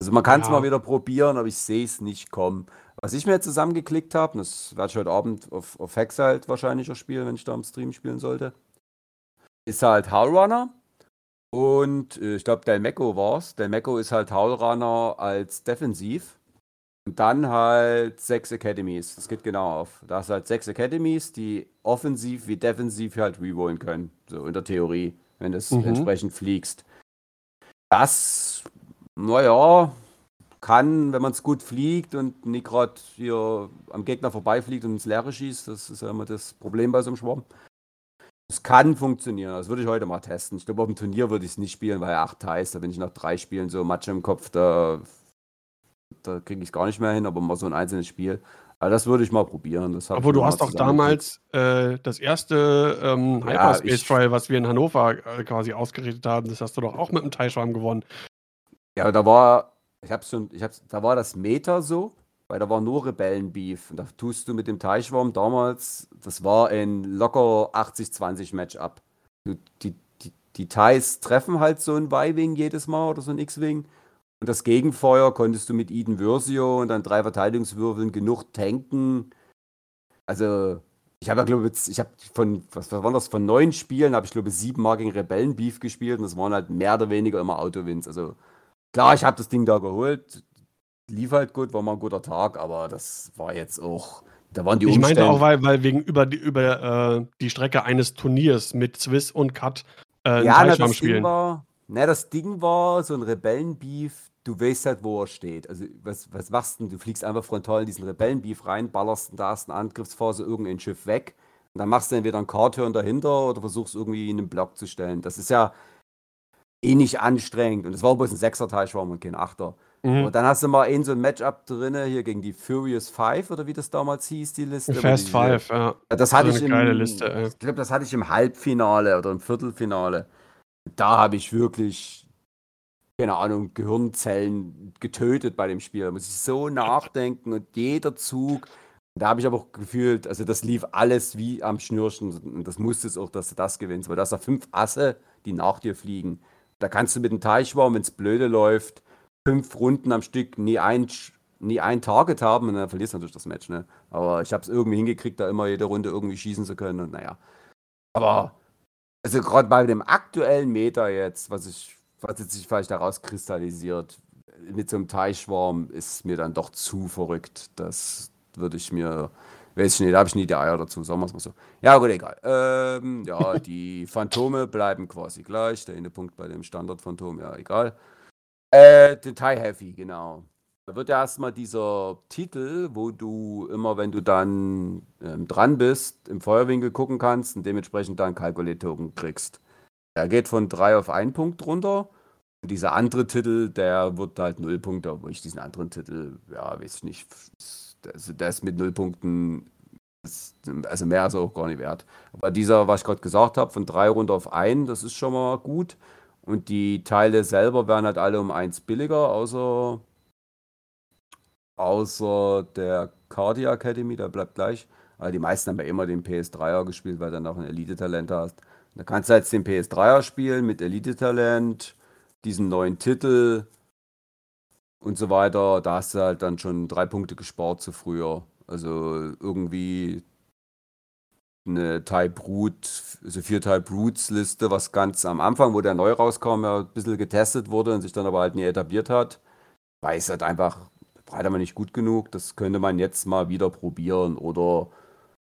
Also man kann es ja. mal wieder probieren, aber ich sehe es nicht kommen. Was ich mir jetzt zusammengeklickt habe, das werde ich heute Abend auf, auf Hex halt wahrscheinlich auch spielen, wenn ich da am Stream spielen sollte, ist halt Howlrunner. Und äh, ich glaube, Delmeco war es. Delmeco ist halt Howlrunner als Defensiv. Und dann halt sechs Academies. Das geht genau auf. Da hast du halt sechs Academies, die offensiv wie defensiv halt rerollen können. So in der Theorie, wenn du es mhm. entsprechend fliegst. Das, naja, kann, wenn man es gut fliegt und nicht gerade hier am Gegner vorbeifliegt und ins Leere schießt, das ist ja immer das Problem bei so einem Schwarm. Es kann funktionieren. Das würde ich heute mal testen. Ich glaube, auf dem Turnier würde ich es nicht spielen, weil er acht heißt. Da bin ich nach drei Spielen so Matsch im Kopf, da da kriege ich es gar nicht mehr hin, aber mal so ein einzelnes Spiel. Aber das würde ich mal probieren. aber du hast doch damals äh, das erste ähm, Hyperspace ja, Trial, was wir in Hannover äh, quasi ausgerichtet haben, das hast du doch auch mit dem Teilschwarm gewonnen. Ja, da war, ich hab's schon, ich hab's, da war das Meta so, weil da war nur Rebellenbeef. Und da tust du mit dem Teichschwarm damals, das war ein locker 80-20 Matchup. Die, die, die, die Thais treffen halt so ein Y-Wing jedes Mal oder so ein X-Wing. Und das Gegenfeuer konntest du mit Eden Versio und dann drei Verteidigungswürfeln genug tanken. Also, ich habe ja, glaube ich, ich habe von, was waren das, von neun Spielen habe ich, glaube ich, sieben Mal gegen Rebellenbeef gespielt und das waren halt mehr oder weniger immer Autowins. Also, klar, ich habe das Ding da geholt, lief halt gut, war mal ein guter Tag, aber das war jetzt auch, da waren die Ich meinte auch, weil, weil wegen über die, über, äh, die Strecke eines Turniers mit Swiss und Cut äh, ja, na, das Ding war, na, das Ding war so ein Rebellenbeef, du weißt halt, wo er steht. Also, was, was machst du? Du fliegst einfach frontal in diesen Rebellenbeef rein, ballerst in der ersten Angriffsphase irgendein Schiff weg. Und dann machst du entweder einen Cardturn dahinter oder versuchst irgendwie in einen Block zu stellen. Das ist ja eh nicht anstrengend. Und es war bloß ein Sechser-Teilschwarm und kein Achter. Mhm. Und dann hast du mal ein so ein Matchup drin, hier gegen die Furious Five oder wie das damals hieß, die Liste. Fast Five, ja. Das hatte so ich im, Liste, ich glaube, das hatte ich im Halbfinale oder im Viertelfinale. Da habe ich wirklich keine Ahnung, Gehirnzellen getötet bei dem Spiel. Da muss ich so nachdenken und jeder Zug. Da habe ich aber auch gefühlt, also das lief alles wie am Schnürchen. Und das musste es auch, dass du das gewinnst. Weil das sind fünf Asse, die nach dir fliegen. Da kannst du mit dem Teichwarm, wenn es blöde läuft, fünf Runden am Stück nie ein, nie ein Target haben und dann verlierst du natürlich das Match. Ne? Aber ich habe es irgendwie hingekriegt, da immer jede Runde irgendwie schießen zu können. Und naja. Aber, also gerade bei dem aktuellen Meter jetzt, was ich was jetzt sich vielleicht daraus kristallisiert, mit so einem Teichschwarm ist mir dann doch zu verrückt. Das würde ich mir, weiß ich nicht, da habe ich nie die Eier dazu, sagen wir es mal so. Ja, gut, egal. Ähm, ja, die Phantome bleiben quasi gleich. Der eine Punkt bei dem Standard-Phantom, ja, egal. Äh, Detail Heavy, genau. Da wird ja erstmal dieser Titel, wo du immer, wenn du dann ähm, dran bist, im Feuerwinkel gucken kannst und dementsprechend dann Calculate-Token kriegst. Er geht von 3 auf 1 Punkt runter. Und dieser andere Titel, der wird halt 0 Punkte, obwohl ich diesen anderen Titel, ja, weiß ich nicht, also der ist mit 0 Punkten, also mehr ist er auch gar nicht wert. Aber dieser, was ich gerade gesagt habe, von 3 runter auf 1, das ist schon mal gut. Und die Teile selber werden halt alle um 1 billiger, außer, außer der Cardia Academy, der bleibt gleich. Aber die meisten haben ja immer den PS3er gespielt, weil du dann auch ein Elite-Talent hast. Da kannst du jetzt den PS3er spielen mit Elite-Talent, diesen neuen Titel und so weiter. Da hast du halt dann schon drei Punkte gespart zu früher. Also irgendwie eine Type Root, also vier Type Roots Liste, was ganz am Anfang, wo der neu rauskam, ja ein bisschen getestet wurde und sich dann aber halt nie etabliert hat. Weiß halt einfach, breiter man nicht gut genug. Das könnte man jetzt mal wieder probieren oder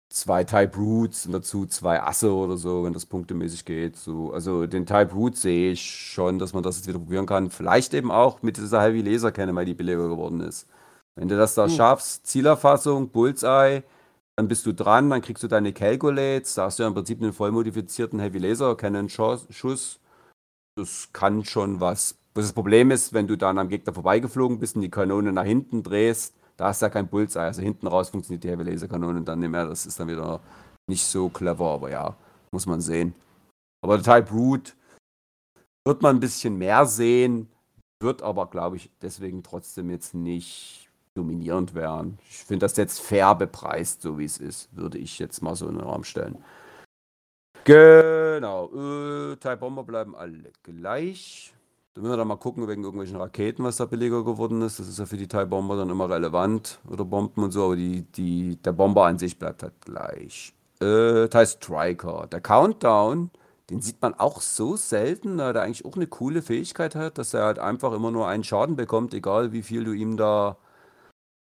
zwei Type Roots und dazu zwei Asse oder so, wenn das punktemäßig geht. So, also den Type Root sehe ich schon, dass man das jetzt wieder probieren kann. Vielleicht eben auch mit dieser Heavy Laser Kenne, weil die billiger geworden ist. Wenn du das da hm. schaffst, Zielerfassung, Bullseye, dann bist du dran, dann kriegst du deine Calculates, da hast du ja im Prinzip einen vollmodifizierten Heavy Laser Cannon Schuss. Das kann schon was. Das Problem ist, wenn du dann am Gegner vorbeigeflogen bist und die Kanone nach hinten drehst, da du ja kein Bullseye. Also hinten raus funktioniert die Heavy Laser Kanone dann nicht mehr. Das ist dann wieder nicht so clever, aber ja, muss man sehen. Aber der Type Root wird man ein bisschen mehr sehen, wird aber, glaube ich, deswegen trotzdem jetzt nicht dominierend wären. Ich finde das jetzt fair bepreist, so wie es ist, würde ich jetzt mal so in den Raum stellen. Genau. Äh, Type Bomber bleiben alle gleich. Da müssen wir dann mal gucken wegen irgendwelchen Raketen, was da billiger geworden ist. Das ist ja für die Type Bomber dann immer relevant. Oder Bomben und so, aber die, die, der Bomber an sich bleibt halt gleich. Äh, TIE Striker. Der Countdown, den sieht man auch so selten, da er eigentlich auch eine coole Fähigkeit hat, dass er halt einfach immer nur einen Schaden bekommt, egal wie viel du ihm da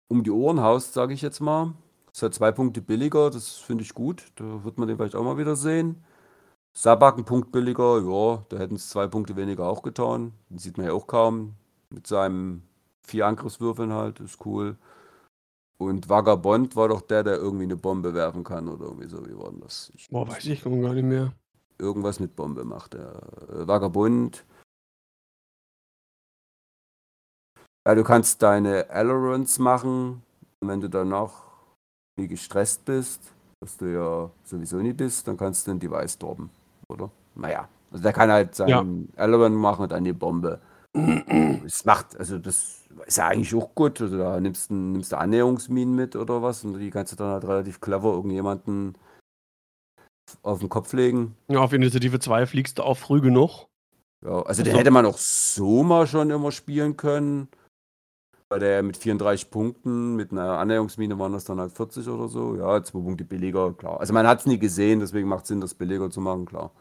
um die Ohren haust, sage ich jetzt mal. Ist halt zwei Punkte billiger, das finde ich gut. Da wird man den vielleicht auch mal wieder sehen. Sabak ein Punkt billiger, ja, da hätten es zwei Punkte weniger auch getan. Den sieht man ja auch kaum. Mit seinem vier Angriffswürfeln halt, ist cool. Und Vagabond war doch der, der irgendwie eine Bombe werfen kann oder irgendwie so. Wie war denn das? Ich Boah, weiß ich gar nicht mehr. Irgendwas mit Bombe macht der. Äh, Vagabond Ja, du kannst deine Ailerons machen und wenn du danach nie gestresst bist, was du ja sowieso nie bist, dann kannst du ein Device droppen, oder? Naja, also der kann halt seinen ja. Aileron machen und eine Bombe. Es macht, also das ist ja eigentlich auch gut. Also da nimmst du, nimmst du Annäherungsminen mit oder was und die kannst du dann halt relativ clever irgendjemanden auf den Kopf legen. Ja, auf Initiative 2 fliegst du auch früh genug. Ja, also den hätte man auch so mal schon immer spielen können. Der mit 34 Punkten, mit einer Annäherungsmine waren das dann halt 40 oder so. Ja, zwei Punkte billiger, klar. Also man hat es nie gesehen, deswegen macht es Sinn, das billiger zu machen, klar.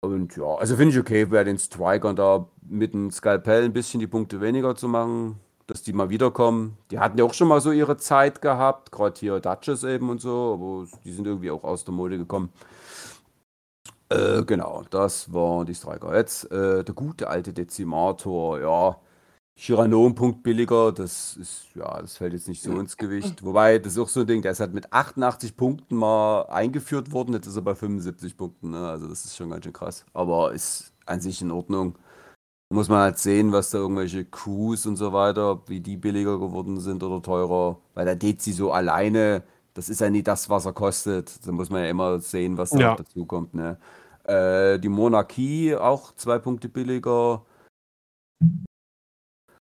Und ja, also finde ich okay, bei den Strikern da mit dem Skalpell ein bisschen die Punkte weniger zu machen, dass die mal wiederkommen. Die hatten ja auch schon mal so ihre Zeit gehabt, gerade hier Duchess eben und so, aber die sind irgendwie auch aus der Mode gekommen. Äh, genau, das war die Striker. Jetzt äh, der gute alte Dezimator, ja Chirano ein Punkt billiger, das ist, ja, das fällt jetzt nicht so ins Gewicht. Wobei, das ist auch so ein Ding, der ist halt mit 88 Punkten mal eingeführt worden, jetzt ist er bei 75 Punkten, ne? Also das ist schon ganz schön krass. Aber ist an sich in Ordnung. Muss man halt sehen, was da irgendwelche Crews und so weiter, wie die billiger geworden sind oder teurer. Weil der Dezi so alleine, das ist ja nie das, was er kostet. Da muss man ja immer sehen, was da ja. dazu kommt. Ne? Äh, die Monarchie auch zwei Punkte billiger.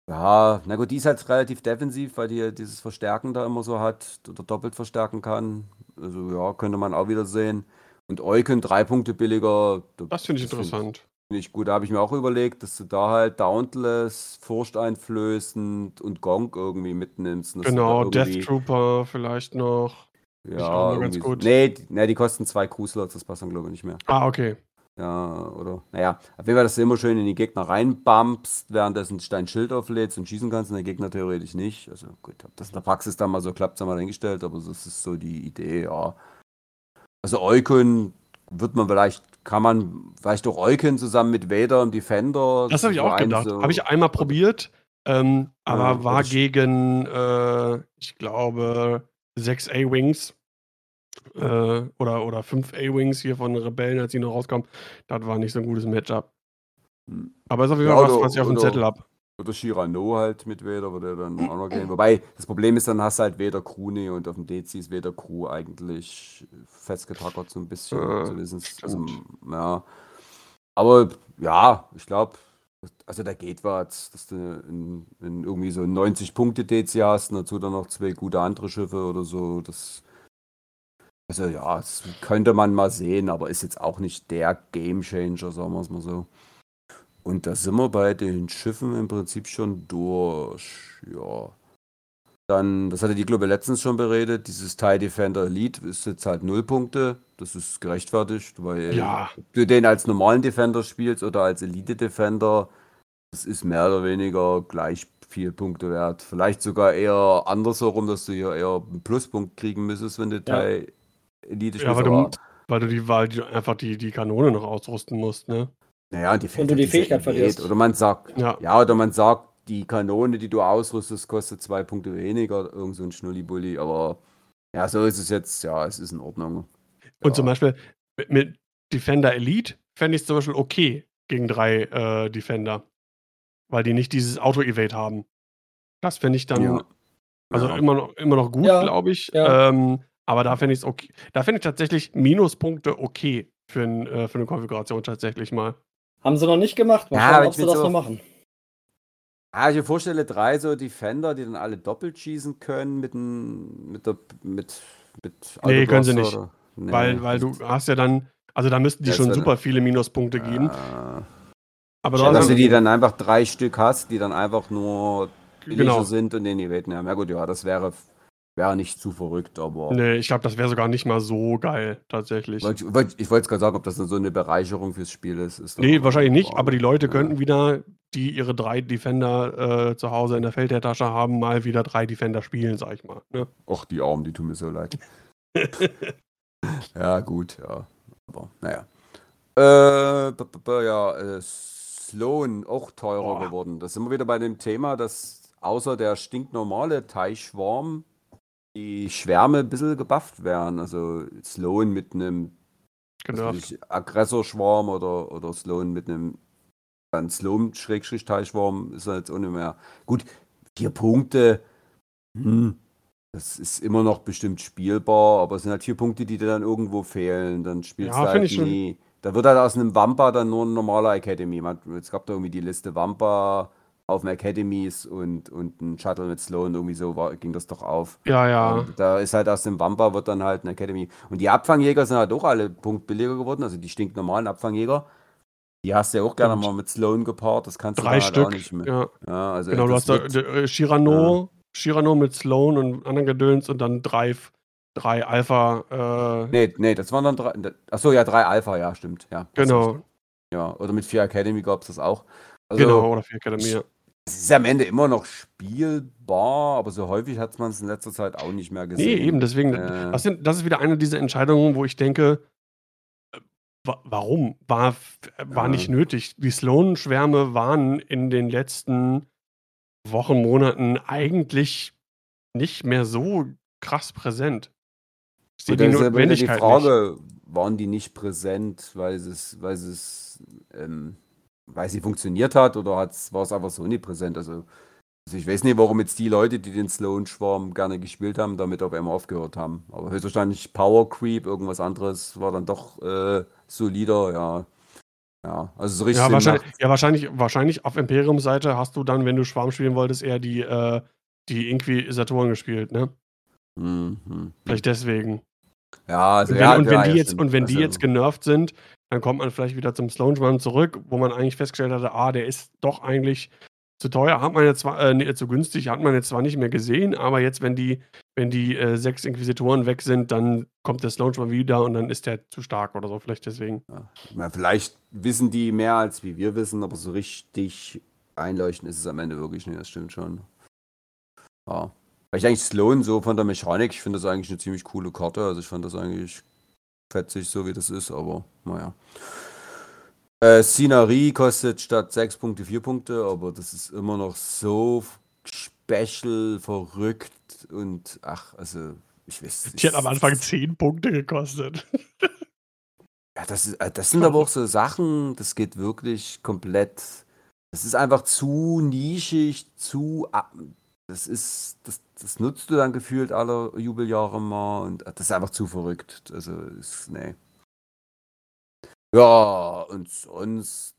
Ja, na gut, die ist halt relativ defensiv, weil die dieses Verstärken da immer so hat oder doppelt verstärken kann. Also ja, könnte man auch wieder sehen. Und Euken drei Punkte billiger. Das finde ich interessant. Finde ich gut. Da habe ich mir auch überlegt, dass du da halt Dauntless, furchteinflößend und Gong irgendwie mitnimmst. Genau, Death Trooper vielleicht noch. Ja, ganz gut. Nee, nee, die kosten zwei Crew-Slots, das passt dann glaube ich nicht mehr. Ah, okay. Ja, oder, naja, auf jeden Fall, dass du immer schön in die Gegner reinbumpst, währenddessen dein Schild auflädst und schießen kannst und der Gegner theoretisch nicht. Also gut, ob das in der Praxis dann mal so klappt, haben wir dahingestellt, aber das ist so die Idee, ja. Also Eukon wird man vielleicht, kann man vielleicht auch Eukon zusammen mit Vader und Defender. Das habe ich auch gedacht. So habe ich einmal probiert, ähm, aber ja, war gegen, äh, ich glaube, sechs A-Wings äh, oder, oder fünf A-Wings hier von Rebellen, als die noch rauskamen. Das war nicht so ein gutes Matchup. Hm. Aber ist auf jeden Fall ja, was, was ich auf dem Zettel habe. Oder Shirano halt mit Vader, würde dann auch noch gehen. Wobei, das Problem ist, dann hast du halt Vader Crew nie und auf dem DC ist Vader Crew eigentlich festgetackert so ein bisschen. Ja, also, also, ja. Aber ja, ich glaube, also da geht was, dass du in, in irgendwie so 90 Punkte DC hast und dazu dann noch zwei gute andere Schiffe oder so. Das also ja, das könnte man mal sehen, aber ist jetzt auch nicht der Gamechanger, sagen wir es mal so. Und da sind wir bei den Schiffen im Prinzip schon durch. Ja. Dann, das hatte die Glaube letztens schon beredet, dieses TIE Defender Elite ist jetzt halt null Punkte. Das ist gerechtfertigt, weil Ja. du den als normalen Defender spielst oder als Elite Defender, das ist mehr oder weniger gleich viel Punkte wert. Vielleicht sogar eher andersherum, dass du hier eher einen Pluspunkt kriegen müsstest, wenn du TIE Elite Ja, spielst. weil du, weil du die, weil du einfach die, die Kanone noch ausrüsten musst, ne? naja, die Und du die Fähigkeit Elite. verlierst. Oder man sagt, Ja. Ja, oder man sagt, die Kanone, die du ausrüstest, kostet zwei Punkte weniger, irgend so ein Schnullibulli, aber ja, so ist es jetzt, ja, es ist in Ordnung. Und Ja. zum Beispiel mit, mit Defender Elite fände ich es zum Beispiel okay gegen drei äh, Defender. Weil die nicht dieses Auto-Evade haben. Das fände ich dann, Ja. also Ja. immer noch, immer noch gut, Ja, glaube ich. ja. Ähm, aber da fände ich es okay. Da fände ich tatsächlich Minuspunkte okay für, ein, äh, für eine Konfiguration tatsächlich mal. Haben sie noch nicht gemacht. Mal Ja, schauen, aber ob ich sie das noch so- machen. Ah, ich mir vorstelle, drei so Defender, die dann alle doppelt schießen können mit, n- mit der mit, mit Nee, können sie nicht. Nee, weil, weil du hast ja dann, also da müssten die Ja, das schon super viele Minuspunkte geben. Ah. Aber Ja, da dass du die dann einfach drei Stück hast, die dann einfach nur genau. sind und den Evaden haben. Ja gut, ja, das wäre, wäre nicht zu verrückt, aber Nee, ich glaube, das wäre sogar nicht mal so geil, tatsächlich. Ich wollte ich wollte gerade sagen, ob das so eine Bereicherung fürs Spiel ist. ist Nee, wahrscheinlich nicht, aber die Leute Ja. könnten wieder, die ihre drei Defender äh, zu Hause in der Feldherrtasche haben, mal wieder drei Defender spielen, sag ich mal. Ne? Och, die Armen, die tun mir so leid. ja, gut, ja. Aber, naja. Äh, b- b- b- ja, äh, Sloan, auch teurer Boah. geworden. Das sind wir wieder bei dem Thema, dass außer der stinknormale Teichschwarm die Schwärme ein bisschen gebufft werden. Also Sloan mit einem ich, Aggressorschwarm oder, oder Sloan mit einem dann Sloan-Teichschwarm ist er jetzt auch nicht mehr. Gut, vier Punkte, hm, das ist immer noch bestimmt spielbar, aber es sind halt vier Punkte, die dir dann irgendwo fehlen. Dann spielst Ja, du halt nie. Da wird halt aus einem Wampa dann nur ein normaler Academy. Man, es gab da irgendwie die Liste Wampa auf den Academies und, und ein Shuttle mit Sloan, irgendwie so war, ging das doch auf. Ja, ja. Und da ist halt aus dem Wampa wird dann halt eine Academy. Und die Abfangjäger sind halt auch alle punktbilliger geworden, also die stinknormalen Abfangjäger. Die hast du ja auch gerne Stimmt. mal mit Sloan gepaart, das kannst du Drei dann halt auch Stück. nicht mehr. Ja, Ja, also genau, du hast da äh, Shirano, Shirano mit Sloan und anderen Gedöns und dann drei, drei Alpha. Äh, Nee, nee, das waren dann drei. Achso, ja, drei Alpha, ja, stimmt. Ja, genau, Ja, oder mit vier Academy gab es das auch. Also, genau, oder für Academy. ja. Es ist am Ende immer noch spielbar, aber so häufig hat man es in letzter Zeit auch nicht mehr gesehen. Nee, eben, deswegen, Äh. das, sind, das ist wieder eine dieser Entscheidungen, wo ich denke, äh, wa warum? War, war Ja. nicht nötig. Die Sloan-Schwärme waren in den letzten Wochen, Monaten eigentlich nicht mehr so krass präsent. Ich sehe die wieder die Notwendigkeit nicht. Frage, waren die nicht präsent, weil es, weil es, ähm, weil sie funktioniert hat oder war es einfach so nicht präsent? Also, also ich weiß nicht, warum jetzt die Leute, die den Sloan-Schwarm gerne gespielt haben, damit auf einmal aufgehört haben. Aber höchstwahrscheinlich Power Creep, irgendwas anderes war dann doch äh, solider, ja. Ja, also so richtig. Ja, wahrscheinlich, ja wahrscheinlich, wahrscheinlich auf Imperium-Seite hast du dann, wenn du Schwarm spielen wolltest, eher die, äh, die Inquisitoren gespielt, ne? Hm, hm, Vielleicht deswegen. Ja, also Und wenn, ja, und wenn ja, die jetzt, stimmt. und wenn die Also- jetzt genervt sind, dann kommt man vielleicht wieder zum Sloan-Schwarm zurück, wo man eigentlich festgestellt hatte, ah, der ist doch eigentlich zu teuer, hat man jetzt zwar, äh, nee, zu günstig, hat man jetzt zwar nicht mehr gesehen, aber jetzt, wenn die, wenn die äh, sechs Inquisitoren weg sind, dann kommt der Sloan-Schwarm wieder und dann ist der zu stark oder so, vielleicht deswegen. Ja, vielleicht wissen die mehr als wie wir wissen, aber so richtig einleuchten ist es am Ende wirklich nicht, das stimmt schon. Ja. Weil ich eigentlich Sloan so von der Mechanik, ich finde das eigentlich eine ziemlich coole Karte, also ich fand das eigentlich fetzig, so wie das ist, aber naja. Äh, Scenery kostet statt 6 Punkte 4 Punkte, aber das ist immer noch so special, verrückt und ach, also ich weiß Die hat am Anfang 10 Punkte gekostet. Ja, das, ist, äh, das sind aber auch so Sachen, das geht wirklich komplett. Das ist einfach zu nischig, zu. Das ist. Das, das nutzt du dann gefühlt alle Jubeljahre mal und äh, das ist einfach zu verrückt. Also, ist. Nee. Ja, und sonst.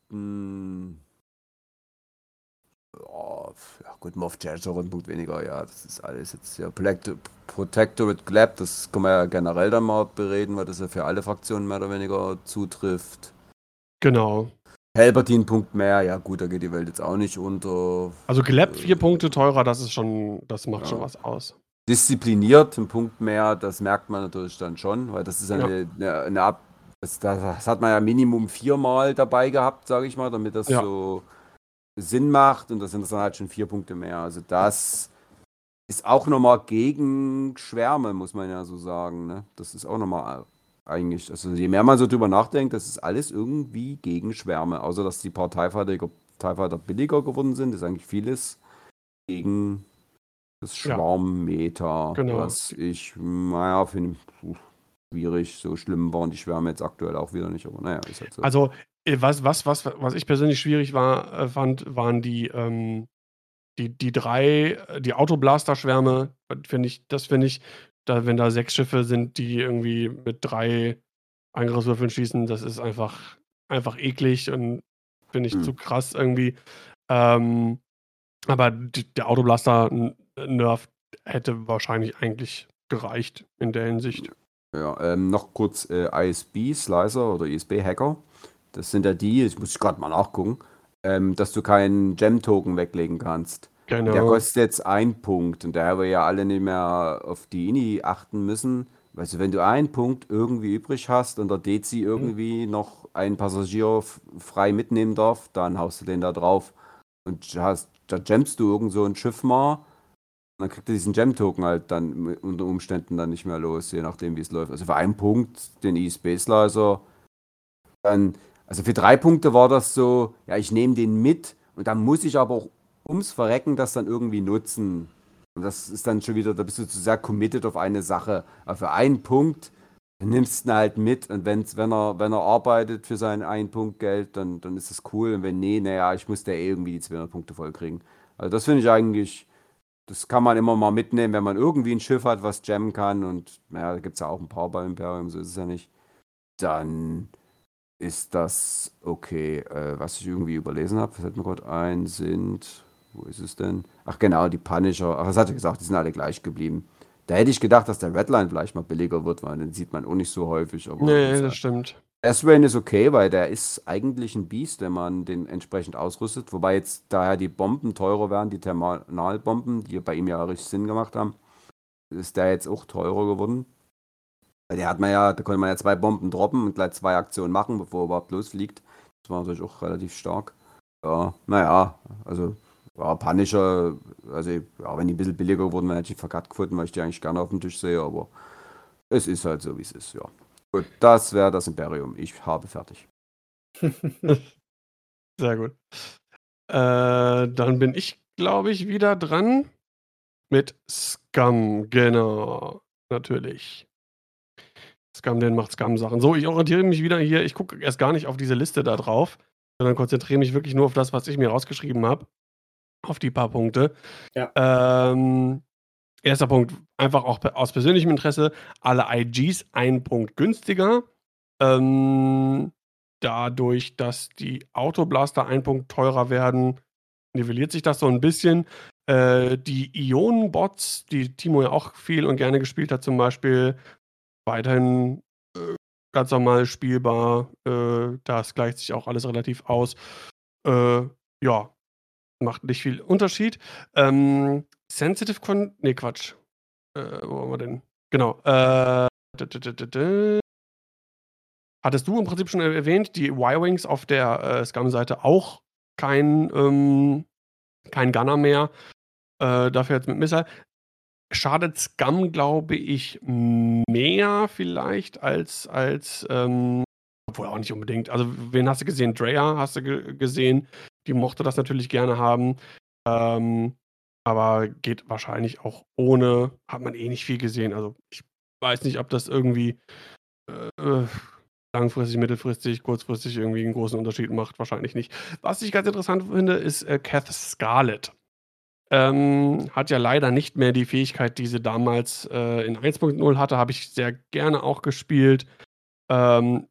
Ja, gut, Moff Jazzor ein Punkt weniger, ja, das ist alles jetzt ja Protect- Protectorate Glab, das kann man ja generell dann mal bereden, weil das ja für alle Fraktionen mehr oder weniger zutrifft. Genau. Helbertin Punkt mehr, ja gut, da geht die Welt jetzt auch nicht unter. Also Gleb vier äh, Punkte teurer, das ist schon, das macht ja. schon was aus. Diszipliniert, ein Punkt mehr, das merkt man natürlich dann schon, weil das ist eine, ja. eine, eine Ab das, das, hat man ja Minimum viermal dabei gehabt, sage ich mal, damit das ja. so Sinn macht und das sind dann halt schon vier Punkte mehr. Also das ist auch nochmal gegen Schwärme, muss man ja so sagen. Ne? Das ist auch nochmal eigentlich, also je mehr man so drüber nachdenkt, das ist alles irgendwie gegen Schwärme. Außer dass die paar billiger geworden sind, ist eigentlich vieles gegen das Schwarmmeter, ja, genau. was ich, naja, finde schwierig. So schlimm waren die Schwärme jetzt aktuell auch wieder nicht, aber naja, ist halt so. Also, äh, was, was, was, was ich persönlich schwierig war, äh, fand, waren die, ähm, die, die drei, äh, die Autoblaster-Schwärme, finde ich, das finde ich, da, wenn da sechs Schiffe sind, die irgendwie mit drei Angriffswürfeln schießen, das ist einfach, einfach eklig und finde ich hm. zu krass irgendwie. Ähm, aber die, der Autoblaster-Nerf hätte wahrscheinlich eigentlich gereicht in der Hinsicht. Ja, ähm, noch kurz äh, ISB, Slicer oder ISB-Hacker. Das sind ja die, ich muss gerade mal nachgucken, ähm, dass du keinen Gem-Token weglegen kannst. Genau. Der kostet jetzt einen Punkt und daher wir ja alle nicht mehr auf die INI achten müssen. Weißt du, wenn du einen Punkt irgendwie übrig hast und der Dezi mhm. irgendwie mhm. noch einen Passagier frei mitnehmen darf, dann haust du den da drauf und hast, da jammst du irgend so ein Schiff mal dann kriegt er diesen Gem-Token halt dann unter Umständen dann nicht mehr los, je nachdem, wie es läuft. Also für einen Punkt, den E-Space-Laser, dann, also für drei Punkte war das so, ja, ich nehme den mit und dann muss ich aber auch ums Verrecken das dann irgendwie nutzen. Und das ist dann schon wieder, da bist du zu sehr committed auf eine Sache. Aber für einen Punkt, nimmst du ihn halt mit und wenn's, wenn, er, wenn er arbeitet für sein einen Punkt Geld, dann, dann ist das cool. Und wenn nee, naja, ich muss da eh irgendwie die 200 Punkte voll kriegen. Also das finde ich eigentlich das kann man immer mal mitnehmen, wenn man irgendwie ein Schiff hat, was jammen kann. Und naja, da gibt es ja auch ein paar bei Imperium, so ist es ja nicht. Dann ist das okay. Äh, was ich irgendwie überlesen habe, fällt mir gerade ein, sind. Wo ist es denn? Ach, genau, die Punisher. Ach, das hatte ich gesagt, die sind alle gleich geblieben. Da hätte ich gedacht, dass der Redline vielleicht mal billiger wird, weil den sieht man auch nicht so häufig. Aber nee, das stimmt. S-Rain ist okay, weil der ist eigentlich ein Biest, wenn man den entsprechend ausrüstet. Wobei jetzt daher die Bomben teurer werden, die Thermalbomben, die bei ihm ja richtig Sinn gemacht haben, ist der jetzt auch teurer geworden. Der hat man ja, da konnte man ja zwei Bomben droppen und gleich zwei Aktionen machen, bevor er überhaupt losfliegt. Das war natürlich auch relativ stark. Ja, naja, also ja, Punisher, also ja, wenn die ein bisschen billiger wurden, hätte ich verkackt gefunden, weil ich die eigentlich gerne auf dem Tisch sehe, aber es ist halt so, wie es ist, ja. Gut, das wäre das Imperium. Ich habe fertig. Sehr gut. Äh, dann bin ich, glaube ich, wieder dran mit Scum. Genau, natürlich. Scum, den macht Scum-Sachen. So, ich orientiere mich wieder hier. Ich gucke erst gar nicht auf diese Liste da drauf, sondern konzentriere mich wirklich nur auf das, was ich mir rausgeschrieben habe. Auf die paar Punkte. Ja. Ähm, Erster Punkt, einfach auch aus persönlichem Interesse, alle IGs einen Punkt günstiger. Ähm, dadurch, dass die Autoblaster einen Punkt teurer werden, nivelliert sich das so ein bisschen. Äh, die Ionenbots, die Timo ja auch viel und gerne gespielt hat, zum Beispiel, weiterhin äh, ganz normal spielbar. Äh, das gleicht sich auch alles relativ aus. Äh, ja, macht nicht viel Unterschied. Ähm, Sensitive Con. Nee, Quatsch. Äh, wo haben wir denn? Genau. Äh, Hattest du im Prinzip schon erwähnt, die Y-Wings auf der äh, Scum-Seite auch kein, ähm, Gunner mehr. Äh, dafür jetzt mit Missile. Schadet Scum, glaube ich, mehr vielleicht als, als ähm, obwohl auch nicht unbedingt. Also, wen hast du gesehen? Drea hast du gesehen. Die mochte das natürlich gerne haben. Ähm, aber geht wahrscheinlich auch ohne, hat man eh nicht viel gesehen. Also ich weiß nicht, ob das irgendwie äh, langfristig, mittelfristig, kurzfristig irgendwie einen großen Unterschied macht. Wahrscheinlich nicht. Was ich ganz interessant finde, ist äh, Kath Scarlett. Ähm, hat ja leider nicht mehr die Fähigkeit, die sie damals äh, in 1.0 hatte. Habe ich sehr gerne auch gespielt. Ähm,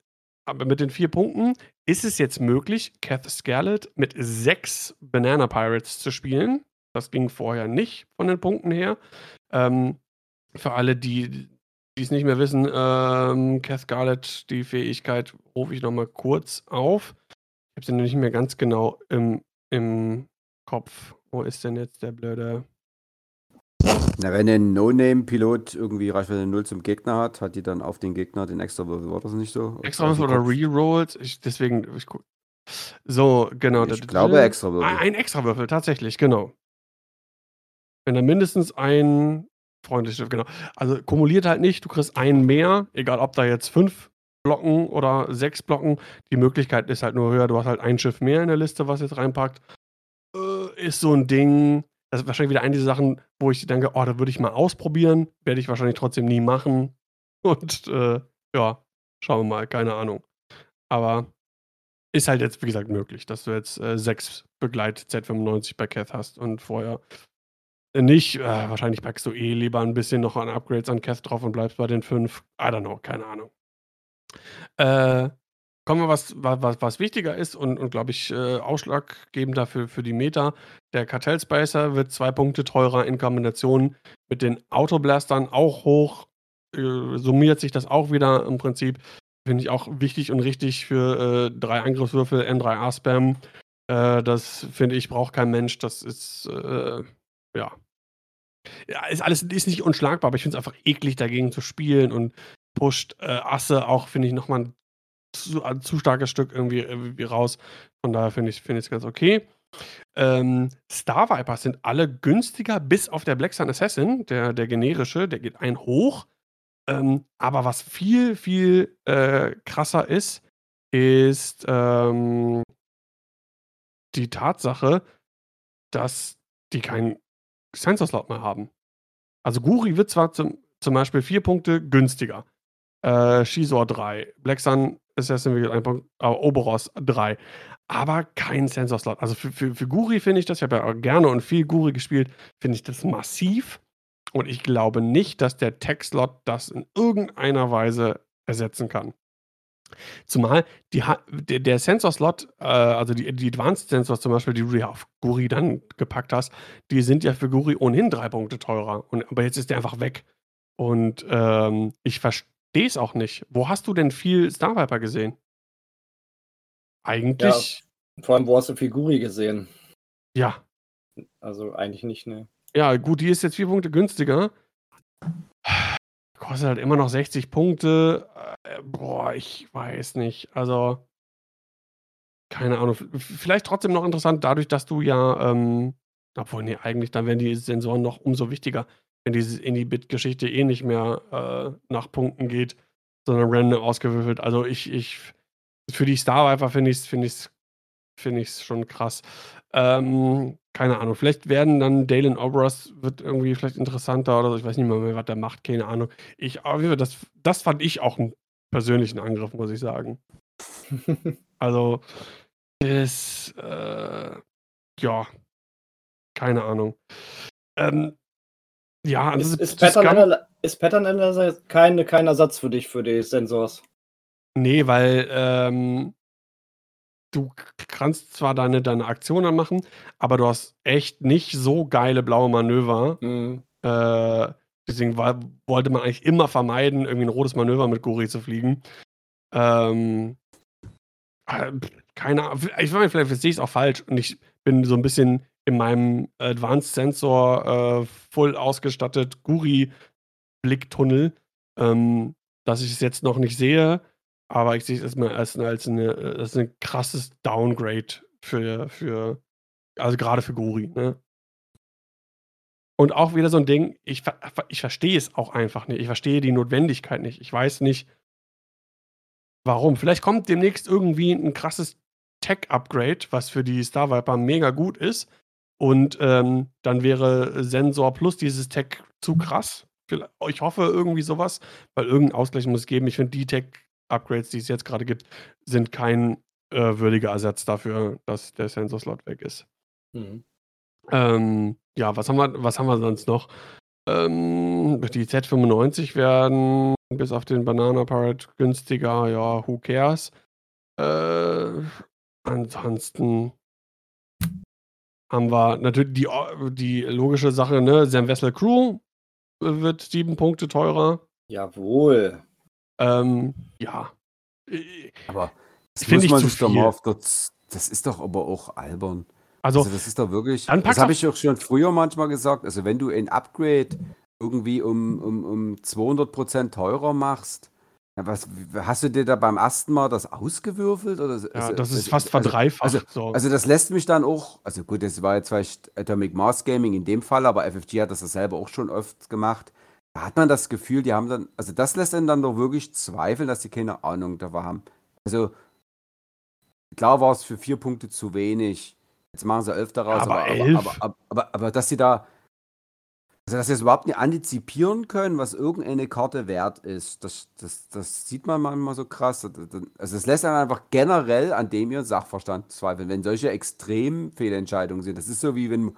aber mit den vier Punkten ist es jetzt möglich, Kath Scarlett mit sechs Banana Pirates zu spielen. Das ging vorher nicht von den Punkten her. Ähm, für alle, die es nicht mehr wissen, ähm, Kath Garlett, die Fähigkeit rufe ich nochmal kurz auf. habe sie nicht mehr ganz genau im, im Kopf. Wo ist denn jetzt der blöde? Na, wenn ein No-Name-Pilot irgendwie Reichweite 0 zum Gegner hat, hat die dann auf den Gegner den Extra-Würfel. War das nicht so? Extra-Würfel oder Rerolls? Ich, deswegen, ich guck. So, genau. Ich glaube Extra-Würfel. Ein Extra-Würfel, tatsächlich, genau. Wenn er mindestens ein freundliches Schiff, genau. Also kumuliert halt nicht, du kriegst einen mehr, egal ob da jetzt fünf Blocken oder sechs Blocken. Die Möglichkeit ist halt nur höher, du hast halt ein Schiff mehr in der Liste, was jetzt reinpackt. Äh, ist so ein Ding. Das ist wahrscheinlich wieder eine dieser Sachen, wo ich denke, oh, da würde ich mal ausprobieren. Werde ich wahrscheinlich trotzdem nie machen. Und äh, ja, schauen wir mal, keine Ahnung. Aber ist halt jetzt, wie gesagt, möglich, dass du jetzt äh, sechs Begleit Z95 bei Cath hast und vorher nicht. Äh, wahrscheinlich packst du eh lieber ein bisschen noch an Upgrades an Cath drauf und bleibst bei den fünf. I don't know, keine Ahnung. Äh, kommen wir was, was, was wichtiger ist und, und glaube ich, äh, ausschlaggebender für, für die Meta. Der Kartellspacer wird zwei Punkte teurer in Kombination mit den Autoblastern auch hoch. Äh, summiert sich das auch wieder im Prinzip. Finde ich auch wichtig und richtig für äh, drei Angriffswürfel N3A-Spam. Äh, das finde ich, braucht kein Mensch. Das ist, äh, ja. Ja, ist alles ist nicht unschlagbar, aber ich finde es einfach eklig, dagegen zu spielen und pusht äh, Asse auch, finde ich, nochmal ein zu, zu starkes Stück irgendwie, irgendwie raus. Von daher finde ich es find ganz okay. Ähm, Star Vipers sind alle günstiger, bis auf der Black Sun Assassin, der, der generische, der geht ein hoch. Ähm, aber was viel, viel äh, krasser ist, ist ähm, die Tatsache, dass die keinen Sensor-Slot mehr haben. Also Guri wird zwar zum, zum Beispiel vier Punkte günstiger. Äh, Shizor 3, Black Sun Assassin Vehicle 1 Punkt, äh, Oberos 3. Aber kein Sensor-Slot. Also für, für, für Guri finde ich das, ich habe ja gerne und viel Guri gespielt, finde ich das massiv. Und ich glaube nicht, dass der Tech-Slot das in irgendeiner Weise ersetzen kann. Zumal die, der, der Sensor-Slot, äh, also die, die Advanced Sensors zum Beispiel, die du ja auf Guri dann gepackt hast, die sind ja für Guri ohnehin drei Punkte teurer. Und, aber jetzt ist der einfach weg. Und ähm, ich verstehe es auch nicht. Wo hast du denn viel Star Viper gesehen? Eigentlich. Ja, vor allem, wo hast du viel Guri gesehen? Ja. Also eigentlich nicht, ne. Ja, gut, die ist jetzt vier Punkte günstiger. Kostet halt immer noch 60 Punkte. Äh, boah, ich weiß nicht. Also, keine Ahnung. Vielleicht trotzdem noch interessant, dadurch, dass du ja, ähm, obwohl, nee, eigentlich, dann werden die Sensoren noch umso wichtiger wenn diese Indie-Bit-Geschichte eh nicht mehr äh, nach Punkten geht, sondern random ausgewürfelt. Also ich, ich, für die Star Viper finde ich es find ich's, find ich's schon krass. Ähm, keine Ahnung, vielleicht werden dann Dalen Obras wird irgendwie vielleicht interessanter oder so. Ich weiß nicht mehr, mehr was der macht, keine Ahnung. Ich, aber das, das fand ich auch einen persönlichen Angriff, muss ich sagen. also, ist, äh, ja, keine Ahnung. Ähm, ja, also ist, ist, Pattern Analyzer, ist Pattern Analyzer kein, kein Ersatz für dich, für die Sensors? Nee, weil ähm, du kannst zwar deine, deine Aktionen machen, aber du hast echt nicht so geile blaue Manöver. Mhm. Äh, deswegen war, wollte man eigentlich immer vermeiden, irgendwie ein rotes Manöver mit Guri zu fliegen. Ähm, äh, keine Ahnung, ich meine, vielleicht sehe ich es auch falsch und ich bin so ein bisschen in meinem Advanced Sensor äh, voll ausgestattet Guri-Blicktunnel, ähm, dass ich es jetzt noch nicht sehe, aber ich sehe es erstmal als, als, eine, als ein krasses Downgrade für, für also gerade für Guri. Ne? Und auch wieder so ein Ding, ich, ich verstehe es auch einfach nicht. Ich verstehe die Notwendigkeit nicht. Ich weiß nicht, warum. Vielleicht kommt demnächst irgendwie ein krasses Tech-Upgrade, was für die Star Viper mega gut ist. Und ähm, dann wäre Sensor plus dieses Tech zu mhm. krass. Ich hoffe irgendwie sowas, weil irgendein Ausgleich muss es geben. Ich finde, die Tech-Upgrades, die es jetzt gerade gibt, sind kein äh, würdiger Ersatz dafür, dass der Sensor-Slot weg ist. Mhm. Ähm, ja, was haben, wir, was haben wir sonst noch? Ähm, die Z95 werden bis auf den Banana Pirate günstiger. Ja, who cares? Äh, ansonsten haben wir natürlich die, die logische Sache, ne? Sam Vessel Crew wird sieben Punkte teurer. Jawohl. Ähm, ja. Aber das muss man sich doch mal auf der das ist doch aber auch albern. Also, Also, das ist doch wirklich das habe ich auch schon früher manchmal gesagt. Also, wenn du ein Upgrade irgendwie um um um 200% teurer machst, ja, was hast du dir da beim ersten Mal das ausgewürfelt oder Ja, also, das ist also, fast verdreifacht also so. also, das lässt mich dann auch also gut, das war jetzt vielleicht Atomic Mass Gaming in dem Fall, aber FFG hat das ja selber auch schon oft gemacht. Da hat man das Gefühl, die haben dann also, das lässt einen dann doch wirklich zweifeln, dass die keine Ahnung davon haben. Also klar war es für vier Punkte zu wenig. Jetzt machen sie elf daraus, aber, aber, elf? aber, aber, aber, aber dass sie da, also dass sie es überhaupt nicht antizipieren können, was irgendeine Karte wert ist, das, das, das sieht man manchmal so krass. Also es lässt einen einfach generell an dem ihren Sachverstand zweifeln, wenn solche extrem Fehlentscheidungen sind. Das ist so wie wenn,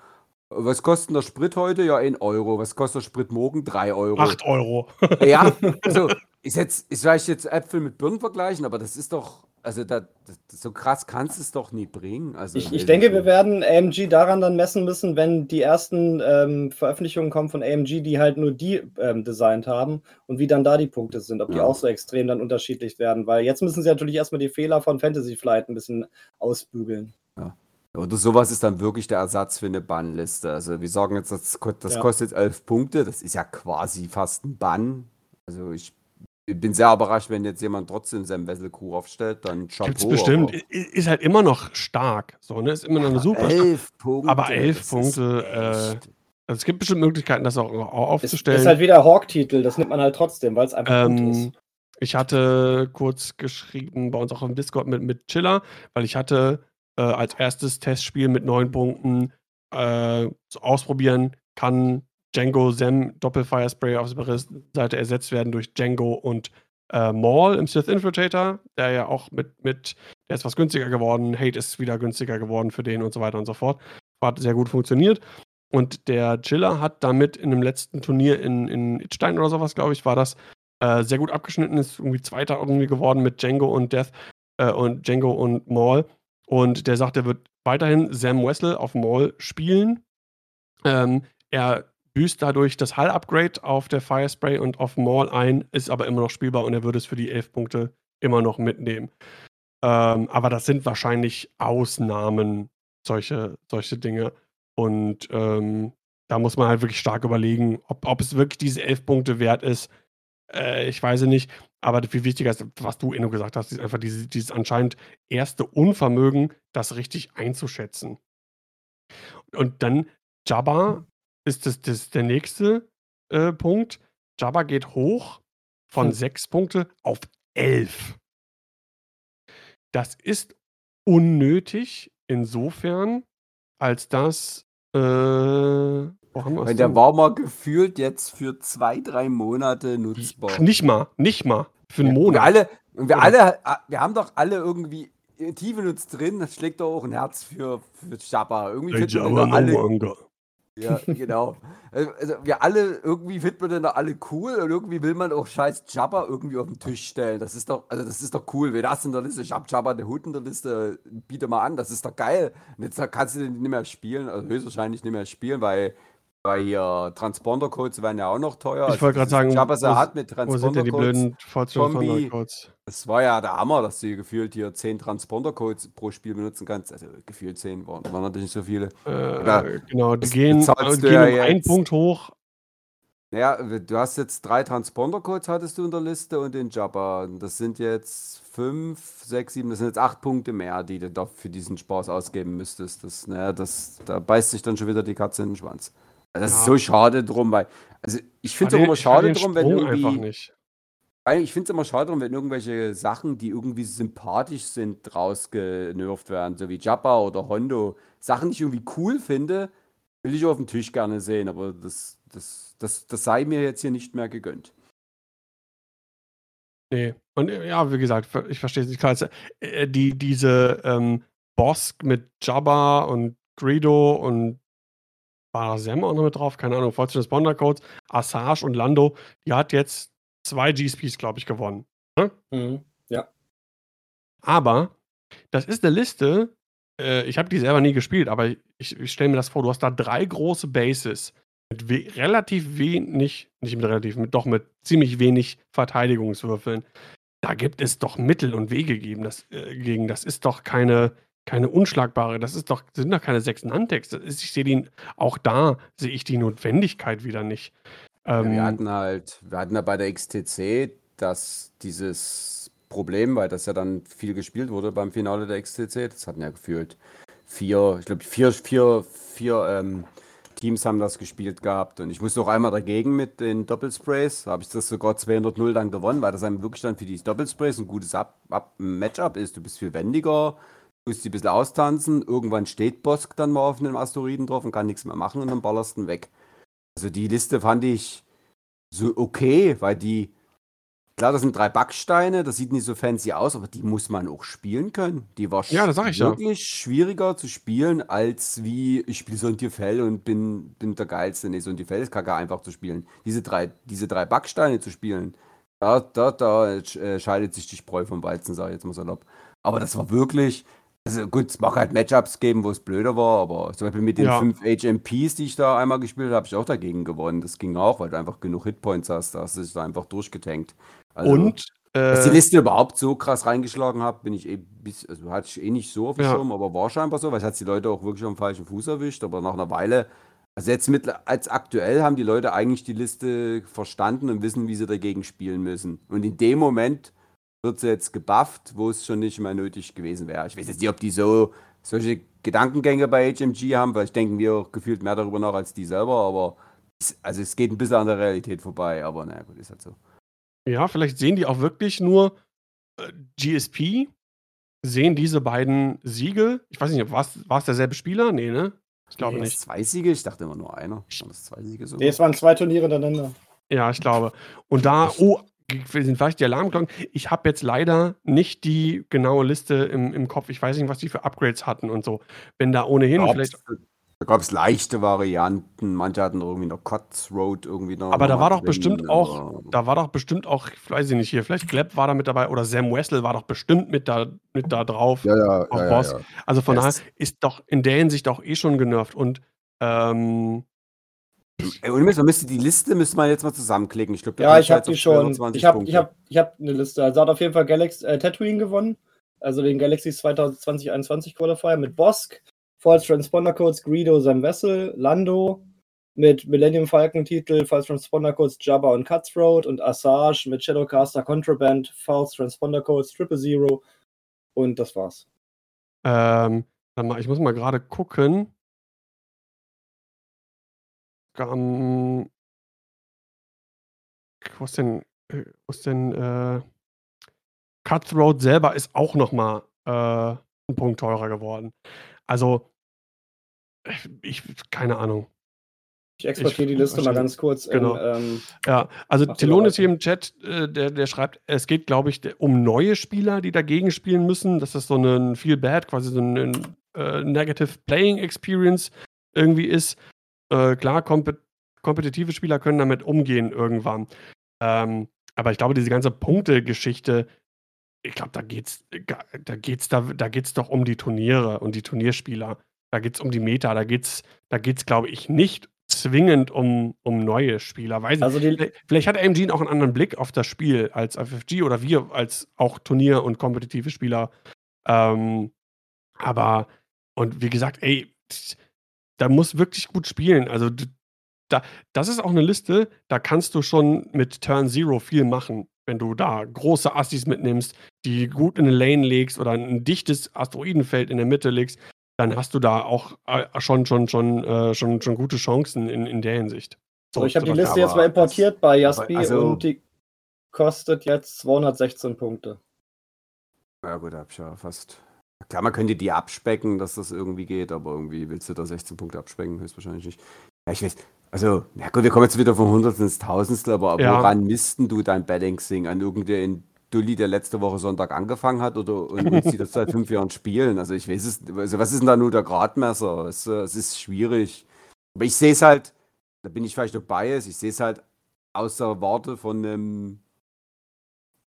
was kostet der Sprit heute? Ja, 1 Euro. Was kostet der Sprit morgen? 3 Euro. 8 Euro. ja, also ist jetzt, ist vielleicht jetzt Äpfel mit Birnen vergleichen, aber das ist doch, also da, so krass kannst du es doch nie bringen. Also ich, ich denke, wir werden AMG daran dann messen müssen, wenn die ersten ähm, Veröffentlichungen kommen von AMG, die halt nur die ähm, designt haben und wie dann da die Punkte sind, ob die auch so extrem dann unterschiedlich werden. Weil jetzt müssen sie natürlich erstmal die Fehler von Fantasy Flight ein bisschen ausbügeln. Ja. Oder sowas ist dann wirklich der Ersatz für eine Bannliste. Also wir sagen jetzt, das, das ja. kostet elf Punkte, das ist ja quasi fast ein Bann. Also ich ich bin sehr überrascht, wenn jetzt jemand trotzdem seinen Wessel Crew aufstellt, dann Chapeau. Gibt's bestimmt. Aber. Ist halt immer noch stark. So, ne? Ist immer noch eine super elf Punkte. Aber elf Punkte. Äh, also es gibt bestimmt Möglichkeiten, das auch, auch aufzustellen. Ist, ist halt wieder Hawk-Titel. Das nimmt man halt trotzdem, weil es einfach ähm, gut ist. Ich hatte kurz geschrieben bei uns auch im Discord mit, mit Chiller, weil ich hatte äh, als erstes Testspiel mit neun Punkten äh, so ausprobieren, kann Django Zem Doppelfire Spray auf der Seite ersetzt werden durch Django und äh, Maul im Sith Infiltrator, der ja auch mit, mit, der ist was günstiger geworden, Hate ist wieder günstiger geworden für den und so weiter und so fort. Hat sehr gut funktioniert. Und der Chiller hat damit in dem letzten Turnier in, in Itstein oder sowas, glaube ich, war das, äh, sehr gut abgeschnitten, ist irgendwie Zweiter irgendwie geworden mit Django und Death äh, und Django und Maul. Und der sagt, er wird weiterhin Sam Wessel auf Maul spielen. Ähm, er büßt dadurch das Hull-Upgrade auf der Firespray und auf Maul ein, ist aber immer noch spielbar und er würde es für die 11 Punkte immer noch mitnehmen. Ähm, aber das sind wahrscheinlich Ausnahmen, solche, solche Dinge. Und ähm, da muss man halt wirklich stark überlegen, ob, ob es wirklich diese 11 Punkte wert ist. Äh, ich weiß es nicht. Aber viel wichtiger ist, was du, Inno, gesagt hast, ist einfach dieses, dieses anscheinend erste Unvermögen, das richtig einzuschätzen. Und dann Jabba ist das, das der nächste äh, Punkt. Jabba geht hoch von hm. sechs Punkte auf elf. Das ist unnötig insofern, als dass äh, Weil der war mal gefühlt jetzt für zwei, drei Monate nutzbar. Nicht mal, nicht mal. Für einen Monat. Wir alle, wir, alle, wir haben doch alle irgendwie tief in uns drin, das schlägt doch auch ein Herz für, für Jabba. Irgendwie hey, Jabba alle, ja, genau. Äh, also wir alle, irgendwie finden wir denn da alle cool und irgendwie will man auch scheiß Jabba irgendwie auf den Tisch stellen. Das ist doch, also das ist doch cool. Wer das in der Liste? Ich hab Jabba der Hut in der Liste, biete mal an, das ist doch geil. Und jetzt kannst du den nicht mehr spielen, also höchstwahrscheinlich nicht mehr spielen, weil weil hier Transponder-Codes werden ja auch noch teuer. Ich wollte gerade sagen, Jabba wo, hat mit wo sind denn die blöden Transponder-Codes? Das war ja der Hammer, dass du gefühlt hier 10 Transponder-Codes pro Spiel benutzen kannst. Also gefühlt 10 waren, waren natürlich nicht so viele. Äh, ja, genau, die gehen, äh, gehen ja um einen Punkt hoch. Naja, du hast jetzt drei Transponder-Codes hattest du in der Liste und den Jabba. Das sind jetzt 5, 6, 7, das sind jetzt 8 Punkte mehr, die du da für diesen Spaß ausgeben müsstest. Das, naja, das, da beißt sich dann schon wieder die Katze in den Schwanz. Das ja. ist so schade drum, weil, also ich finde es auch immer schade drum, wenn irgendwie. Ich finde es immer schade drum, wenn irgendwelche Sachen, die irgendwie sympathisch sind, rausgenervt werden, so wie Jabba oder Hondo. Sachen, die ich irgendwie cool finde, will ich auf dem Tisch gerne sehen, aber das, das, das, das sei mir jetzt hier nicht mehr gegönnt. Nee. Und ja, wie gesagt, ich verstehe es nicht. Äh, die, diese ähm, Bosk mit Jabba und Greedo und war Sem auch noch mit drauf? Keine Ahnung. Vollständig Spawner-Codes. Assage und Lando. Die hat jetzt zwei GSPs, glaube ich, gewonnen. Ne? Mhm. Ja. Aber das ist eine Liste. Äh, ich habe die selber nie gespielt, aber ich, ich stelle mir das vor. Du hast da drei große Bases mit we relativ wenig, nicht mit relativ, mit, doch mit ziemlich wenig Verteidigungswürfeln. Da gibt es doch Mittel und Wege gegen das, äh, gegen. Das ist doch keine keine unschlagbare, das ist doch, sind doch keine sechs Nantex. Ich sehe den, auch da sehe ich die Notwendigkeit wieder nicht. Ähm, ja, wir ähm, hatten halt, wir hatten ja bei der XTC dass dieses Problem, weil das ja dann viel gespielt wurde beim Finale der XTC, das hatten ja gefühlt vier, ich glaube vier, vier, vier ähm, Teams haben das gespielt gehabt und ich musste auch einmal dagegen mit den Doppelsprays, da habe ich das sogar 200-0 dann gewonnen, weil das einem wirklich dann für die Doppelsprays ein gutes Up Up Matchup ist. Du bist viel wendiger, musst die ein bisschen austanzen, irgendwann steht Bosk dann mal auf einem Asteroiden drauf und kann nichts mehr machen und dann ballerst du ihn weg. Also die Liste fand ich so okay, weil die Klar, das sind drei Backsteine, das sieht nicht so fancy aus, aber die muss man auch spielen können. Die war ja, das sag ich wirklich ja. schwieriger zu spielen, als wie ich spiele so ein Tierfell und bin, bin der Geilste. Nee, so ein Tierfell ist kacke einfach zu spielen. Diese drei, diese drei Backsteine zu spielen, da, da, da äh, scheidet sich die Spreu vom Weizen, sage ich jetzt mal salopp. Aber das war wirklich, also gut, es mag halt Matchups geben, wo es blöder war, aber zum Beispiel mit den ja. fünf HMPs, die ich da einmal gespielt habe, habe ich auch dagegen gewonnen. Das ging auch, weil du einfach genug Hitpoints hast, da hast du dich da einfach durchgetankt. Also, und dass die äh, Liste überhaupt so krass reingeschlagen hat, bin ich eh bis, also hatte ich eh nicht so auf dem ja. Schirm, aber war scheinbar so, weil es hat die Leute auch wirklich am falschen Fuß erwischt, aber nach einer Weile, also jetzt mit, als aktuell haben die Leute eigentlich die Liste verstanden und wissen, wie sie dagegen spielen müssen. Und in dem Moment wird sie jetzt gebufft, wo es schon nicht mehr nötig gewesen wäre. Ich weiß jetzt nicht, ob die so solche Gedankengänge bei HMG haben, weil ich denke wir gefühlt mehr darüber nach als die selber, aber es, also es geht ein bisschen an der Realität vorbei, aber naja, gut, ist halt so. Ja, vielleicht sehen die auch wirklich nur äh, GSP, sehen diese beiden Siege. Ich weiß nicht, war es derselbe Spieler? Nee, ne? Ich glaube nee, nicht. Zwei Siege? Ich dachte immer nur einer. Das zwei Siege sogar. Nee, es waren zwei Turniere hintereinander. Ja, ich glaube. Und da, oh, sind vielleicht die Alarmglocken. Ich habe jetzt leider nicht die genaue Liste im, im Kopf. Ich weiß nicht, was die für Upgrades hatten und so. Wenn da ohnehin Glaubst, vielleicht. Da gab es leichte Varianten. Manche hatten irgendwie noch Cuts Road irgendwie noch. Aber da war doch bestimmt auch, da war doch bestimmt auch, weiß ich nicht hier, vielleicht Gleb war da mit dabei oder Sam Wessel war doch bestimmt mit da, mit da drauf. Ja, ja, ja, Boss. ja, Also von daher ist doch in der Hinsicht auch eh schon genervt. Und ähm, Ey, man müsste die Liste müsste man jetzt mal zusammenklicken. Ich glaube, ja, ich habe die schon. Ich habe ich hab, ich hab eine Liste. Also hat auf jeden Fall Galaxy, äh, Tatooine gewonnen. Also den Galaxy 2020-21 Qualifier mit Bosk, False Transponder Codes Greedo, Sam Vessel, Lando mit Millennium Falcon Titel, False Transponder Codes Jabba und Cutthroat und Assage mit Shadowcaster Contraband, False Transponder Codes Triple Zero und das war's. Ähm, ich muss mal gerade gucken. Wo ist denn, äh, wo ist denn äh, Cutthroat selber ist auch noch mal äh, ein Punkt teurer geworden. Also ich, keine Ahnung. Ich exportiere die Liste mal ganz kurz. Genau. In, ähm, ja, also Telon ist hier im Chat, äh, der, der schreibt, es geht, glaube ich, um neue Spieler, die dagegen spielen müssen. Das ist so ein Feel Bad, quasi so ein äh, Negative Playing Experience irgendwie ist. Äh, klar, kompet kompetitive Spieler können damit umgehen irgendwann. Ähm, aber ich glaube, diese ganze Punkte-Geschichte, ich glaube, da geht's, da geht's, da, da geht's doch um die Turniere und die Turnierspieler. Da geht es um die Meta, da geht's, da geht's, glaube ich, nicht zwingend um, um neue Spieler. Weiß also vielleicht, vielleicht hat AMG auch einen anderen Blick auf das Spiel als FFG oder wir als auch Turnier- und kompetitive Spieler. Ähm, aber, und wie gesagt, ey, da muss wirklich gut spielen. Also, da, das ist auch eine Liste, da kannst du schon mit Turn Zero viel machen, wenn du da große Assis mitnimmst, die gut in eine Lane legst oder ein dichtes Asteroidenfeld in der Mitte legst dann hast du da auch äh, schon, schon, schon, äh, schon, schon gute Chancen in, in der Hinsicht. So, ich habe die Liste jetzt mal importiert bei Jaspi also, und die kostet jetzt 216 Punkte. Ja gut, hab ich ja fast. Klar, man könnte die abspecken, dass das irgendwie geht, aber irgendwie willst du da 16 Punkte abspecken, höchstwahrscheinlich nicht. Ja, ich weiß. Also, na gut, wir kommen jetzt wieder von Hundertstel ins Tausendstel, aber ja. woran missten du dein Balancing? An irgendeiner Dulli, der letzte Woche Sonntag angefangen hat oder und uns die das seit fünf Jahren spielen. Also ich weiß es, also was ist denn da nur der Gradmesser? Es, äh, es ist schwierig. Aber ich sehe es halt, da bin ich vielleicht dabei, ich sehe es halt aus der Warte von einem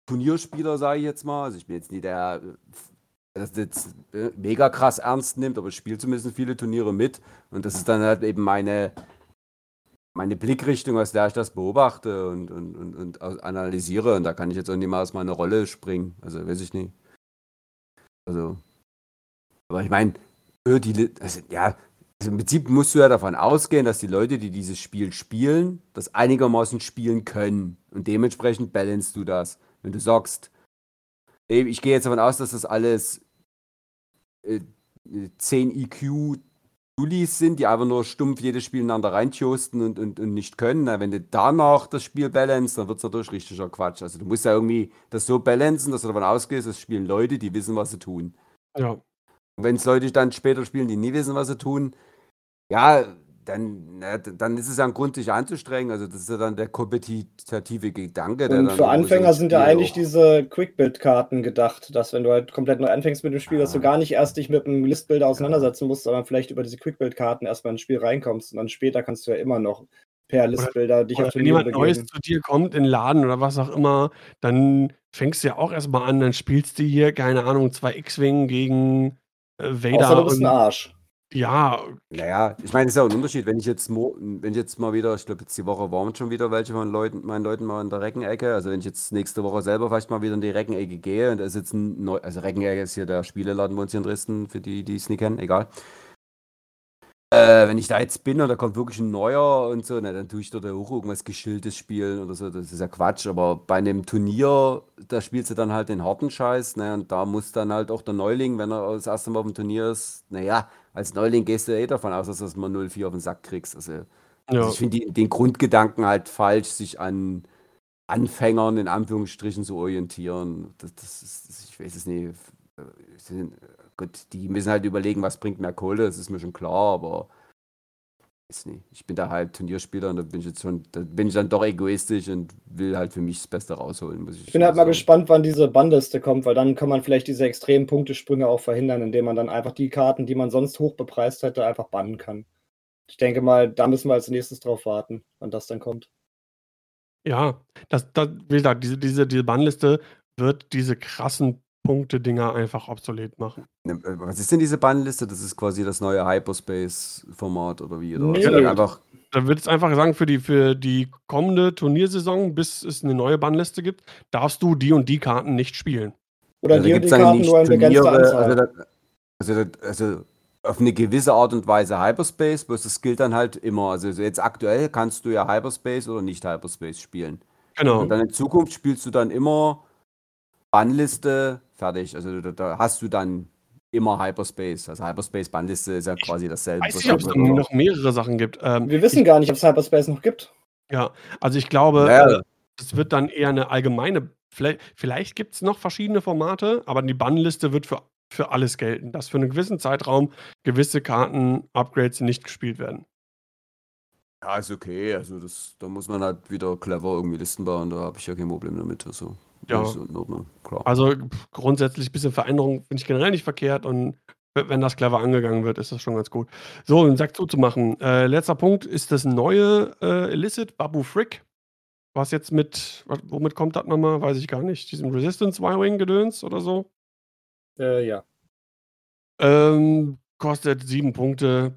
Turnierspieler, sage ich jetzt mal. Also ich bin jetzt nie der, der das jetzt äh, mega krass ernst nimmt, aber ich spiele zumindest viele Turniere mit. Und das ist dann halt eben meine, meine Blickrichtung, aus der ich das beobachte und, und, und, und analysiere. Und da kann ich jetzt auch nicht mal aus meiner Rolle springen. Also weiß ich nicht. Also, Aber ich meine, die, also, ja, also im Prinzip musst du ja davon ausgehen, dass die Leute, die dieses Spiel spielen, das einigermaßen spielen können. Und dementsprechend balance du das. Wenn du sagst, ich gehe jetzt davon aus, dass das alles äh, 10 IQ Julis sind, die einfach nur stumpf jedes Spiel ineinander reinchosten und, und, und nicht können. Na, wenn du danach das Spiel balance, dann wird es natürlich richtiger Quatsch. Also du musst ja irgendwie das so balancen, dass du davon ausgehst, es spielen Leute, die wissen, was sie tun. Ja. Und wenn es Leute dann später spielen, die nie wissen, was sie tun, ja, dann, na, dann ist es ja ein Grund, sich anzustrengen. Also das ist ja dann der kompetitive Gedanke. Und für Anfänger sind ja eigentlich diese Quick-Build-Karten gedacht, dass wenn du halt komplett neu anfängst mit dem Spiel, dass du gar nicht erst dich mit einem Listbuilder auseinandersetzen musst, sondern vielleicht über diese Quick-Build-Karten erstmal ins Spiel reinkommst und dann später kannst du ja immer noch per Listbuilder dich oder auf Wenn jemand begeben. Neues zu dir kommt in den Laden oder was auch immer, dann fängst du ja auch erstmal an, dann spielst du hier, keine Ahnung, zwei X-Wing gegen äh, Vader. Außer du bist ein Arsch. Ja. Naja, ich meine, es ist ja auch ein Unterschied, wenn ich jetzt, wenn ich jetzt mal wieder, ich glaube, jetzt die Woche waren schon wieder welche von Leuten, meinen Leuten mal in der Reckenecke. Also wenn ich jetzt nächste Woche selber vielleicht mal wieder in die Reckenecke gehe und da ist jetzt ein neu, also Reckenecke ist hier der Spieleladen bei uns hier in Dresden, für die, die es nicht kennen, egal. Äh, wenn ich da jetzt bin und da kommt wirklich ein neuer und so, na, dann tue ich dort auch irgendwas Geschildes spielen oder so. Das ist ja Quatsch. Aber bei einem Turnier, da spielst du dann halt den harten Scheiß. Ne, und da muss dann halt auch der Neuling, wenn er das erste Mal auf dem Turnier ist, naja, als Neuling gehst du ja eh davon aus, dass du mal 0-4 auf den Sack kriegst. Also, ja. also ich finde den Grundgedanken halt falsch, sich an Anfängern in Anführungsstrichen zu orientieren. Das, das ist, ich weiß es nicht. Äh, gut, die müssen halt überlegen, was bringt mehr Kohle, das ist mir schon klar, aber weiß nicht. Ich bin da halt Turnierspieler und da bin ich jetzt schon, da bin ich dann doch egoistisch und will halt für mich das Beste rausholen, muss ich Ich bin halt mal gespannt, wann diese Bandliste kommt, weil dann kann man vielleicht diese extremen Punktesprünge auch verhindern, indem man dann einfach die Karten, die man sonst hoch bepreist hätte, einfach bannen kann. Ich denke mal, da müssen wir als nächstes drauf warten, wann das dann kommt. Ja, das, das, wie gesagt, diese, diese, diese Bannliste wird diese krassen Punkte-Dinger einfach obsolet machen. Ne, äh, was ist denn diese Bannliste? Das ist quasi das neue Hyperspace-Format oder wie? Oder nee, da, einfach da wird es einfach sagen, für die, für die kommende Turniersaison, bis es eine neue Bannliste gibt, darfst du die und die Karten nicht spielen. Oder also die und die Karten nur in begrenzter Anzahl. Also, da, also, also, auf eine gewisse Art und Weise Hyperspace, bloß das gilt dann halt immer. Also jetzt aktuell kannst du ja Hyperspace oder nicht Hyperspace spielen. Genau. Und dann in Zukunft spielst du dann immer Bannliste, fertig. Also da, da, hast du dann immer Hyperspace. Also Hyperspace-Bannliste ist ja quasi dasselbe. Ich weiß nicht, ob es noch mehrere Sachen gibt. Ähm, Wir wissen ich, gar nicht, ob es Hyperspace noch gibt. Ja, also ich glaube, naja. es wird dann eher eine allgemeine, vielleicht, vielleicht gibt es noch verschiedene Formate, aber die Bannliste wird für, für alles gelten, dass für einen gewissen Zeitraum gewisse Karten-Upgrades nicht gespielt werden. Ja, ist okay. Also das, da muss man halt wieder clever irgendwie Listen bauen, da habe ich ja kein Problem damit. Also. Ja. Ist in Ordnung, klar. Also grundsätzlich ein bisschen Veränderung finde ich generell nicht verkehrt und wenn das clever angegangen wird, ist das schon ganz gut. So, den Sack zuzumachen. Äh, letzter Punkt ist das neue äh, Illicit Babu Frick. Was jetzt mit, womit kommt das nochmal? Weiß ich gar nicht. Diesem Resistance Y-Wing-Gedöns oder so? Äh, ja. Ähm, kostet sieben Punkte.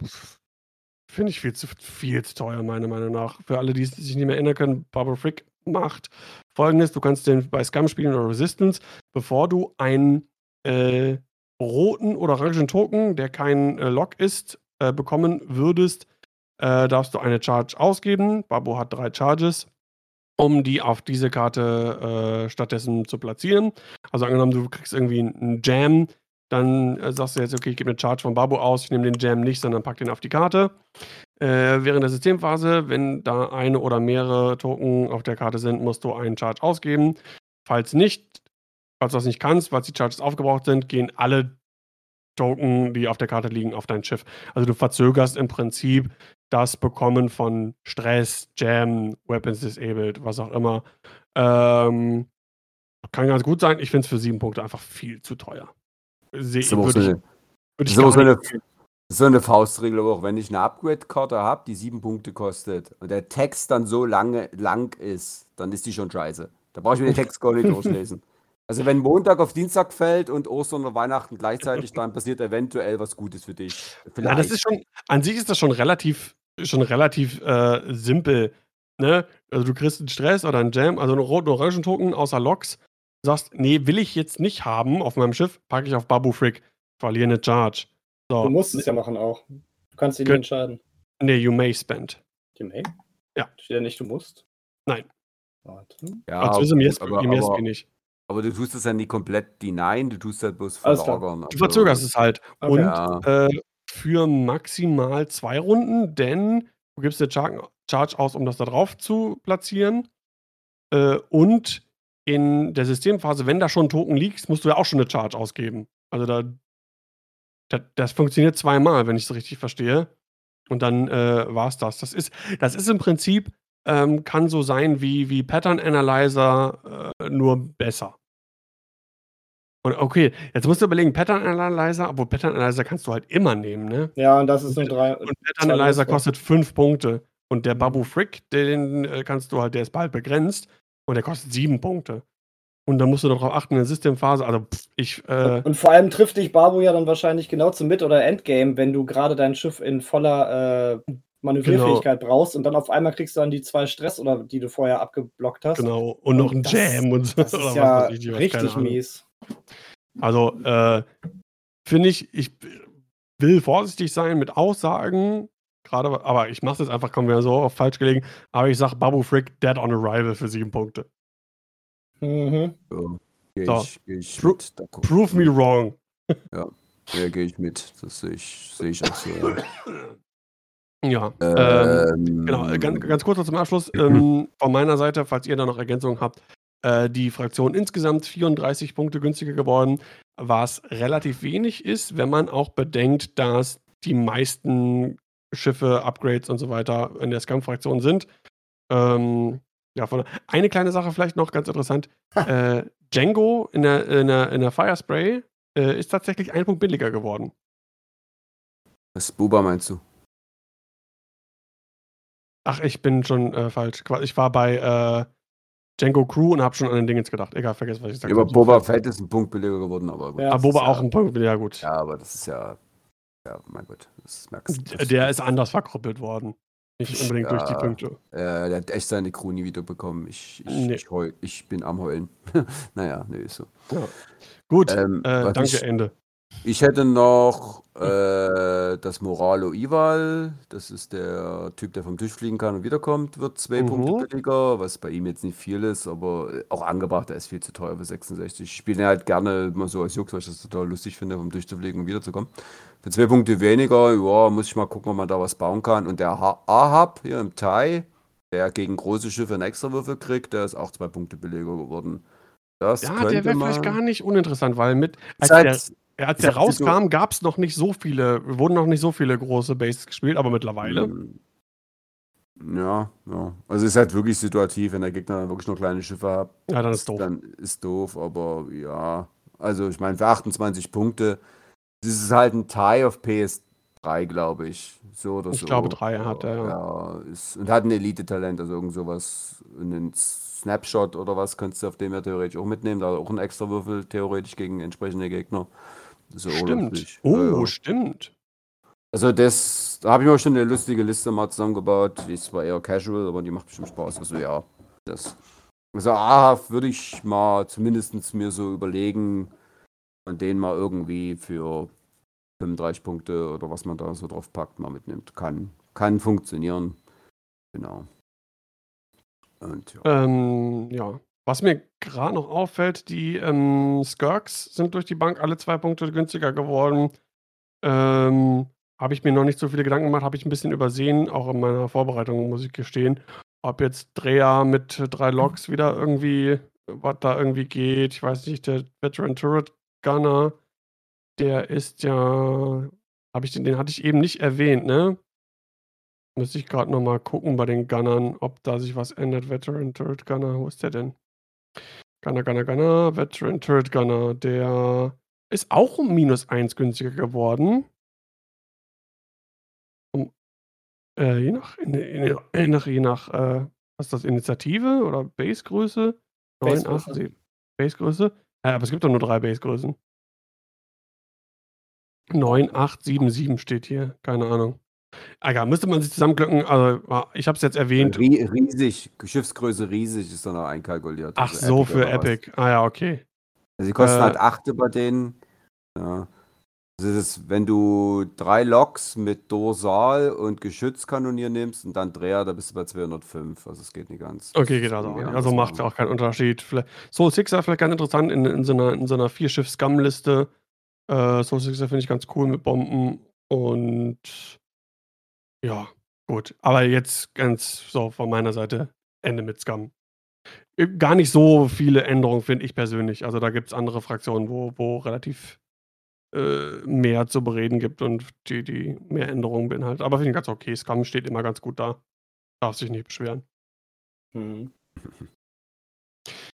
Finde ich viel zu, viel zu teuer, meiner Meinung nach. Für alle, die sich nicht mehr erinnern können, Babu Frick macht folgendes: Du kannst den bei Scum spielen oder Resistance, bevor du einen äh, roten oder orangen Token, der kein äh, Lock ist, äh, bekommen würdest, äh, darfst du eine Charge ausgeben. Babo hat drei Charges, um die auf diese Karte äh, stattdessen zu platzieren. Also angenommen, du kriegst irgendwie einen Jam, dann äh, sagst du jetzt, okay, ich gebe eine Charge von Babo aus, ich nehme den Jam nicht, sondern pack den auf die Karte. Äh, während der Systemphase, wenn da eine oder mehrere Token auf der Karte sind, musst du einen Charge ausgeben. Falls nicht, falls du das nicht kannst, falls die Charges aufgebraucht sind, gehen alle Token, die auf der Karte liegen, auf dein Schiff. Also du verzögerst im Prinzip das Bekommen von Stress, Jam, Weapons Disabled, was auch immer. Ähm, kann ganz gut sein. Ich finde es für sieben Punkte einfach viel zu teuer. Se so würde ich, würde ich so eine, so eine Faustregel, aber auch wenn ich eine Upgrade-Karte habe, die sieben Punkte kostet und der Text dann so lange lang ist, dann ist die schon scheiße. Da brauche ich mir den Text gar nicht durchlesen. Also wenn Montag auf Dienstag fällt und Ostern und Weihnachten gleichzeitig, dann passiert eventuell was Gutes für dich. Ja, das ist schon, an sich ist das schon relativ, schon relativ äh, simpel. Ne? Also du kriegst einen Stress oder einen Jam, also einen roten orangen Token außer Loks, sagst, nee, will ich jetzt nicht haben auf meinem Schiff, packe ich auf Babu Frick. verliere eine Charge. So. Du musst es ja machen auch. Du kannst dich nicht entscheiden. Nee, you may spend. You may? Ja. Steht ja nicht, du musst. Nein. Warte. Ja, also ist im Yes, aber, im yes nicht. Aber du tust es ja nicht komplett denyen, du tust halt bloß verlagern. Du verzögerst es halt. Okay. Und ja. äh, für maximal zwei Runden, denn du gibst eine Char Charge aus, um das da drauf zu platzieren. Äh, und in der Systemphase, wenn da schon ein Token liegt, musst du ja auch schon eine Charge ausgeben. Also da, das, das funktioniert zweimal, wenn ich es richtig verstehe. Und dann äh, war es das. Das ist, das ist im Prinzip, ähm, kann so sein wie, wie Pattern Analyzer, äh, nur besser. Und okay, jetzt musst du überlegen, Pattern Analyzer, obwohl Pattern Analyzer kannst du halt immer nehmen, ne? Ja, und das ist nur drei. Und Pattern Analyzer kostet fünf Punkte. Und der Babu Frick, den äh, kannst du halt, der ist bald begrenzt und der kostet sieben Punkte. Und dann musst du darauf achten in der Systemphase. Also pff, ich. Äh, und, und, vor allem trifft dich Babu ja dann wahrscheinlich genau zum Mid- oder Endgame, wenn du gerade dein Schiff in voller äh, Manövrierfähigkeit genau. brauchst und dann auf einmal kriegst du dann die zwei Stress oder die du vorher abgeblockt hast. Genau, und, und noch ein Jam und so. Das ist ja richtig mies. Also, äh, finde ich, ich will vorsichtig sein mit Aussagen, gerade, aber ich mache es jetzt einfach, kommen wir so auf falsch gelegen, aber ich sage Babu Frick dead on arrival für sieben Punkte. Mhm. So, so. Ich, ich Pro prove me wrong. Ja, ja gehe ich mit. Das sehe ich, seh ich auch so. Ja, ähm, ähm, genau, äh, ganz, ganz kurz zum Abschluss. Ähm, von meiner Seite, falls ihr da noch Ergänzungen habt, äh, die Fraktion insgesamt 34 Punkte günstiger geworden, was relativ wenig ist, wenn man auch bedenkt, dass die meisten Schiffe, Upgrades und so weiter in der Scum-Fraktion sind. Ähm, ja, von, eine kleine Sache vielleicht noch ganz interessant. äh, Django in der, in der, in der Firespray äh, ist tatsächlich ein Punkt billiger geworden. Was Buba meinst du? Ach, ich bin schon äh, falsch. Ich war bei äh, Django Crew und habe schon an den Dingens gedacht. Egal, vergiss, was ich sage. Ja, aber Boba Fett ist ein Punkt billiger geworden, aber gut. Ja, aber Boba auch ein Punkt billiger, gut. Ja, aber das ist ja. Ja, mein Gott, das merkst du. Der ist anders verkrüppelt worden. Nicht unbedingt ja, durch die Punkte. Äh, der hat echt seine Crew nie wieder bekommen. Ich, ich, nee. ich, heul, ich bin am Heulen. naja, nee, ist so. Ja. Gut, ähm, äh, danke, ich, Ende. Ich hätte noch äh, das Moralo Ival. Das ist der Typ, der vom Tisch fliegen kann und wiederkommt. Wird zwei mhm. Punkte billiger, was bei ihm jetzt nicht viel ist, aber auch angebracht. Er ist viel zu teuer für 66. Ich spiele ihn halt gerne mal so als Jux, weil ich das total lustig finde, vom Tisch zu fliegen und wiederzukommen. Für zwei Punkte weniger, ja, muss ich mal gucken, ob man da was bauen kann. Und der Ahab hier im Thai, der gegen große Schiffe einen Extrawürfel kriegt, der ist auch zwei Punkte billiger geworden. Das ja, der wäre vielleicht gar nicht uninteressant, weil mit. Als als der rauskam, gab es noch nicht so viele, wurden noch nicht so viele große Bases gespielt, aber mittlerweile. Hm. Ja, ja. Also es ist halt wirklich situativ, wenn der Gegner dann wirklich nur kleine Schiffe hat. Ja, dann ist doof. Dann ist doof, aber ja. Also ich meine, für 28 Punkte, das ist halt ein Tie of PS3, glaube ich. So oder ich so. Ich glaube, drei hat er, ja. ja ist, und hat ein Elite-Talent, also irgend sowas, einen Snapshot oder was, könntest du auf dem ja theoretisch auch mitnehmen. Da auch ein extra Würfel theoretisch gegen entsprechende Gegner. So stimmt. Oh, ja. stimmt. Also das, da habe ich mir schon eine lustige Liste mal zusammengebaut. Die ist zwar eher casual, aber die macht bestimmt Spaß. Also ja, das. Also A würde ich mal zumindest mir so überlegen, man den mal irgendwie für 35 Punkte oder was man da so drauf packt, mal mitnimmt. Kann, kann funktionieren. Genau. Und ja. Ähm, ja. Was mir gerade noch auffällt, die ähm, Skirks sind durch die Bank alle zwei Punkte günstiger geworden. Ähm, habe ich mir noch nicht so viele Gedanken gemacht, habe ich ein bisschen übersehen, auch in meiner Vorbereitung, muss ich gestehen. Ob jetzt Dreher mit drei Loks wieder irgendwie, was da irgendwie geht. Ich weiß nicht, der Veteran Turret Gunner, der ist ja, habe ich den, den hatte ich eben nicht erwähnt, ne? Müsste ich gerade nochmal gucken bei den Gunnern, ob da sich was ändert. Veteran Turret Gunner, wo ist der denn? Gunner, Gunner, Gunner, Veteran Turret Gunner, der ist auch um minus 1 günstiger geworden. Um, äh, je nach, in, in, je nach, je nach äh, was ist das, Initiative oder Basegröße? 9, 8, 7. Basegröße? Ja, aber es gibt doch nur drei Basegrößen. 9, 8, 7, 7 steht hier. Keine Ahnung. Egal, müsste man sich zusammenglücken. Also, ich habe es jetzt erwähnt. Riesig, Schiffsgröße riesig ist dann auch einkalkuliert. Ach also so, Epic für Epic. Ah ja, okay. Also, sie kosten äh, halt 8 über den. Ja. Also das, wenn du drei Loks mit Dorsal und Geschützkanonier nimmst und dann Dreher, da bist du bei 205. Also es geht nicht ganz. Okay, geht also auch nicht. Also macht auch keinen Unterschied. Soul Sixer vielleicht ganz interessant in, in so einer, in so einer Vier-Schiff-Scum-Liste. Äh, Soul Sixer finde ich ganz cool mit Bomben und ja, gut. Aber jetzt ganz so von meiner Seite Ende mit Scum. Äh, gar nicht so viele Änderungen, finde ich persönlich. Also da gibt es andere Fraktionen, wo, wo relativ äh, mehr zu bereden gibt und die, die mehr Änderungen beinhalten. Aber finde ich ganz okay. Scum steht immer ganz gut da. Darf sich nicht beschweren. Mhm.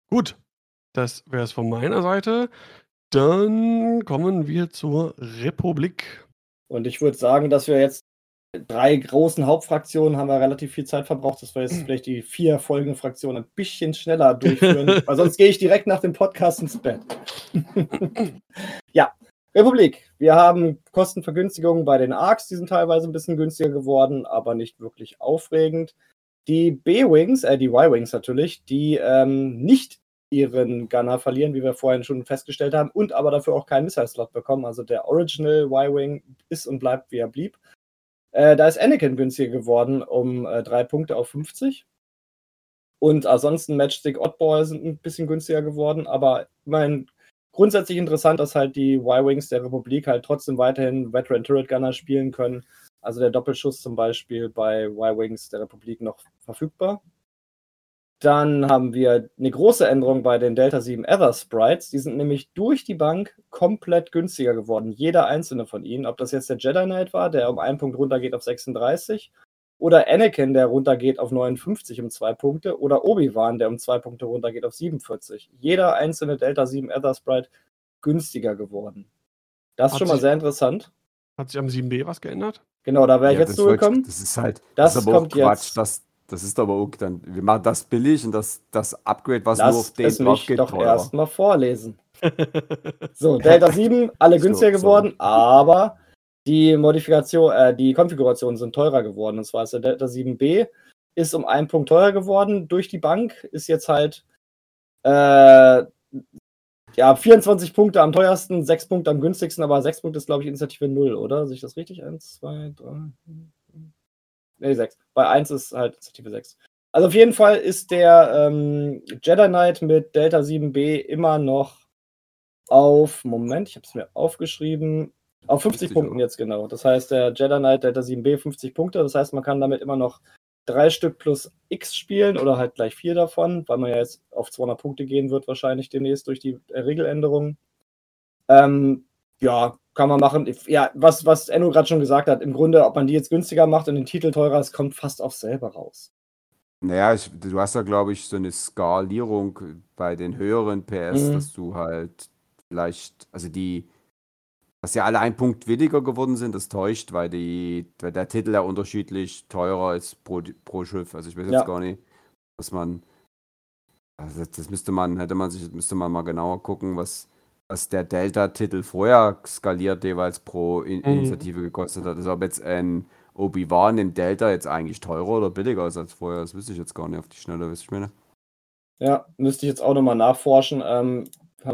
Gut, das wäre es von meiner Seite. Dann kommen wir zur Republik. Und ich würde sagen, dass wir jetzt drei großen Hauptfraktionen haben wir relativ viel Zeit verbraucht, dass wir jetzt vielleicht die vier folgenden Fraktionen ein bisschen schneller durchführen, weil sonst gehe ich direkt nach dem Podcast ins Bett. ja, Republik. Wir haben Kostenvergünstigungen bei den ARCs, die sind teilweise ein bisschen günstiger geworden, aber nicht wirklich aufregend. Die B-Wings, äh, die Y-Wings natürlich, die ähm, nicht ihren Gunner verlieren, wie wir vorhin schon festgestellt haben, und aber dafür auch keinen Missile-Slot bekommen. Also der Original Y-Wing ist und bleibt, wie er blieb. Äh, da ist Anakin günstiger geworden um äh, drei Punkte auf 50. Und ansonsten Matchstick Oddball sind ein bisschen günstiger geworden, aber immerhin grundsätzlich interessant, dass halt die Y-Wings der Republik halt trotzdem weiterhin Veteran Turret Gunner spielen können. Also der Doppelschuss zum Beispiel bei Y-Wings der Republik noch verfügbar. Dann haben wir eine große Änderung bei den Delta 7 Ether Sprites. Die sind nämlich durch die Bank komplett günstiger geworden. Jeder einzelne von ihnen. Ob das jetzt der Jedi Knight war, der um einen Punkt runtergeht auf 36, oder Anakin, der runtergeht auf 59 um zwei Punkte, oder Obi-Wan, der um zwei Punkte runtergeht auf 47. Jeder einzelne Delta 7 Ether Sprite günstiger geworden. Das ist hat schon mal sehr interessant. Hat sich am 7B was geändert? Genau, da wäre ich ja, jetzt zugekommen. Das ist halt, das, das ist aber kommt auch Quatsch. Jetzt. Das, das ist aber auch dann, wir machen das billig und das, das Upgrade, was Lass nur auf den drauf geht, doch erstmal vorlesen. so, Delta 7, alle günstiger so, geworden, so. aber die Modifikation, äh, die Konfigurationen sind teurer geworden. Und zwar ist der Delta 7B ist um einen Punkt teurer geworden durch die Bank, ist jetzt halt äh, ja, 24 Punkte am teuersten, 6 Punkte am günstigsten, aber 6 Punkte ist, glaube ich, Initiative 0, oder? Sehe ich das richtig? 1, 2, 3, Nee, 6. Bei 1 ist halt Initiative 6. Also auf jeden Fall ist der ähm, Jedi Knight mit Delta 7b immer noch auf, Moment, ich habe es mir aufgeschrieben, auf 50 Punkten jetzt genau. Das heißt, der Jedi Knight Delta 7b 50 Punkte. Das heißt, man kann damit immer noch drei Stück plus X spielen oder halt gleich vier davon, weil man ja jetzt auf 200 Punkte gehen wird, wahrscheinlich demnächst durch die Regeländerungen. Ähm, ja, kann man machen. Ja, was, was Enno gerade schon gesagt hat, im Grunde, ob man die jetzt günstiger macht und den Titel teurer ist, kommt fast auf selber raus. Naja, ich, du hast ja, glaube ich, so eine Skalierung bei den höheren PS, mhm. dass du halt vielleicht, also die, dass ja alle ein Punkt weniger geworden sind, das täuscht, weil, die, weil der Titel ja unterschiedlich teurer ist pro, pro Schiff. Also ich weiß jetzt ja. gar nicht, was man, also das müsste man, hätte man sich, müsste man mal genauer gucken, was, was der Delta-Titel vorher skaliert jeweils pro In mhm. Initiative gekostet hat. Also ob jetzt ein Obi-Wan im Delta jetzt eigentlich teurer oder billiger ist als vorher, das wüsste ich jetzt gar nicht auf die Schnelle, wisst ihr meine? Ja, müsste ich jetzt auch nochmal nachforschen. Ähm,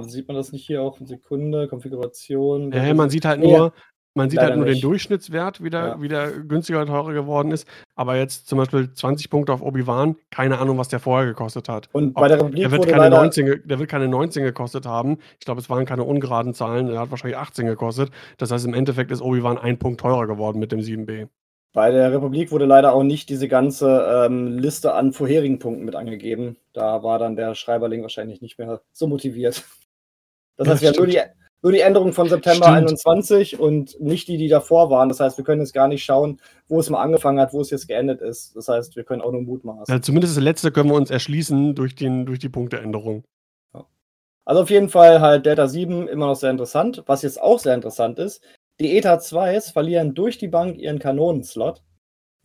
sieht man das nicht hier auch in Sekunde? Konfiguration? Ja, man sieht halt nur, man sieht halt nur nicht. den Durchschnittswert, wie der, ja. wie der günstiger oder teurer geworden ist. Aber jetzt zum Beispiel 20 Punkte auf Obi-Wan, keine Ahnung, was der vorher gekostet hat. Und bei der Republik der wird, keine 19, der wird keine 19 gekostet haben. Ich glaube, es waren keine ungeraden Zahlen. Der hat wahrscheinlich 18 gekostet. Das heißt, im Endeffekt ist Obi-Wan ein Punkt teurer geworden mit dem 7b. Bei der Republik wurde leider auch nicht diese ganze ähm, Liste an vorherigen Punkten mit angegeben. Da war dann der Schreiberling wahrscheinlich nicht mehr so motiviert. Das heißt, wir haben nur die, nur die Änderung von September Stimmt. 21 und nicht die, die davor waren. Das heißt, wir können jetzt gar nicht schauen, wo es mal angefangen hat, wo es jetzt geendet ist. Das heißt, wir können auch nur mutmaßen. Ja, zumindest das letzte können wir uns erschließen durch, den, durch die Punkteänderung. Ja. Also auf jeden Fall halt Delta 7 immer noch sehr interessant. Was jetzt auch sehr interessant ist, die ETA 2s verlieren durch die Bank ihren Kanonenslot,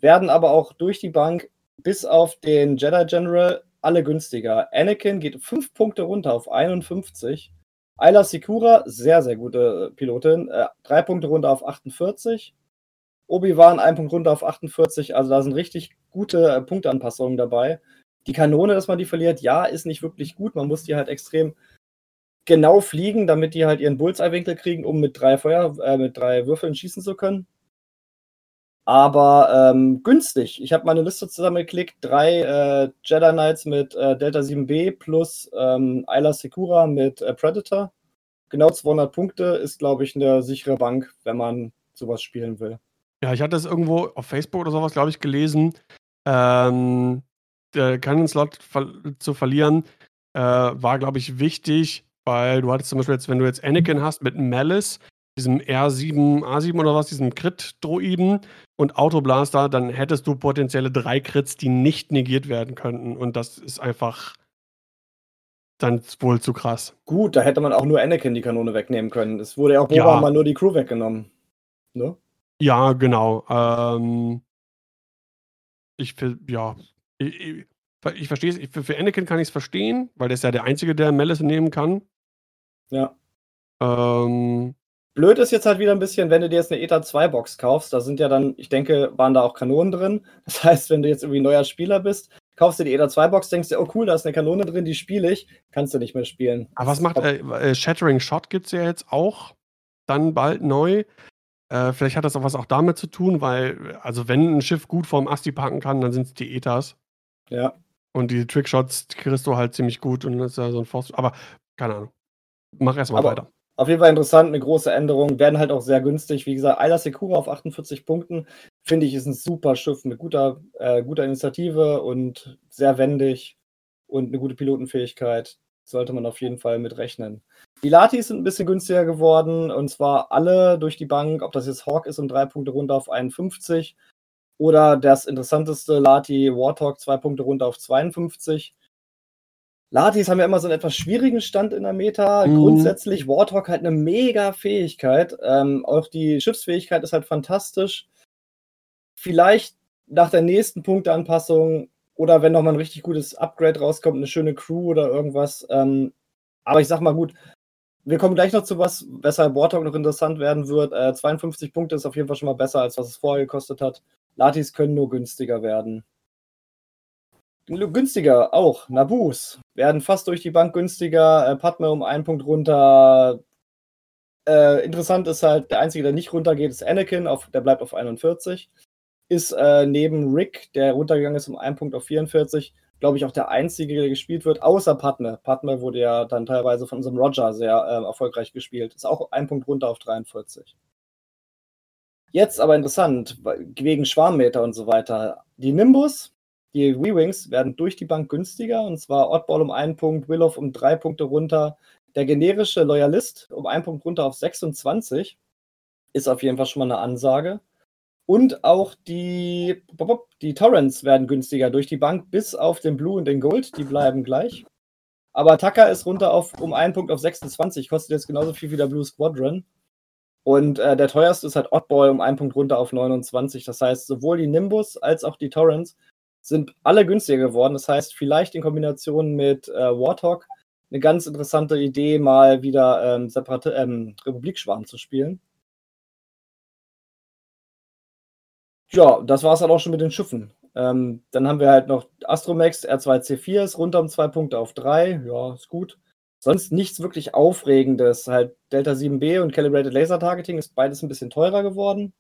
werden aber auch durch die Bank bis auf den Jedi General alle günstiger. Anakin geht 5 Punkte runter auf 51 Ayla Sikura, sehr, sehr gute Pilotin. Äh, drei Punkte runter auf 48. Obi-Wan, ein Punkt runter auf 48. Also da sind richtig gute äh, Punkteanpassungen dabei. Die Kanone, dass man die verliert, ja, ist nicht wirklich gut. Man muss die halt extrem genau fliegen, damit die halt ihren Bullseye-Winkel kriegen, um mit drei Feuer, äh, mit drei Würfeln schießen zu können. Aber ähm, günstig. Ich habe meine Liste zusammengeklickt. Drei äh, Jedi Knights mit äh, Delta 7B plus ähm, Ayla Secura mit äh, Predator. Genau 200 Punkte ist, glaube ich, eine sichere Bank, wenn man sowas spielen will. Ja, ich hatte es irgendwo auf Facebook oder sowas, glaube ich, gelesen. Ähm, der Cannon-Slot ver zu verlieren, äh, war, glaube ich, wichtig, weil du hattest zum Beispiel jetzt, wenn du jetzt Anakin hast mit Malice, diesem R7, A7 oder was, diesem Crit-Droiden und Autoblaster, dann hättest du potenzielle drei Crits, die nicht negiert werden könnten. Und das ist einfach dann wohl zu krass. Gut, da hätte man auch nur Anakin die Kanone wegnehmen können. Es wurde ja auch Boba ja. mal nur die Crew weggenommen. Ne? Ja, genau. Ähm, ich, ja, ich, ich verstehe es. Für, für Anakin kann ich es verstehen, weil der ist ja der Einzige, der Malice nehmen kann. Ja. Ähm, Blöd ist jetzt halt wieder ein bisschen, wenn du dir jetzt eine ETA 2 Box kaufst, da sind ja dann, ich denke, waren da auch Kanonen drin. Das heißt, wenn du jetzt irgendwie neuer Spieler bist, kaufst du die ETA 2 Box, denkst dir, oh cool, da ist eine Kanone drin, die spiele ich, kannst du nicht mehr spielen. Aber was macht äh, äh, Shattering Shot gibt es ja jetzt auch dann bald neu. Äh, vielleicht hat das auch was auch damit zu tun, weil, also wenn ein Schiff gut vorm Asti parken kann, dann sind es die ETAs. Ja. Und die Trickshots kriegst du halt ziemlich gut und das ist ja so ein Force. Aber keine Ahnung. Mach erstmal weiter. Auf jeden Fall interessant, eine große Änderung. Werden halt auch sehr günstig. Wie gesagt, Ayla Secura auf 48 Punkten finde ich ist ein super Schiff mit guter, äh, guter Initiative und sehr wendig und eine gute Pilotenfähigkeit. Sollte man auf jeden Fall mit rechnen. Die Latis sind ein bisschen günstiger geworden und zwar alle durch die Bank, ob das jetzt Hawk ist um drei Punkte runter auf 51 oder das interessanteste Lati Warthog zwei Punkte runter auf 52. Latis haben ja immer so einen etwas schwierigen Stand in der Meta. Mhm. Grundsätzlich Warthog halt eine mega Fähigkeit. Ähm, auch die Schiffsfähigkeit ist halt fantastisch. Vielleicht nach der nächsten Punkteanpassung oder wenn nochmal ein richtig gutes Upgrade rauskommt, eine schöne Crew oder irgendwas. Ähm, aber ich sag mal gut, wir kommen gleich noch zu was, weshalb Warthog noch interessant werden wird. Äh, 52 Punkte ist auf jeden Fall schon mal besser, als was es vorher gekostet hat. Latis können nur günstiger werden. Günstiger auch. Nabus werden fast durch die Bank günstiger. Äh, Padme um einen Punkt runter. Äh, interessant ist halt, der Einzige, der nicht runtergeht, ist Anakin. Auf, der bleibt auf 41. Ist äh, neben Rick, der runtergegangen ist um einen Punkt auf 44, glaube ich, auch der Einzige, der gespielt wird, außer Padme. Padme wurde ja dann teilweise von unserem Roger sehr äh, erfolgreich gespielt. Ist auch ein Punkt runter auf 43. Jetzt aber interessant, wegen Schwarmmeter und so weiter. Die Nimbus die W-Wings werden durch die Bank günstiger und zwar Oddball um einen Punkt, Willow um drei Punkte runter. Der generische Loyalist um einen Punkt runter auf 26 ist auf jeden Fall schon mal eine Ansage. Und auch die, die Torrents werden günstiger durch die Bank, bis auf den Blue und den Gold, die bleiben gleich. Aber Tucker ist runter auf, um einen Punkt auf 26, kostet jetzt genauso viel wie der Blue Squadron. Und äh, der teuerste ist halt Oddball um einen Punkt runter auf 29. Das heißt, sowohl die Nimbus als auch die Torrents sind alle günstiger geworden. Das heißt, vielleicht in Kombination mit äh, Warthog eine ganz interessante Idee, mal wieder ähm, separate ähm, Republikschwarm zu spielen. Ja, das war es dann auch schon mit den Schiffen. Ähm, dann haben wir halt noch Astromex R2C4 ist runter um zwei Punkte auf drei. Ja, ist gut. Sonst nichts wirklich Aufregendes. Halt Delta 7B und Calibrated Laser Targeting ist beides ein bisschen teurer geworden.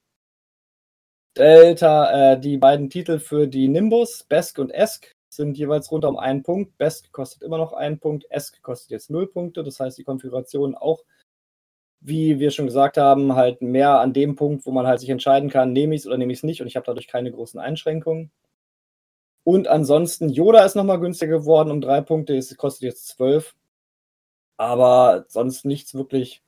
Delta, äh, die beiden Titel für die Nimbus, Besk und Esk, sind jeweils runter um einen Punkt. Besk kostet immer noch einen Punkt, Esk kostet jetzt null Punkte. Das heißt, die Konfiguration auch, wie wir schon gesagt haben, halt mehr an dem Punkt, wo man halt sich entscheiden kann, nehme ich es oder nehme ich es nicht. Und ich habe dadurch keine großen Einschränkungen. Und ansonsten, Yoda ist nochmal günstiger geworden um drei Punkte, es kostet jetzt zwölf. Aber sonst nichts wirklich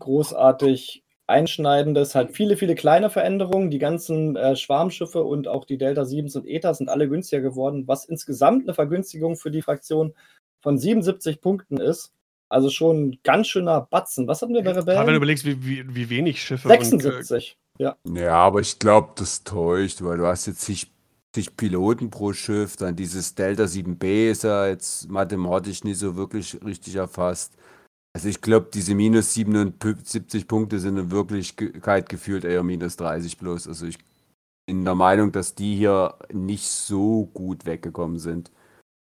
großartig Einschneidendes, halt viele, viele kleine Veränderungen. Die ganzen äh, Schwarmschiffe und auch die Delta 7s und ETA sind alle günstiger geworden, was insgesamt eine Vergünstigung für die Fraktion von 77 Punkten ist. Also schon ein ganz schöner Batzen. Was hatten wir bei Rebellen? wenn du überlegst, wie, wie, wie wenig Schiffe. 76, und, äh, ja. Ja, aber ich glaube, das täuscht, weil du hast jetzt zig, zig Piloten pro Schiff, dann dieses Delta 7B ist ja jetzt mathematisch nicht so wirklich richtig erfasst. Also ich glaube, diese minus 77 Punkte sind in Wirklichkeit gefühlt eher minus 30 bloß. Also ich bin der Meinung, dass die hier nicht so gut weggekommen sind.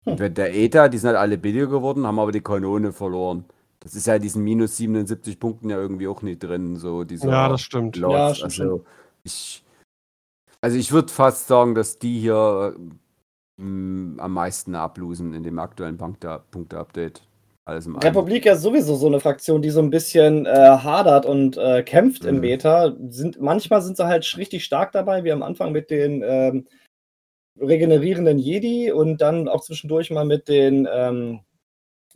Hm. Der ETA, die sind halt alle billiger geworden, haben aber die Kanone verloren. das ist ja in diesen minus 77 Punkten ja irgendwie auch nicht drin. So dieser ja, das stimmt. Lots. Ja, stimmt. Also ich, also ich würde fast sagen, dass die hier mh, mm, am meisten ablosen in dem aktuellen Punkte-Update. Alles im Republik ja sowieso so eine Fraktion, die so ein bisschen äh, hadert und äh, kämpft mhm. im Beta. Sind, manchmal sind sie halt richtig stark dabei, wie am Anfang mit den ähm, regenerierenden Jedi und dann auch zwischendurch mal mit den, ähm,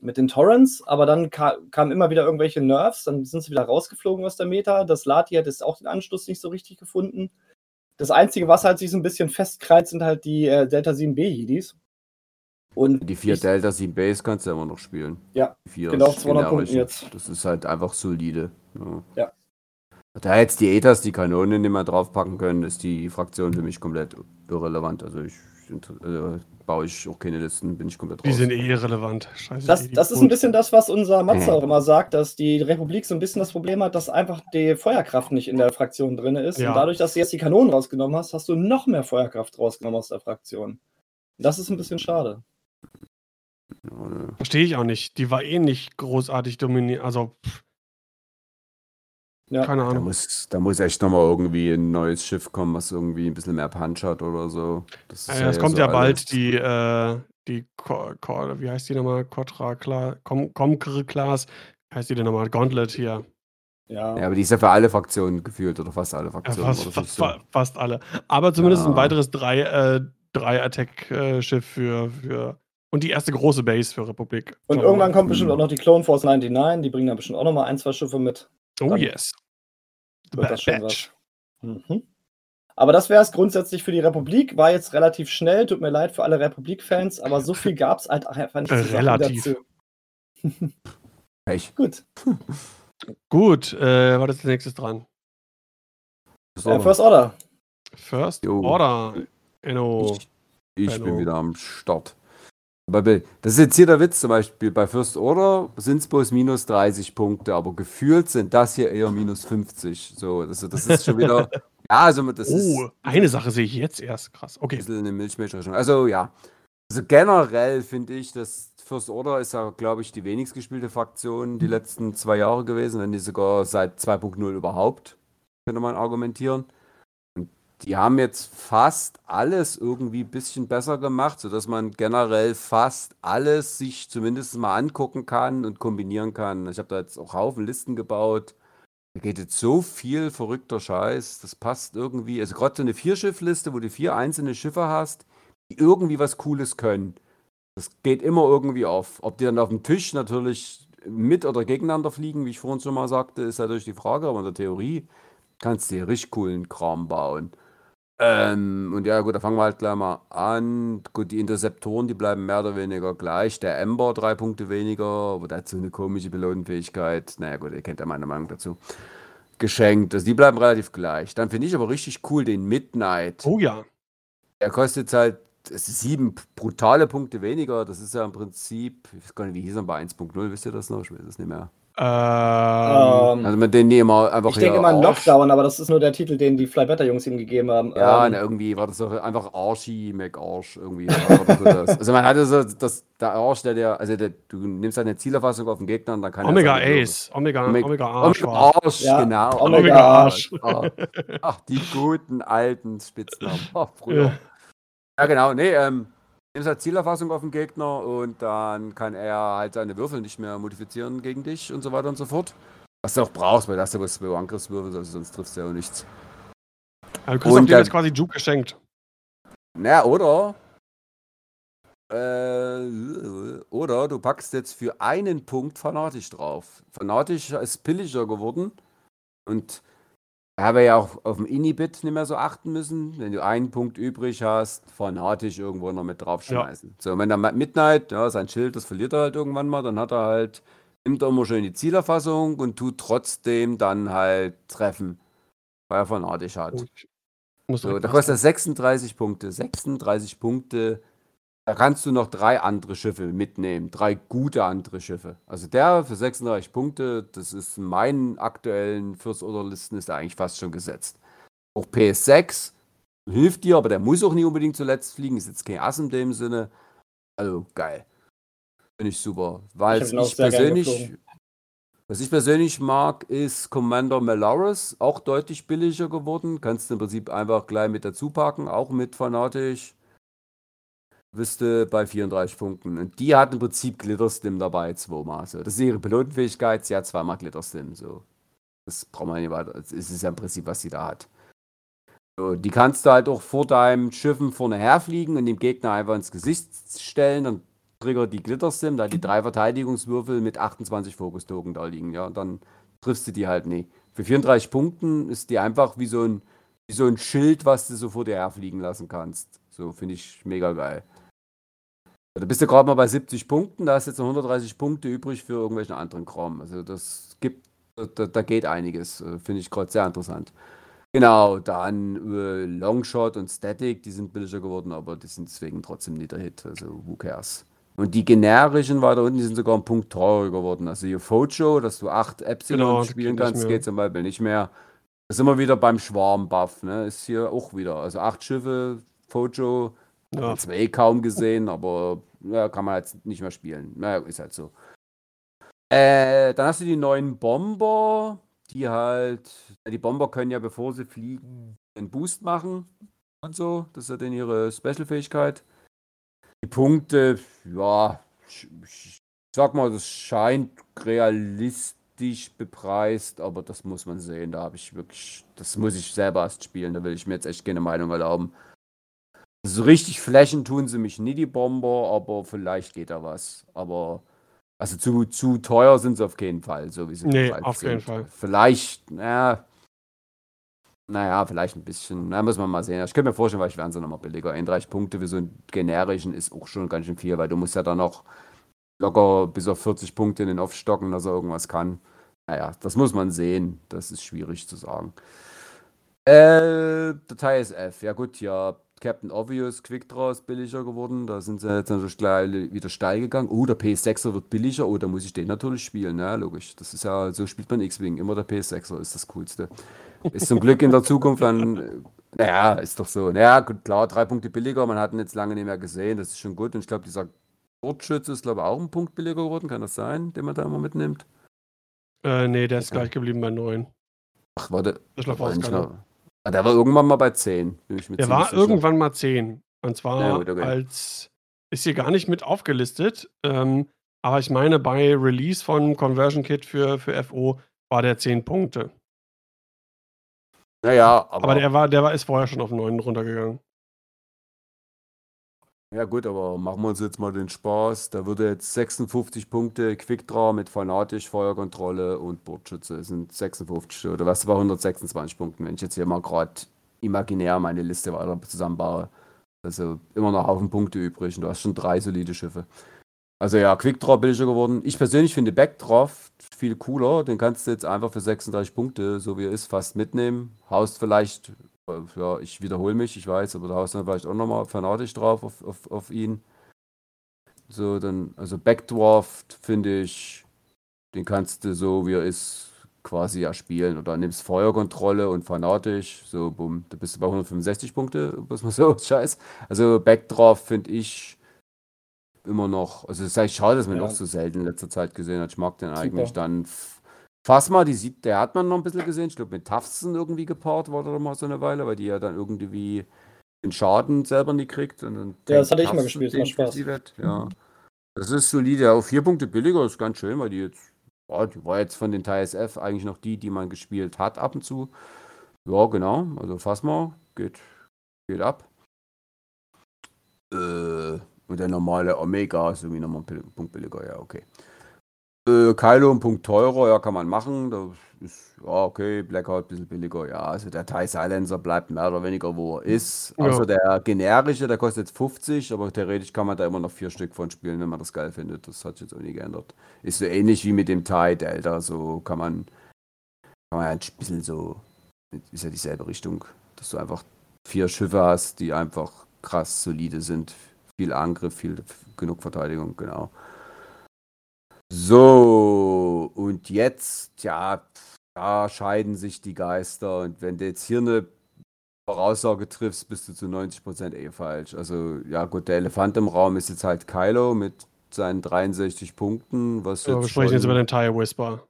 mit den Torrents. Aber dann ka kamen immer wieder irgendwelche Nerfs, dann sind sie wieder rausgeflogen aus der Meta. Das Lati hat jetzt auch den Anschluss nicht so richtig gefunden. Das Einzige, was halt sich so ein bisschen festkreizt, sind halt die äh, Delta 7B Jedis. Und die vier Delta 7 Base kannst du ja immer noch spielen. Ja, genau, 200 Punkte jetzt. Das ist halt einfach solide. Ja. ja. Da jetzt die Ethers die Kanonen nicht mehr draufpacken können, ist die Fraktion für mich komplett irrelevant. Also ich äh, baue ich auch keine Listen, bin ich komplett raus. Die sind eh irrelevant. Scheiße, das, das ist ein bisschen das, was unser Matze auch immer sagt, dass die Republik so ein bisschen das Problem hat, dass einfach die Feuerkraft nicht in der Fraktion drin ist. Ja. Und dadurch, dass du jetzt die Kanonen rausgenommen hast, hast du noch mehr Feuerkraft rausgenommen aus der Fraktion. Das ist ein bisschen schade. Verstehe ich auch nicht. Die war eh nicht großartig dominiert. Also, pff. Ja. Keine Ahnung. Da muss, da muss echt nochmal irgendwie ein neues Schiff kommen, was irgendwie ein bisschen mehr Punch hat oder so. Das ja, ja, es kommt so ja bald die, äh, die, Ko Ko wie heißt die nochmal? Kotra Class, Comkr Class, heißt die denn nochmal? Gauntlet hier. Ja. ja, aber die ist ja für alle Fraktionen gefühlt oder fast alle Fraktionen. Ja, fast, fast, so. fast, alle. Aber zumindest ja. ein weiteres drei, äh, drei Attack-Schiff für, für und die erste große Base für Republik. Und irgendwann kommt bestimmt auch noch die Clone Force 99, die bringen dann bestimmt auch nochmal ein, zwei Schiffe mit. Oh dann yes. The Bad Batch. Mhm. Aber das wäre es grundsätzlich für die Republik. War jetzt relativ schnell. Tut mir leid für alle Republik-Fans, aber so viel gab es halt einfach nicht. Relativ. Echt? Gut. Gut, äh, was ist als nächstes dran? First Order. First Order. First Order. Enno. Ich, ich bin wieder am Start. Das ist jetzt hier der Witz zum Beispiel. Bei First Order sind es bloß minus 30 Punkte, aber gefühlt sind das hier eher minus 50. So, das, das ist schon wieder. ja, also das oh, ist. eine Sache sehe ich jetzt erst. Krass. Okay. Ein bisschen eine Milchmädchenrechnung. Also, ja. Also, generell finde ich, dass First Order ist ja, glaube ich, die wenigst gespielte Fraktion die letzten zwei Jahre gewesen, wenn die sogar seit 2.0 überhaupt, könnte man argumentieren die haben jetzt fast alles irgendwie ein bisschen besser gemacht, sodass man generell fast alles sich zumindest mal angucken kann und kombinieren kann. Ich habe da jetzt auch Haufen Listen gebaut. Da geht jetzt so viel verrückter Scheiß. Das passt irgendwie. Also gerade so eine Vierschiffliste, wo du vier einzelne Schiffe hast, die irgendwie was Cooles können. Das geht immer irgendwie auf. Ob die dann auf dem Tisch natürlich mit oder gegeneinander fliegen, wie ich vorhin schon mal sagte, ist natürlich die Frage. Aber in der Theorie kannst du hier richtig coolen Kram bauen. Ähm, und ja, gut, da fangen wir halt gleich mal an. Gut, die Interceptoren, die bleiben mehr oder weniger gleich. Der Ember drei Punkte weniger, aber der hat so eine komische Belohnenfähigkeit. Naja, gut, ihr kennt ja meine Meinung dazu. Geschenkt. Also die bleiben relativ gleich. Dann finde ich aber richtig cool den Midnight. Oh ja. Der kostet halt sieben brutale Punkte weniger. Das ist ja im Prinzip, ich weiß gar nicht, wie hieß er bei 1.0, wisst ihr das noch? Ich weiß es nicht mehr. Ähm, also mit denen die immer einfach. Ich denke immer an Lockdown, aber das ist nur der Titel, den die Fly Better Jungs ihm gegeben haben. Ja, ähm, irgendwie war das doch einfach Archie McArsch irgendwie. also man hatte so, das, der Arsch, der, der also der, du nimmst eine Zielerfassung auf den Gegner und dann kann Omega Ace, Omega, Omega, Omega Arsch. Omega Arsch, ja, genau. Omega, Omega Arsch. Arsch. Ach, die guten alten Spitznamen. Ach, früher. Ja, genau, nee, ähm, nimmst halt Zielerfassung auf den Gegner und dann kann er halt seine Würfel nicht mehr modifizieren gegen dich und so weiter und so fort. Was du auch brauchst, weil das ja was zwei Angriffswürfel, also sonst triffst du ja auch nichts. Also du kriegst und jetzt quasi Juke geschenkt. Na, oder? Äh, oder du packst jetzt für einen Punkt Fanatisch drauf. Fanatisch ist billiger geworden und habe ja auch auf dem Inhibit nicht mehr so achten müssen. Wenn du einen Punkt übrig hast, fanatisch irgendwo noch mit draufschmeißen. Ja. So, wenn der Midnight, ja, sein Schild, das verliert er halt irgendwann mal, dann hat er halt, nimmt er immer schön die Zielerfassung und tut trotzdem dann halt treffen, weil er fanatisch hat. So, da kostet er 36 Punkte. 36 Punkte da kannst du noch drei andere Schiffe mitnehmen, drei gute andere Schiffe. Also der für 36 Punkte, das ist in meinen aktuellen First Order Listen ist er eigentlich fast schon gesetzt. Auch PS6 hilft dir, aber der muss auch nicht unbedingt zuletzt fliegen, ist jetzt kein Ass in dem Sinne. Also geil. Finde ich super. Weil ich, ich persönlich, Was ich persönlich mag, ist Commander Malaris, auch deutlich billiger geworden. Kannst du im Prinzip einfach gleich mit dazu packen, auch mit fanatisch. Wüsste bei 34 Punkten. Und die hat im Prinzip Glitterstim dabei, zweimal. So. Das ist ihre Pilotenfähigkeit, sie hat zweimal Glitterstim. So. Das braucht man nicht weiter. Das ist ja im Prinzip, was sie da hat. So, die kannst du halt auch vor deinem Schiffen vorne herfliegen und dem Gegner einfach ins Gesicht stellen. Dann triggert die Glittersim, da die drei Verteidigungswürfel mit 28 Fokustoken da liegen, ja, und dann triffst du die halt nicht. Für 34 Punkten ist die einfach wie so ein, wie so ein Schild, was du so vor dir herfliegen lassen kannst. So finde ich mega geil. Da bist du gerade mal bei 70 Punkten, da hast du jetzt noch 130 Punkte übrig für irgendwelchen anderen Kram. Also das gibt, da, da geht einiges. Äh, finde ich gerade sehr interessant. Genau, dann äh, Longshot und Static, die sind billiger geworden, aber die sind deswegen trotzdem nicht der Hit. Also who cares? Und die generischen weiter unten, die sind sogar ein Punkt teurer geworden. Also hier Fojo, dass du acht Epsilon genau, spielen kannst, geht, zum Beispiel nicht mehr. Das ist immer wieder beim Schwarm-Buff, ne? Ist hier auch wieder. Also acht Schiffe, Fojo, ja. zwei kaum gesehen, aber ja, kann man jetzt nicht mehr spielen. Naja, ist halt so. Äh, dann hast du die neuen Bomber, die halt, die Bomber können ja, bevor sie fliegen, einen Boost machen und so. Das ist ja dann ihre Special-Fähigkeit. Die Punkte, ja, ich sag mal, das scheint realistisch bepreist, aber das muss man sehen. Da habe ich wirklich, das muss ich selber erst spielen. Da will ich mir jetzt echt keine Meinung erlauben. So richtig flächen tun sie mich nie, die Bomber, aber vielleicht geht da was. Aber also zu, zu teuer sind sie auf keinen Fall, so wie sie Nee, auf sind. keinen Fall. Vielleicht, naja, naja, vielleicht ein bisschen. Na, muss man mal sehen. Ich könnte mir vorstellen, vielleicht werden sie nochmal billiger. 31 Punkte für so einen generischen ist auch schon ganz schön viel, weil du musst ja dann noch locker bis auf 40 Punkte in den aufstocken, dass er irgendwas kann. Naja, das muss man sehen. Das ist schwierig zu sagen. Äh, Datei ist F. Ja gut, ja, Captain Obvious, Quickdraw ist billiger geworden. Da sind sie jetzt natürlich gleich wieder steil gegangen. Oh, der PS6er wird billiger. Oh, da muss ich den natürlich spielen. Ja, logisch. Das ist ja, so spielt man X-Wing. Immer der PS6er ist das Coolste. Ist zum Glück in der Zukunft dann, naja, ist doch so. Naja, gut, klar, drei Punkte billiger. Man hat ihn jetzt lange nicht mehr gesehen. Das ist schon gut. Und ich glaube, dieser Bordschütze ist, glaube ich, auch ein Punkt billiger geworden. Kann das sein, den man da immer mitnimmt? Äh, nee, der ist okay. gleich geblieben bei 9. Ach, warte. Ich glaube, der war irgendwann mal bei 10. Bin ich mir der war sicher. irgendwann mal 10. Und zwar gut, okay. als, ist hier gar nicht mit aufgelistet, ähm, aber ich meine, bei Release von Conversion Kit für, für FO war der 10 Punkte. Naja, aber. Aber der war, der war ist vorher schon auf 9 runtergegangen. Ja gut, aber machen wir uns jetzt mal den Spaß. Da würde jetzt 56 Punkte Quickdraw mit Fanatisch, Feuerkontrolle und Bordschütze. Das sind 56 oder was bei 126 Punkten, wenn ich jetzt hier mal gerade imaginär meine Liste weiter zusammenbaue. Also immer noch Haufen Punkte übrig und du hast schon drei solide Schiffe. Also ja, Quickdraw billiger geworden. Ich persönlich finde Backdraft viel cooler. Den kannst du jetzt einfach für 36 Punkte, so wie er ist, fast mitnehmen. Haust vielleicht ja, ich wiederhole mich, ich weiß, aber da hast du vielleicht auch nochmal fanatisch drauf auf, auf, auf ihn. So, dann, also Backdwarf finde ich, den kannst du so wie er ist quasi ja spielen. Oder nimmst Feuerkontrolle und fanatisch, so bumm, da bist du bei 165 Punkte, was man so, scheiß. Also Backdraft finde ich immer noch, also es ist eigentlich schade, dass man ja. noch so selten in letzter Zeit gesehen hat. Ich mag den Super. eigentlich dann Phasma, die sieht, der hat man noch ein bisschen gesehen. Ich glaube, mit Tafsen irgendwie gepaart war da mal so eine Weile, weil die ja dann irgendwie den Schaden selber nicht kriegt. Und dann ja, das hatte ich mal gespielt, war Spaß. Wird. Ja. Das ist solide. Auf vier Punkte billiger ist ganz schön, weil die jetzt, ja, die war jetzt von den TSF eigentlich noch die, die man gespielt hat ab und zu. Ja, genau. Also Phasma geht, geht ab. Äh, und der normale Omega ist irgendwie nochmal ein Punkt billiger, ja, okay. Äh, Kylo ein Punkt teurer, ja, kann man machen. Das ist, ja, okay, Blackout ein bisschen billiger. Ja, also der TIE Silencer bleibt mehr oder weniger, wo er ist. Ja. Also der generische, der kostet jetzt 50, aber theoretisch kann man da immer noch vier Stück von spielen, wenn man das geil findet. Das hat sich jetzt auch nie geändert. Ist so ähnlich wie mit dem TIE Delta, so kann man, kann man ein bisschen so, ist ja dieselbe Richtung, dass du einfach vier Schiffe hast, die einfach krass solide sind. Viel Angriff, viel genug Verteidigung, genau. So, und jetzt, ja, da scheiden sich die Geister. Und wenn du jetzt hier eine Voraussage triffst, bist du zu 90% eh falsch. Also, ja, gut, der Elefant im Raum ist jetzt halt Kylo mit seinen 63 Punkten. Was ja, wir sprechen jetzt über den Tire Whisper.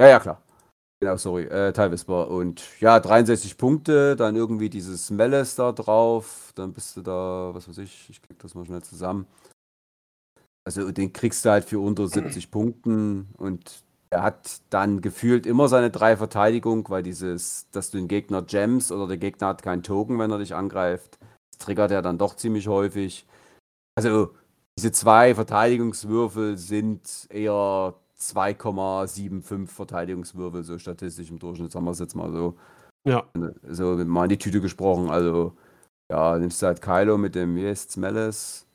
Ja, ja, klar. Genau, sorry, äh, Ty Whisper. Und ja, 63 Punkte, dann irgendwie dieses Melles da drauf, dann bist du da, was weiß ich, ich krieg das mal schnell zusammen. Also den kriegst du halt für unter 70 Punkten und er hat dann gefühlt immer seine drei Verteidigung, weil dieses, dass du den Gegner jams oder der Gegner hat keinen Token, wenn er dich angreift, das triggert er dann doch ziemlich häufig. Also diese zwei Verteidigungswürfel sind eher 2,75 Verteidigungswürfel, so statistisch im Durchschnitt, sagen wir es jetzt mal so. Ja. So mal in die Tüte gesprochen. Also, ja, nimmst du halt Kylo mit dem, heißt Meles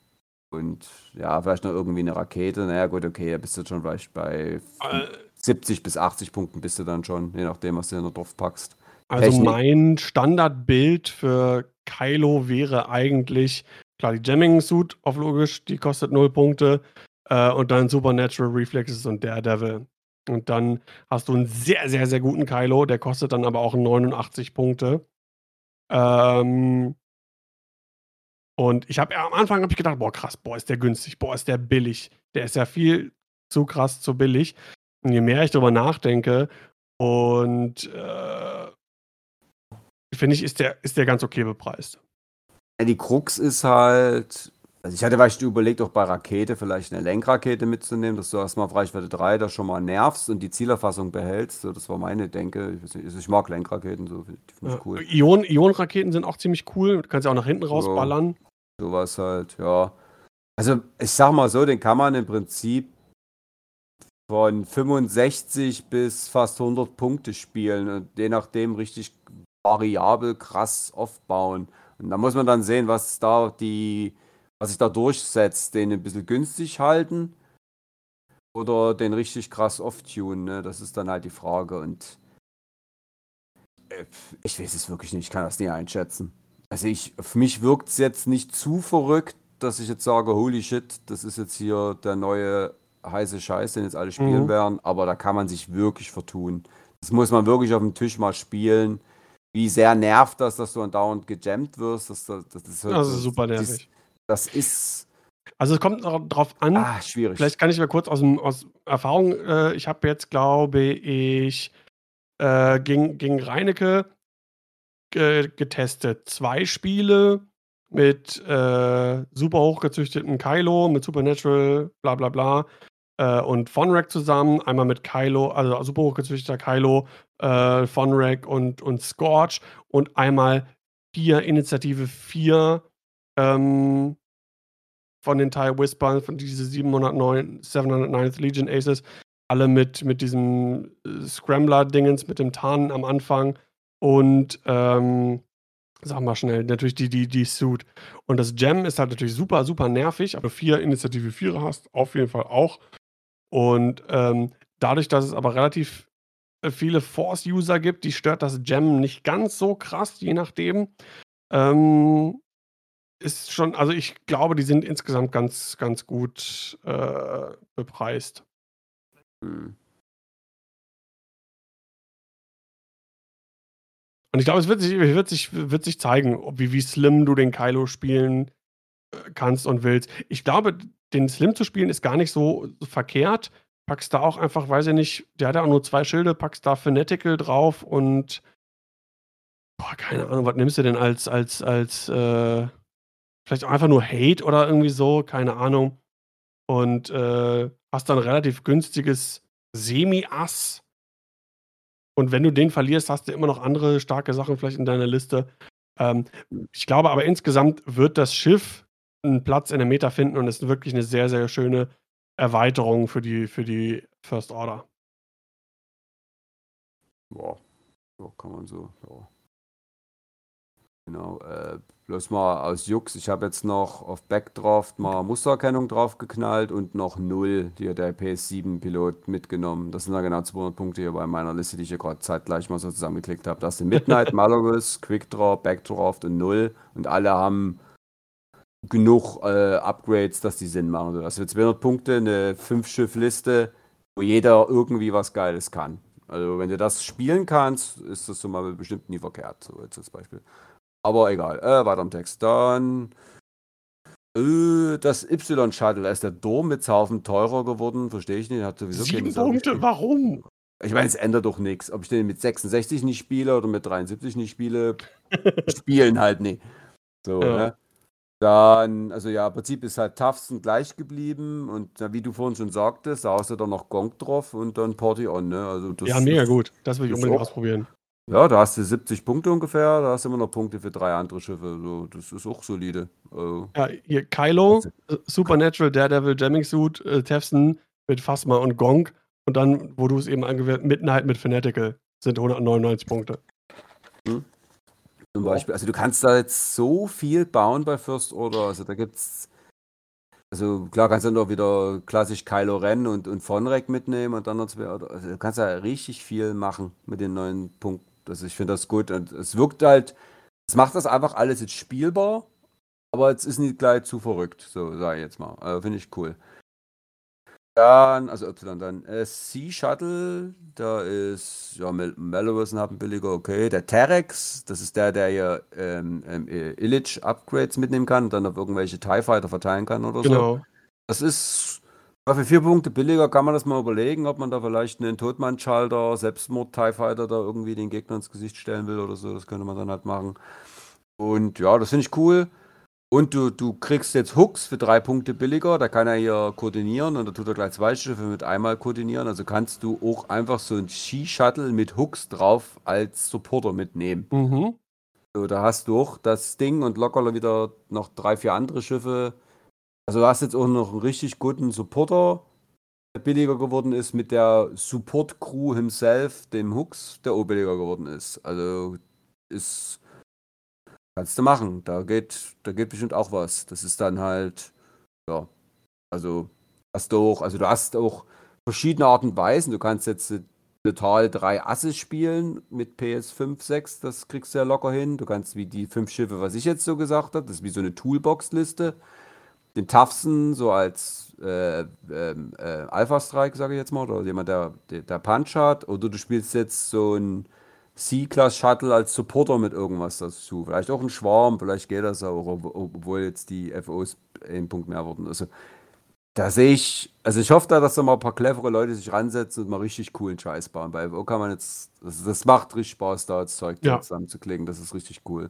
und ja, vielleicht noch irgendwie eine Rakete. Naja, gut, okay, da bist du schon vielleicht bei äh, 70 bis 80 Punkten bist du dann schon, je nachdem, was du noch drauf packst. Also Technik. mein Standardbild für Kylo wäre eigentlich, klar, die Jamming-Suit auf logisch, die kostet 0 Punkte. Äh, und dann Supernatural Reflexes und Daredevil. Und dann hast du einen sehr, sehr, sehr guten Kylo, der kostet dann aber auch 89 Punkte. Ähm, und ich habe am Anfang habe ich gedacht, boah, krass, boah, ist der günstig, boah, ist der billig. Der ist ja viel zu krass, zu billig. Und je mehr ich darüber nachdenke, und äh, finde ich, ist der, ist der ganz okay bepreist. Ja, die Krux ist halt, also ich hatte vielleicht überlegt, auch bei Rakete vielleicht eine Lenkrakete mitzunehmen, dass du erstmal auf Reichweite 3 da schon mal nervst und die Zielerfassung behältst. So, das war meine Denke. Ich, nicht, also ich mag Lenkraketen, so die finde ich cool. Ion, Ionenraketen sind auch ziemlich cool. Du kannst ja auch nach hinten rausballern. So, sowas halt, ja. Also ich sag mal so, den kann man im Prinzip von 65 bis fast 100 Punkte spielen und je nachdem richtig variabel krass aufbauen. Und da muss man dann sehen, was da die was sich da durchsetzt, den ein bisschen günstig halten oder den richtig krass off-tune, ne? Das ist dann halt die Frage und äh, ich weiß es wirklich nicht, ich kann das nicht einschätzen. Also ich, für mich wirkt es jetzt nicht zu verrückt, dass ich jetzt sage, holy shit, das ist jetzt hier der neue heiße Scheiß, den jetzt alle spielen mhm. werden, aber da kann man sich wirklich vertun. Das muss man wirklich auf dem Tisch mal spielen. Wie sehr nervt das, dass du andauernd gejammt wirst? Das, das, das, ist, halt, das ist super nervig. Das ist. Also es kommt darauf an. Ah, schwierig. Vielleicht kann ich mal kurz aus, aus Erfahrung, äh, ich habe jetzt, glaube ich, äh, gegen, gegen Reinecke ge getestet. Zwei Spiele mit äh, super hochgezüchteten Kylo, mit Supernatural, bla bla bla. Äh, und Fonrack zusammen, einmal mit Kylo, also super hochgezüchteter Kylo, äh, Fonrack und, und Scorch und einmal vier Initiative 4 ähm, von den TIE Whispers, von diese 709, 709th Legion Aces, alle mit, mit diesem äh, Scrambler-Dingens, mit dem Tarnen am Anfang und ähm, sag mal schnell, natürlich die, die, die Suit. Und das Gem ist halt natürlich super, super nervig, aber vier Initiative 4 hast, auf jeden Fall auch. Und ähm, dadurch, dass es aber relativ äh, viele Force-User gibt, die stört das Gem nicht ganz so krass, je nachdem. Ähm, ist schon, also ich glaube, die sind insgesamt ganz, ganz gut äh, bepreist. Mhm. Und ich glaube, es wird sich, wird sich, wird sich zeigen, wie, wie slim du den Kylo spielen äh, kannst und willst. Ich glaube, den Slim zu spielen ist gar nicht so verkehrt. Packst da auch einfach, weiß ich nicht, der hat ja auch nur zwei Schilde, packst da Fanatical drauf und boah, keine Ahnung, was nimmst du denn als, als, als, äh, vielleicht auch einfach nur Hate oder irgendwie so, keine Ahnung. Und äh, hast dann relativ günstiges Semi-Ass. Und wenn du den verlierst, hast du immer noch andere starke Sachen vielleicht in deiner Liste. Ähm, ich glaube aber insgesamt wird das Schiff einen Platz in der Meta finden und ist wirklich eine sehr, sehr schöne Erweiterung für die, für die First Order. Boah, so kann man so. Ja. Genau, äh, bloß mal aus Jux. Ich habe jetzt noch auf Backdraft mal Mustererkennung draufgeknallt und noch null hier der PS7-Pilot mitgenommen. Das sind dann genau 200 Punkte hier bei meiner Liste, die ich hier gerade zeitgleich mal so zusammengeklickt habe. Das sind Midnight, Malorus, Quickdraw, Backdraft und null. Und alle haben genug äh, Upgrades, dass die Sinn machen. Also 200 Punkte, eine 5-Schiff-Liste, wo jeder irgendwie was Geiles kann. Also wenn du das spielen kannst, ist das so mal bestimmt nie verkehrt. So jetzt als Beispiel. Aber egal, äh, weiter im Text. Dann äh, das Y-Shuttle, da ist der Dom mit Haufen teurer geworden, verstehe ich nicht. Hat sowieso Sieben Punkte, warum? Ich meine, es ändert doch nichts. Ob ich den mit 66 nicht spiele oder mit 73 nicht spiele, spielen halt nicht. So, ja. ne? Dann, also ja, im Prinzip ist halt Tufton gleich geblieben und wie du vorhin schon sagtest, da hast du dann noch Gong drauf und dann Party on, ne? Also das, ja, mega gut. Das will ich unbedingt auch, ausprobieren. Ja, da hast du 70 Punkte ungefähr, da hast du immer noch Punkte für drei andere Schiffe. So, das ist auch solide. Also, ja, hier Kylo, äh, Supernatural, Daredevil, Jamming Suit, äh, Tefson mit Phasma und Gong und dann, wo du es eben angewählt Midnight mit Fanatical sind 199 Punkte. Hm. Zum Beispiel. Also du kannst da jetzt so viel bauen bei First Order. Also da gibt's. Also klar kannst du noch wieder klassisch Kylo Ren und, und Vonrek mitnehmen und dann noch zwei. Also du kannst da richtig viel machen mit den neuen Punkten. Also ich finde das gut. Und es wirkt halt, es macht das einfach alles jetzt spielbar, aber es ist nicht gleich zu verrückt, so sage ich jetzt mal. Also finde ich cool. Dann, also Y dann. Äh, Sea Shuttle, da ist, ja, Mel Melrose haben billiger, okay. Der Terex, das ist der, der ja ähm, ähm, Illich Upgrades mitnehmen kann und dann auf irgendwelche TIE Fighter verteilen kann oder genau. so. Das ist, für vier Punkte billiger kann man das mal überlegen, ob man da vielleicht einen Todmann-Schalter, Selbstmord-TIE Fighter da irgendwie den Gegner ins Gesicht stellen will oder so. Das könnte man dann halt machen. Und ja, das finde ich cool. Und du, du kriegst jetzt Hooks für drei Punkte billiger. Da kann er hier koordinieren und da tut er gleich zwei Schiffe mit einmal koordinieren. Also kannst du auch einfach so ein Ski-Shuttle mit Hooks drauf als Supporter mitnehmen. Mhm. So, da hast du auch das Ding und locker wieder noch drei, vier andere Schiffe. Also du hast jetzt auch noch einen richtig guten Supporter, der billiger geworden ist mit der Support-Crew himself, dem Hooks, der auch billiger geworden ist. Also ist Kannst du machen. Da geht, da geht bestimmt auch was. Das ist dann halt, ja, also hast du auch, also du hast auch verschiedene Arten und Weisen. Du kannst jetzt total drei Asse spielen mit PS5, 6, das kriegst du ja locker hin. Du kannst wie die fünf Schiffe, was ich jetzt so gesagt habe, das ist wie so eine Toolbox-Liste. Den Tafsen so als äh, ähm, äh, Alpha-Strike, sage ich jetzt mal, oder jemand, der, der, der Punch hat. Oder du spielst jetzt so ein C-Class-Shuttle als Supporter mit irgendwas dazu. Vielleicht auch ein Schwarm, vielleicht geht das auch, obwohl jetzt die FOs ein Punkt mehr wurden. Also, da sehe ich, also ich hoffe da, dass da mal ein paar clevere Leute sich ransetzen und mal richtig coolen Scheiß bauen. Bei FO kann man jetzt, das, das macht richtig Spaß, da das Zeug ja. zusammenzuklicken. Das ist richtig cool.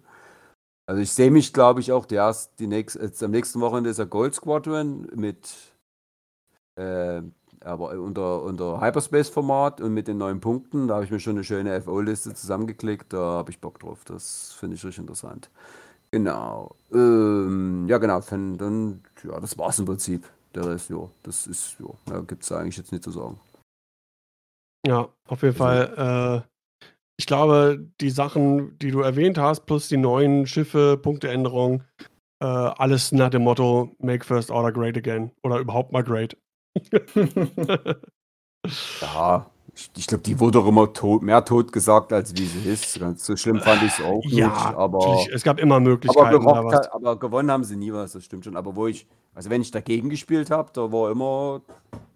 Also ich sehe mich, glaube ich, auch die erst, die nächst, jetzt am nächsten Wochenende ist der Gold Squadron mit äh, aber unter, unter Hyperspace-Format und mit den neuen Punkten, da habe ich mir schon eine schöne FO-Liste zusammengeklickt, da habe ich Bock drauf. Das finde ich richtig interessant. Genau. Ähm, ja, genau. Dann, ja, das war es im Prinzip. Der Rest, ja, das ist, ja, da gibt es eigentlich jetzt nicht zu sagen. Ja, auf jeden also, Fall. Äh, ich glaube, die Sachen, die du erwähnt hast, plus die neuen Schiffe, Punkteänderungen, äh, alles nach dem Motto Make First Order Great Again oder überhaupt mal Great. ja, ich, glaube, die wurde doch immer tot, mehr tot gesagt, als wie sie ist. Ganz so schlimm fand ich es auch ja, nicht. Aber es gab immer Möglichkeiten. Aber, gerockt, aber, gewonnen haben sie nie was, das stimmt schon. Aber wo ich, also wenn ich dagegen gespielt habe, da war immer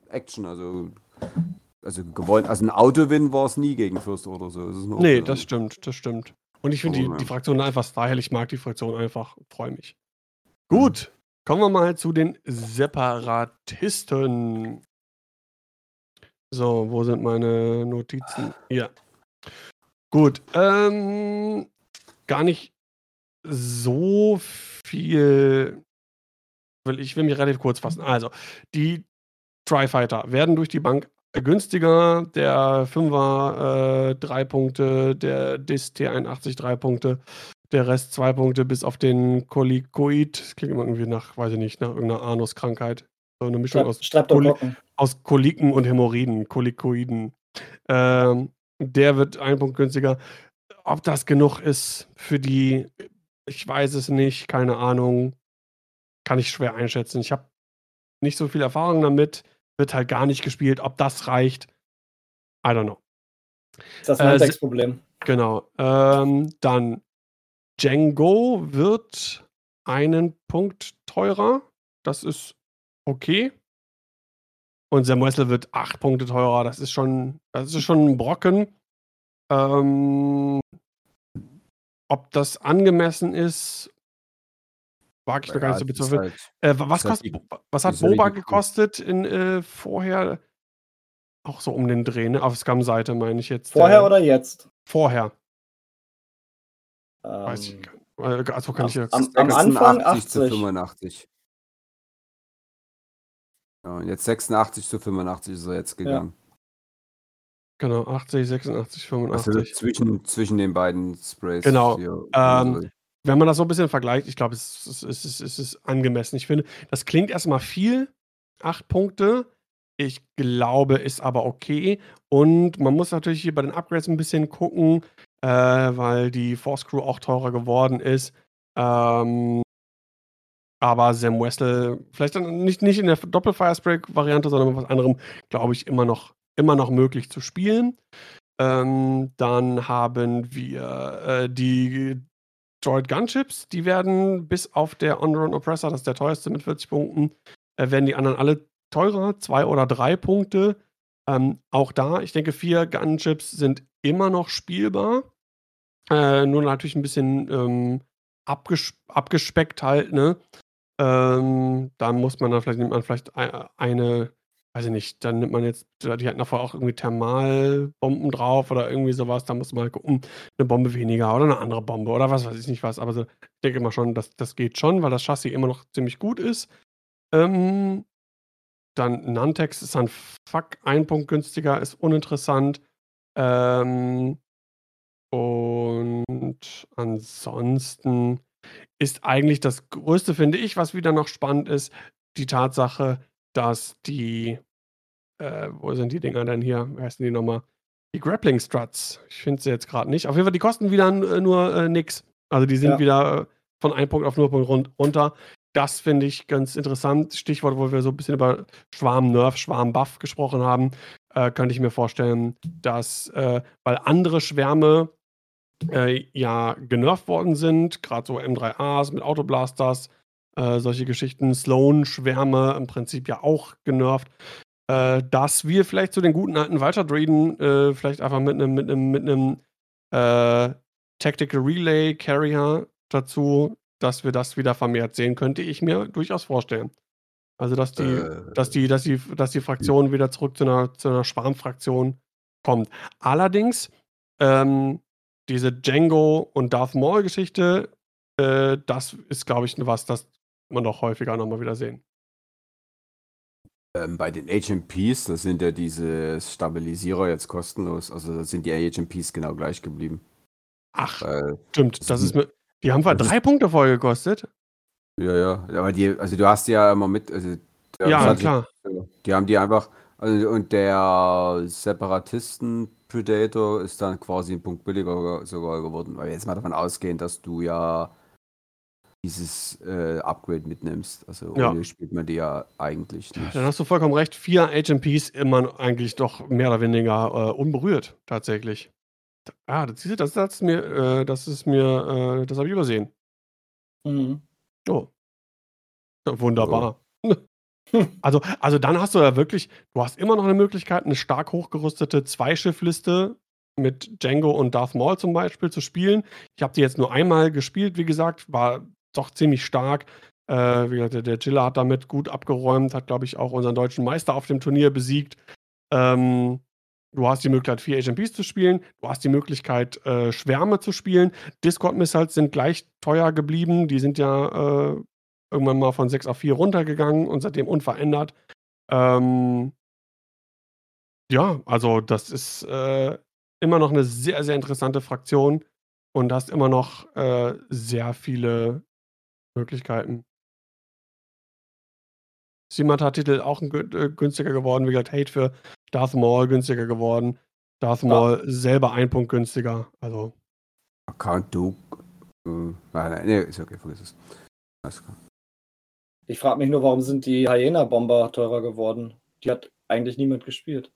Action. Also, also gewonnen, also ein Autowin war es nie gegen Fürst oder so. Das nee, das stimmt, das stimmt. Und ich finde die, die Fraktion einfach style. Ich mag die Fraktion einfach, freue mich. Gut, Kommen wir mal zu den Separatisten. So, wo sind meine Notizen? Ja. Gut. Ähm, gar nicht so viel. Ich will mich relativ kurz fassen. Also, die Tri-Fighter werden durch die Bank günstiger. Der 5er 3 äh, Punkte, der DIS T81 3 Punkte, der Rest zwei Punkte, bis auf den Kolikoid. Das klingt immer irgendwie nach, weiß ich nicht, nach irgendeiner Anuskrankheit. So eine Mischung aus, Koli aus Koliken und Hämorrhoiden, Kolikoiden. Ähm, der wird ein Punkt günstiger. Ob das genug ist für die, ich weiß es nicht, keine Ahnung. Kann ich schwer einschätzen. Ich habe nicht so viel Erfahrung damit. Wird halt gar nicht gespielt. Ob das reicht, I don't know. Das ist das äh, Problem. Genau. Ähm, dann Django wird einen Punkt teurer. Das ist okay. Und Samuel wird acht Punkte teurer. Das ist schon, das ist schon ein Brocken. Ähm, ob das angemessen ist, wage ich noch gar nicht so bezweifeln. Halt, äh, was, kost, halt was hat Boba gekostet in, äh, vorher? auch so um den Dreh, ne? Auf Scum-Seite meine ich jetzt. Vorher äh, oder jetzt? Vorher. Ähm, Weiß ich gar nicht. Äh, also kann ich jetzt. Am, am Anfang 80 zu 85. Ja, und jetzt 86 zu 85 ist er jetzt gegangen. Ja. Genau, 80, 86, 85. Also zwischen, zwischen den beiden Sprays. Genau. Ähm, wenn man das so ein bisschen vergleicht, ich glaube, es, es, es, es, ist angemessen. Ich finde, das klingt erstmal viel, acht Punkte. Ich glaube, ist aber okay. Und man muss natürlich hier bei den Upgrades ein bisschen gucken, äh, weil die Force Crew auch teurer geworden ist. Ähm, aber Sam Wessel, vielleicht dann nicht, nicht in der Doppel-Firespray-Variante, sondern mit was anderem, glaube ich, immer noch, immer noch möglich zu spielen. Ähm, dann haben wir äh, die Droid Gunships, die werden bis auf der On-Run Oppressor, das ist der teuerste mit 40 Punkten, äh, werden die anderen alle teurer, zwei oder drei Punkte. Ähm, auch da, ich denke, vier Gunships sind immer noch spielbar. Äh, nur natürlich ein bisschen ähm, abges abgespeckt halt, ne? Ähm, da muss man dann vielleicht, nimmt man vielleicht eine, weiß ich nicht, dann nimmt man jetzt, die hatten davor auch irgendwie Thermalbomben drauf oder irgendwie sowas, da muss man halt gucken, eine Bombe weniger oder eine andere Bombe oder was weiß ich nicht was. Aber so, ich denke mal schon, dass das geht schon, weil das Chassis immer noch ziemlich gut ist. Ähm, dann Nantex ist dann fuck ein Punkt günstiger, ist uninteressant. Ähm, und ansonsten ist eigentlich das Größte, finde ich, was wieder noch spannend ist, die Tatsache, dass die, äh, wo sind die Dinger denn hier? Wie heißen die nochmal? Die Grappling Struts. Ich finde sie jetzt gerade nicht. Auf jeden Fall, die kosten wieder äh, nur äh, nix. Also die sind ja. wieder äh, von einem Punkt auf nur Punkt run runter. Das finde ich ganz interessant. Stichwort, wo wir so ein bisschen über Schwarm-Nerf, Schwarm-Buff gesprochen haben, äh, könnte ich mir vorstellen, dass, äh, weil andere Schwärme äh, ja genervt worden sind, gerade so M3As mit Autoblasters, äh, solche Geschichten, Sloan-Schwärme im Prinzip ja auch genervt, äh, dass wir vielleicht zu den guten alten Walter-Druiden äh, vielleicht einfach mit einem mit einem mit einem äh, Tactical Relay Carrier dazu, dass wir das wieder vermehrt sehen, könnte ich mir durchaus vorstellen. Also dass die, äh. dass die, dass die, dass die Fraktion wieder zurück zu einer, zu einer Schwarmfraktion kommt. Allerdings ähm, diese Django und Darth Maul-Geschichte, äh, das ist, glaube ich, was, das man noch häufiger nochmal wieder sehen. Ähm, bei den HMPs, da sind ja diese Stabilisierer jetzt kostenlos. Also da sind die HMPs genau gleich geblieben. Ach, Weil, stimmt. Das ist mit, die haben zwar drei Punkte vorher gekostet. Ja, ja. Aber die, also du hast die ja immer mit. Also, ja, klar. Die haben die einfach. Also, und der Separatisten Predator ist dann quasi ein Punkt billiger sogar geworden, weil wir jetzt mal davon ausgehen, dass du ja dieses äh, Upgrade mitnimmst. Also ja. ohne spielt man die ja eigentlich nicht. Dann hast du vollkommen recht. Vier HMPs immer eigentlich doch mehr oder weniger äh, unberührt, tatsächlich. Ah, das, das, das, ist mir, äh, das ist mir, äh, das habe ich übersehen. Mhm. Oh. wunderbar. Oh. Also, also dann hast du ja wirklich, du hast immer noch eine Möglichkeit, eine stark hochgerüstete Zweischiffliste mit Django und Darth Maul zum Beispiel zu spielen. Ich habe die jetzt nur einmal gespielt, wie gesagt, war doch ziemlich stark. Äh, wie gesagt, der Jilla hat damit gut abgeräumt, hat, glaube ich, auch unseren deutschen Meister auf dem Turnier besiegt. Ähm, du hast die Möglichkeit, vier HMPs zu spielen. Du hast die Möglichkeit, äh, Schwärme zu spielen. Discord-Missiles sind gleich teuer geblieben. Die sind ja äh, irgendwann mal von 6 auf 4 runtergegangen und seitdem unverändert. Ähm, ja, also das ist äh, immer noch eine sehr, sehr interessante Fraktion und hast immer noch äh, sehr viele Möglichkeiten. Simata-Titel auch äh, günstiger geworden, wie gesagt, Hate für Darth Maul günstiger geworden. Darth Maul ja. selber ein Punkt günstiger. Also. Account Duke. Äh, nein, nee, ist okay, vergiss es. Alles klar. Ich frage mich nur, warum sind die Hyena-Bomber teurer geworden? Die hat eigentlich niemand gespielt.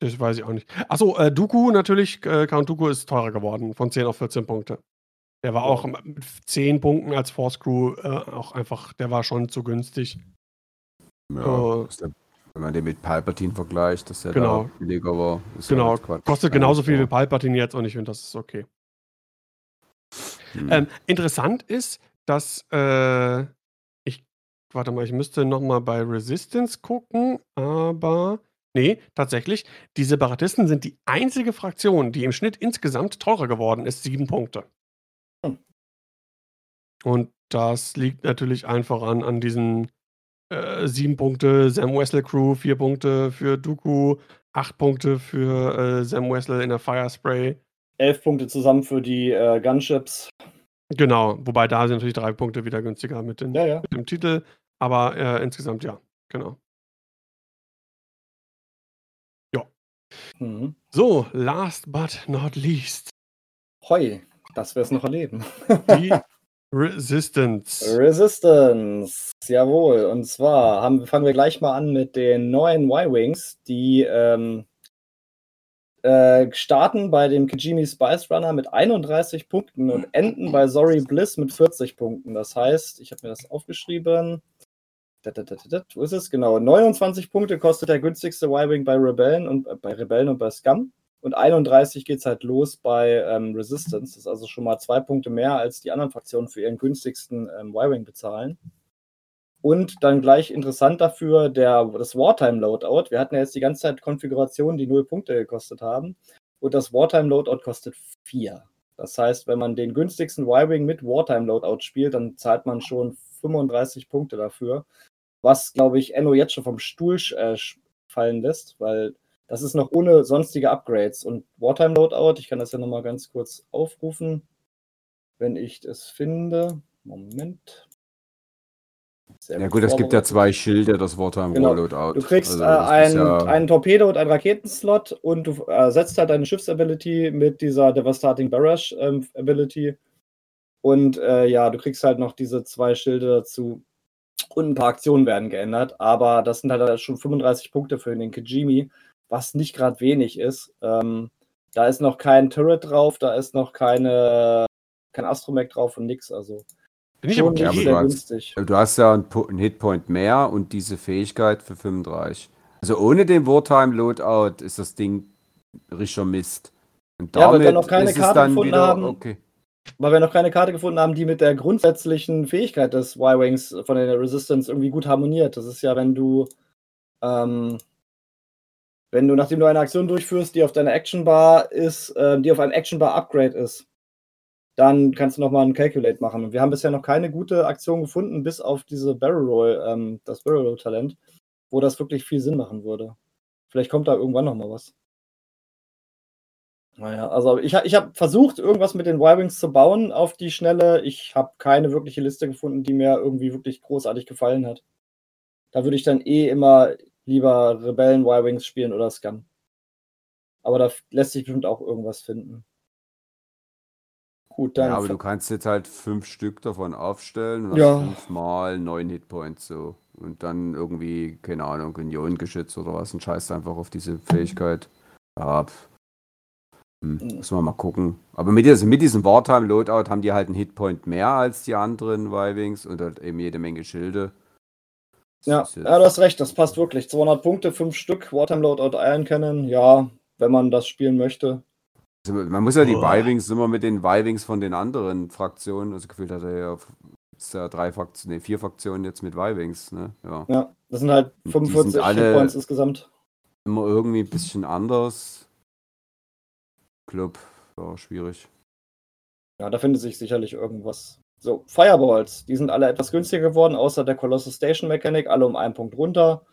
Das weiß ich auch nicht. Achso, äh, Dooku natürlich, äh, Count Dooku ist teurer geworden, von 10 auf 14 Punkte. Der war auch mit 10 Punkten als Force Crew äh, auch einfach, der war schon zu günstig. Ja, äh, der, wenn man den mit Palpatine vergleicht, dass der genau. da billiger war. genau, halt kostet genauso viel wie Palpatine jetzt und ich finde, das ist okay. Hm. Ähm, interessant ist, dass äh, ich warte mal, ich müsste noch mal bei Resistance gucken, aber nee, tatsächlich, die Separatisten sind die einzige Fraktion, die im Schnitt insgesamt teurer geworden ist, sieben Punkte. Und das liegt natürlich einfach an an diesen, äh, 7 Punkte Sam Wessel Crew, 4 Punkte für Dooku, 8 Punkte für, äh, Sam Wessel in der Firespray. 11 Punkte zusammen für die, äh, Gunships. Genau, wobei da sind natürlich 3 Punkte wieder günstiger mit den Ja, ja. mit dem Titel, aber, äh, insgesamt ja, genau. Ja. Mhm. So, last but not least. Hoi, dass wir's noch erleben. Die Resistance. Resistance, jawohl. Und zwar haben fangen wir gleich mal an mit den neuen Y-Wings, die, ähm äh, starten bei dem Kijimi Spice Runner mit 31 Punkten und enden bei Sorry Bliss mit 40 Punkten. Das heißt, ich habe mir das aufgeschrieben. Wo ist es? Genau. 29 Punkte kostet der günstigste Y-Wing bei Rebellen und äh, bei Rebellen und bei Scum. Und 31 geht es halt los bei ähm, Resistance. Das ist also schon mal zwei Punkte mehr, als die anderen Fraktionen für ihren günstigsten ähm, Y-Wing bezahlen. Und dann gleich interessant dafür der, das Wartime-Loadout. Wir hatten ja jetzt die ganze Zeit Konfigurationen, die 0 Punkte gekostet haben. Und das Wartime-Loadout kostet 4. Das heißt, wenn man den günstigsten Y-Wing mit Wartime-Loadout spielt, dann zahlt man schon 35 Punkte dafür. Was, glaube ich, Enno jetzt schon vom Stuhl äh, fallen lässt, weil das ist noch ohne sonstige Upgrades. Und Wartime Loadout, ich kann das ja nochmal ganz kurz aufrufen, wenn ich es finde. Moment. Sehr ja gut, es gibt ja zwei Schilder, das Wartime genau. Loadout. Du kriegst also, äh, ein, ja einen Torpedo und einen Raketenslot und du ersetzt halt deine Schiffsability mit dieser Devastating Barrage ähm, Ability. Und äh, ja, du kriegst halt noch diese zwei Schilder dazu. Und ein paar Aktionen werden geändert, aber das sind halt schon 35 Punkte für den Kijimi was nicht gerade wenig ist. Ähm, da ist noch kein Turret drauf, da ist noch keine, kein Astromech drauf und nix. Also Bin ich schon okay, sehr günstig. Hast, du hast ja einen, Hitpoint mehr und diese Fähigkeit für 35. Also ohne den Wartime Loadout ist das Ding richtiger Mist. Und damit ja, weil wir noch keine Karte gefunden wieder, haben. Okay. Weil wir noch keine Karte gefunden haben, die mit der grundsätzlichen Fähigkeit des Y-Wings von der Resistance irgendwie gut harmoniert. Das ist ja, wenn du ähm, wenn du, nachdem du eine Aktion durchführst, die auf deiner Actionbar ist, äh, die auf ein Actionbar-Upgrade ist, dann kannst du nochmal einen Calculate machen. Und wir haben bisher noch keine gute Aktion gefunden, bis auf diese Barrel Roll, ähm, das Barrel Roll Talent, wo das wirklich viel Sinn machen würde. Vielleicht kommt da irgendwann nochmal was. Naja, also ich, ich habe versucht, irgendwas mit den Y-Wings zu bauen auf die Schnelle. Ich habe keine wirkliche Liste gefunden, die mir irgendwie wirklich großartig gefallen hat. Da würde ich dann eh immer lieber Rebellen Y-Wings spielen oder Scum. Aber da lässt sich bestimmt auch irgendwas finden. Gut, dann. Ja, aber du kannst jetzt halt fünf Stück davon aufstellen und ja. fünfmal neun Hitpoints so. Und dann irgendwie, keine Ahnung, Uniongeschütz oder was und scheißt einfach auf diese Fähigkeit. Ja, hm, hm. Müssen wir mal gucken. Aber mit, also mit diesem Wartime-Loadout haben die halt einen Hitpoint mehr als die anderen Y-Wings und halt eben jede Menge Schilde. Ja, ja, du hast recht, das passt wirklich. 200 Punkte, 5 Stück, Wartime Loadout Iron Cannon, ja, wenn man das spielen möchte. Also man muss ja die Y-Wings immer mit den Y-Wings von den anderen Fraktionen, also gefühlt hat er ja, ja drei Fraktionen, nee, vier Fraktionen jetzt mit Y-Wings, ne? Ja. ja, das sind halt 45 sind alle Points insgesamt. Immer irgendwie ein bisschen anders. Club, ja, schwierig. Ja, da findet sich sicherlich irgendwas. So, Fireballs, die sind alle etwas günstiger geworden, außer der Colossus Station Mechanic, alle um einen Punkt runter.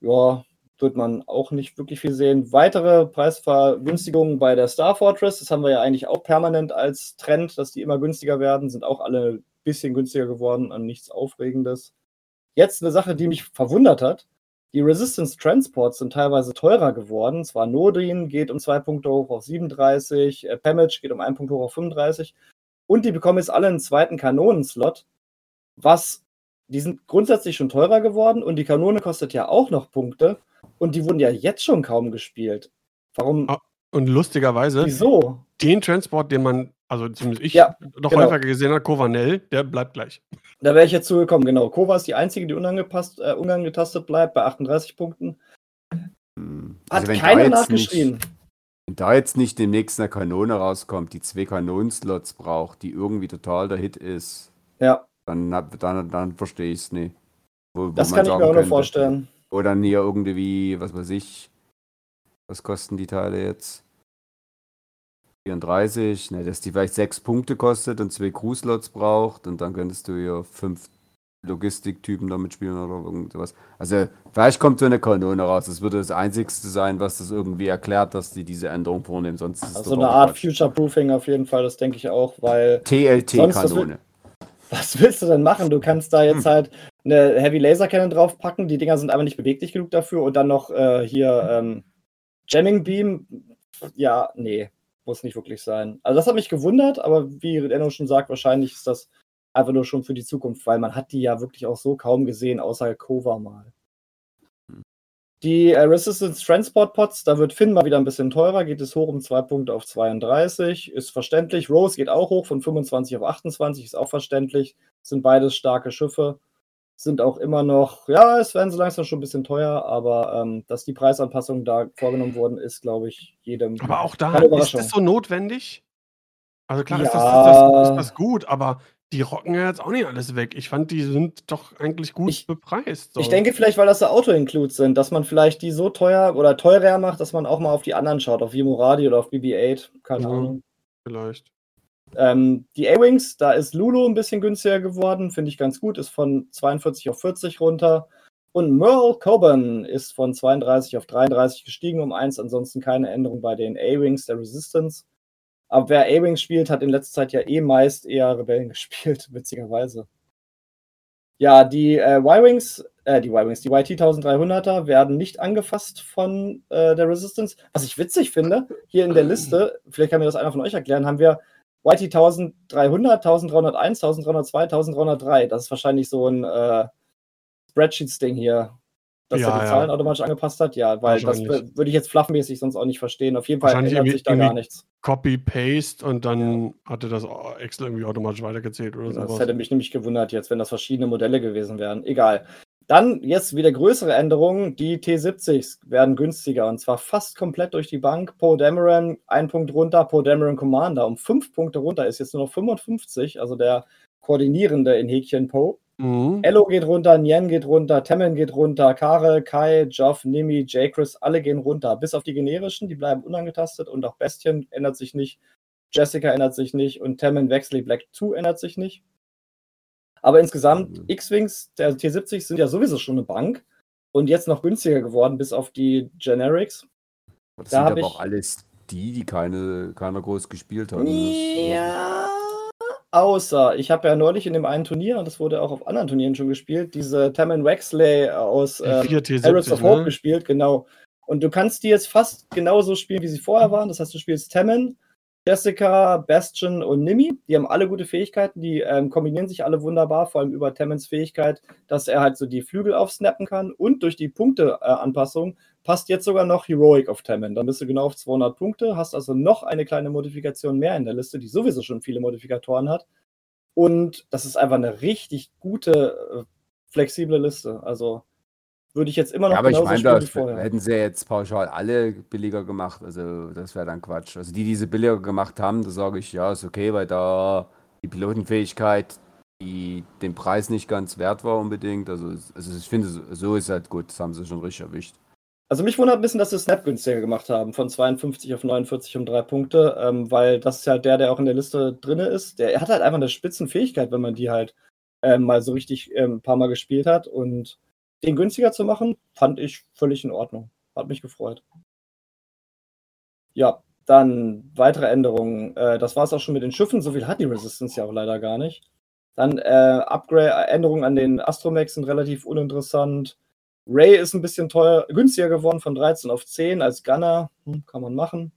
Ja, wird man auch nicht wirklich viel sehen. Weitere Preisvergünstigungen bei der Star Fortress, das haben wir ja eigentlich auch permanent als Trend, dass die immer günstiger werden, sind auch alle ein bisschen günstiger geworden, an nichts Aufregendes. Jetzt eine Sache, die mich verwundert hat. Die Resistance Transports sind teilweise teurer geworden. Zwar Nodrin geht um zwei Punkte hoch auf 37, äh, Pamage geht um einen Punkt hoch auf 35. Und die bekommen jetzt alle einen zweiten Kanonenslot, was die sind grundsätzlich schon teurer geworden und die Kanone kostet ja auch noch Punkte und die wurden ja jetzt schon kaum gespielt. Warum? Ah, und lustigerweise, wieso? Den Transport, den man, also zumindest ich ja, noch genau. häufiger gesehen habe, Kovanell, der bleibt gleich. Da wäre ich jetzt zugekommen, genau. Kova ist die einzige, die unangepasst, äh, unangetastet bleibt bei 38 Punkten. Hm. Also Hat keiner nachgeschrien. Nicht, wenn da jetzt nicht demnächst eine Kanone rauskommt, die zwei Kanonenslots braucht, die irgendwie total der Hit ist, ja. dann, dann, dann verstehe ich es nicht. Wo, wo das kann ich mir auch noch vorstellen. Oder hier irgendwie, was weiß ich, was kosten die Teile jetzt? 34, ne, dass die vielleicht sechs Punkte kostet und zwei Crew-Slots braucht und dann könntest du ja fünf Logistiktypen damit spielen oder irgendwas. Also vielleicht kommt so eine Kanone raus. Das würde das Einzigste sein, was das irgendwie erklärt, dass die diese Änderung vornehmen. Sonst ist also eine Art Future-Proofing auf jeden Fall, das denke ich auch, weil TLT-Kanone. Was willst du denn machen? Du kannst da jetzt hm. halt eine Heavy Laser Cannon draufpacken. Die Dinger sind aber nicht beweglich genug dafür. Und dann noch äh, hier ähm, Jamming Beam. Ja, nee, muss nicht wirklich sein. Also das hat mich gewundert, aber wie Enno schon sagt, wahrscheinlich ist das einfach nur schon für die Zukunft, weil man hat die ja wirklich auch so kaum gesehen, außer Kova mal. Die äh, Resistance Transport Pots, da wird Finn mal wieder ein bisschen teurer, geht es hoch um zwei Punkte auf 32, ist verständlich. Rose geht auch hoch von 25 auf 28, ist auch verständlich. Sind beides starke Schiffe, sind auch immer noch, ja, es werden so langsam schon ein bisschen teuer, aber ähm, dass die Preisanpassungen da vorgenommen wurden, ist, glaube ich, jedem. Aber auch da ist das so notwendig? Also klar ja. ist, das, ist, das, ist das gut, aber die rocken ja jetzt auch nicht alles weg. Ich fand, die sind doch eigentlich gut ich, bepreist. So. Ich denke vielleicht, weil das so Auto-Includes sind, dass man vielleicht die so teuer oder teurer macht, dass man auch mal auf die anderen schaut, auf Vimoradi oder auf BB-8. Keine ja, Ahnung. Vielleicht. Ähm, die A-Wings, da ist Lulu ein bisschen günstiger geworden, finde ich ganz gut, ist von 42 auf 40 runter. Und Merle Coburn ist von 32 auf 33 gestiegen um eins, ansonsten keine Änderung bei den A-Wings der Resistance. Aber wer A-Wings spielt, hat in letzter Zeit ja eh meist eher Rebellen gespielt, witzigerweise. Ja, die äh, Y-Wings, äh, die Y-Wings, die YT 1300er werden nicht angefasst von äh, der Resistance. Was ich witzig finde, hier in der Liste, vielleicht kann mir das einer von euch erklären, haben wir YT 1300, 1301, 1302, 1303. Das ist wahrscheinlich so ein äh, Spreadsheets-Ding hier dass ja, er die Zahlen automatisch angepasst hat? Ja, weil das würde ich jetzt fluffmäßig sonst auch nicht verstehen. Auf jeden Fall ändert sich da gar nichts. Copy-Paste und dann ja. hatte das Excel irgendwie automatisch weitergezählt oder so. Das hätte mich nämlich gewundert jetzt, wenn das verschiedene Modelle gewesen wären. Egal. Dann jetzt wieder größere Änderungen. Die T70s werden günstiger und zwar fast komplett durch die Bank. Poe Dameron ein Punkt runter, Poe Dameron Commander um fünf Punkte runter, ist jetzt nur noch 55, also der koordinierende in Häkchen Poe. Mhm. Ello geht runter, Nien geht runter, Temmen geht runter, Kare, Kai, Joff, Nimi, J-Chris, alle gehen runter. Bis auf die generischen, die bleiben unangetastet und auch Bestien ändert sich nicht. Jessica ändert sich nicht und Temmen Wexley Black 2 ändert sich nicht. Aber insgesamt, mhm. X-Wings der T70 sind ja sowieso schon eine Bank und jetzt noch günstiger geworden, bis auf die Generics. Das da sind aber auch alles die, die keine, keiner groß gespielt haben. Ja. Außer, ich habe ja neulich in dem einen Turnier, und das wurde auch auf anderen Turnieren schon gespielt, diese Tammin Wexley aus ähm, Harrods of Hope ne? gespielt, genau. Und du kannst die jetzt fast genauso spielen, wie sie vorher waren. Das heißt, du spielst Tammin, Jessica, Bastion und Nimi. Die haben alle gute Fähigkeiten, die ähm, kombinieren sich alle wunderbar, vor allem über Tammins Fähigkeit, dass er halt so die Flügel aufsnappen kann. Und durch die Punkteanpassung äh, passt jetzt sogar noch Heroic auf Tammin. Dann bist du genau auf 200 Punkte, hast also noch eine kleine Modifikation mehr in der Liste, die sowieso schon viele Modifikatoren hat. Und das ist einfach eine richtig gute, äh, flexible Liste. Also würde ich jetzt immer noch ja, aber genauso ich meine, spielen wie vorher. Hätten sie jetzt pauschal alle billiger gemacht, also das wäre dann Quatsch. Also die, die sie billiger gemacht haben, da sage ich, ja, ist okay, weil da die Pilotenfähigkeit die den Preis nicht ganz wert war unbedingt. Also, also ich finde, so ist halt gut, das haben sie schon richtig erwischt. Also mich wundert ein bisschen, dass sie Snap günstiger gemacht haben, von 52 auf 49 um drei Punkte, ähm, weil das ist halt der, der auch in der Liste drin ist. Der hat halt einfach eine Spitzenfähigkeit, wenn man die halt ähm, mal so richtig ähm, ein paar Mal gespielt hat. Und den günstiger zu machen, fand ich völlig in Ordnung. Hat mich gefreut. Ja, dann weitere Änderungen. Äh, das war es auch schon mit den Schiffen. So viel hat die Resistance ja auch leider gar nicht. Dann äh, Upgrade, Änderungen an den Astromex sind relativ uninteressant. Ray ist ein bisschen teuer, günstiger geworden von 13 auf 10 als Gunner. Hm, kann man machen.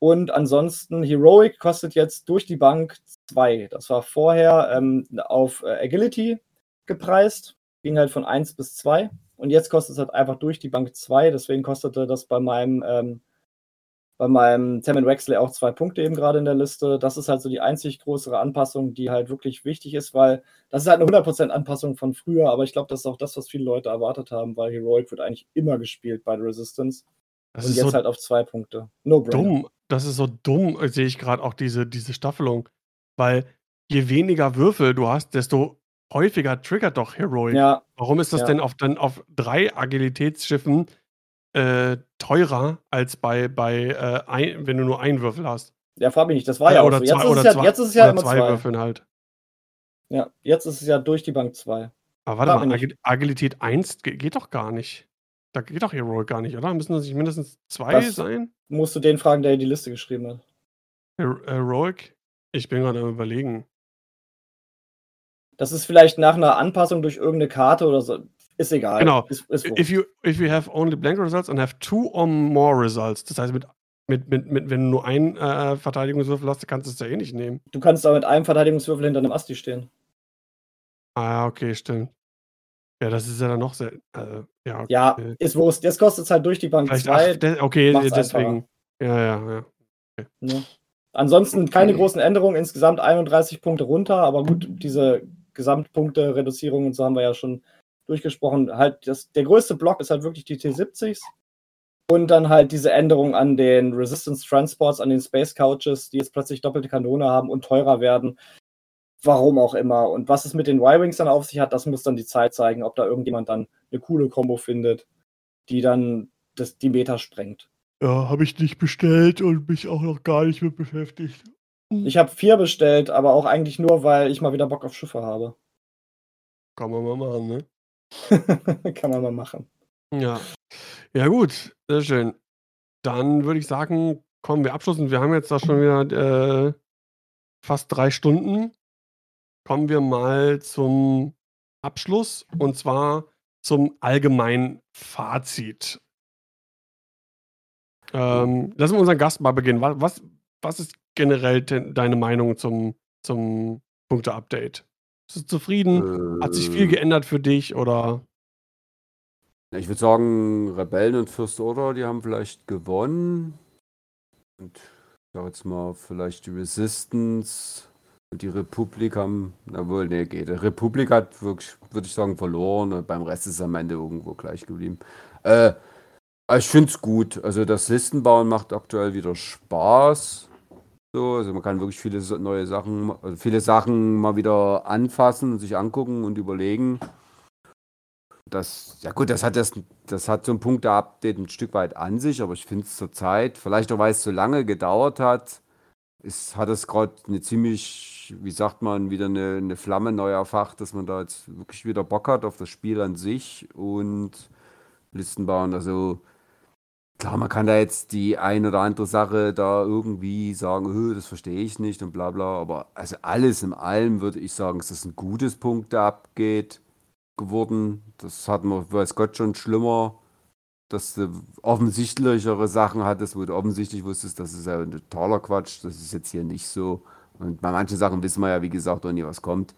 Und ansonsten Heroic kostet jetzt durch die Bank 2. Das war vorher ähm, auf äh, Agility gepreist. Ging halt von 1 bis 2. Und jetzt kostet es halt einfach durch die Bank 2. Deswegen kostete das bei meinem ähm, bei meinem Tammin Wexley auch zwei Punkte eben gerade in der Liste. Das ist halt so die einzig größere Anpassung, die halt wirklich wichtig ist, weil das ist halt eine 100% Anpassung von früher, aber ich glaube, das ist auch das, was viele Leute erwartet haben, weil Heroic wird eigentlich immer gespielt bei der Resistance. Das und jetzt so halt auf zwei Punkte. No dumm. Das ist so dumm, sehe ich gerade auch diese, diese Staffelung. Weil je weniger Würfel du hast, desto häufiger triggert doch Heroic. Ja. Warum ist das Ja. denn auf, dann auf drei Agilitätsschiffen äh, teurer als bei, bei äh, ein, wenn du nur einen Würfel hast? Ja, frag mich nicht, das war ja auch oder so. zwei, Jetzt ist oder es ja, zwei, jetzt ist es ja immer zwei. Würfeln halt. Ja, jetzt ist es ja durch die Bank zwei. Aber warte Frag mal, Agil Agilität 1 ge- geht doch gar nicht. Da geht doch Heroic gar nicht, oder? Müssen das nicht mindestens zwei Das- sein? Musst du den fragen, der die Liste geschrieben hat. Her Heroic? Ich bin gerade am überlegen. Das ist vielleicht nach einer Anpassung durch irgendeine Karte oder so. Ist egal. Genau. Ist, ist If you, if you have only blank results and have two or more results, das heißt, mit, mit, mit, mit, wenn du nur einen äh, Verteidigungswürfel hast, kannst du es ja eh nicht nehmen. du kannst da mit einem Verteidigungswürfel hinter einem Asti stehen. Ah, okay, stimmt. Ja, das ist ja dann noch sehr. Äh, ja, Ja, okay. ist Wurst. Jetzt kostet es halt durch die Bank zwei. okay, macht's deswegen. Ja, ja, ja. Ne? Ansonsten keine großen Änderungen, insgesamt 31 Punkte runter, aber gut, diese Gesamtpunkte, Reduzierung und so haben wir ja schon durchgesprochen. Halt, das, der größte Block ist halt wirklich die T70s. Und dann halt diese Änderung an den Resistance Transports, an den Space Couches, die jetzt plötzlich doppelte Kanone haben und teurer werden. Warum auch immer. Und was es mit den Y-Wings dann auf sich hat, das muss dann die Zeit zeigen, ob da irgendjemand dann eine coole Combo findet, die dann das, die Meta sprengt. Ja, habe ich nicht bestellt und mich auch noch gar nicht mit beschäftigt. Ich habe vier bestellt, aber auch eigentlich nur, weil ich mal wieder Bock auf Schiffe habe. Kann man mal machen, ne? Kann man mal machen. Ja. Ja, gut, sehr schön. Dann würde ich sagen, kommen wir abschließen. Wir haben jetzt da schon wieder äh, fast drei Stunden. Kommen wir mal zum Abschluss und zwar zum allgemeinen Fazit. Ähm, lassen wir unseren Gast mal beginnen. Was, was, was ist generell de deine Meinung zum, zum Punkte-Update? Bist du zufrieden? Hat sich viel Äh, geändert für dich oder? Ich würde sagen, Rebellen und First Order, die haben vielleicht gewonnen. Und ich sag jetzt mal, vielleicht die Resistance und die Republik haben, na wohl, nee, geht. Die Republik hat wirklich, würde ich sagen, verloren und beim Rest ist es am Ende irgendwo gleich geblieben. Äh, ich finde es gut. Also das Listenbauen macht aktuell wieder Spaß. So, also man kann wirklich viele neue Sachen, also viele Sachen mal wieder anfassen und sich angucken und überlegen. Das, ja gut, das hat das, das hat so ein Punkte-Update ein Stück weit an sich, aber ich finde es zur Zeit, vielleicht auch weil es so lange gedauert hat, ist, hat es gerade eine ziemlich, wie sagt man, wieder eine, eine Flamme neu erfacht, dass man da jetzt wirklich wieder Bock hat auf das Spiel an sich und Listen bauen. Also klar, man kann da jetzt die ein oder andere Sache da irgendwie sagen, "Öh, das verstehe ich nicht und bla bla, aber also alles in allem würde ich sagen, ist das ein gutes Punkte-Update geworden. Das hat man, weiß Gott, schon schlimmer, dass du offensichtlichere Sachen hattest, wo du offensichtlich wusstest, das ist ja ein totaler Quatsch. Das ist jetzt hier nicht so. Und bei manchen Sachen wissen wir ja, wie gesagt, auch nie, was kommt.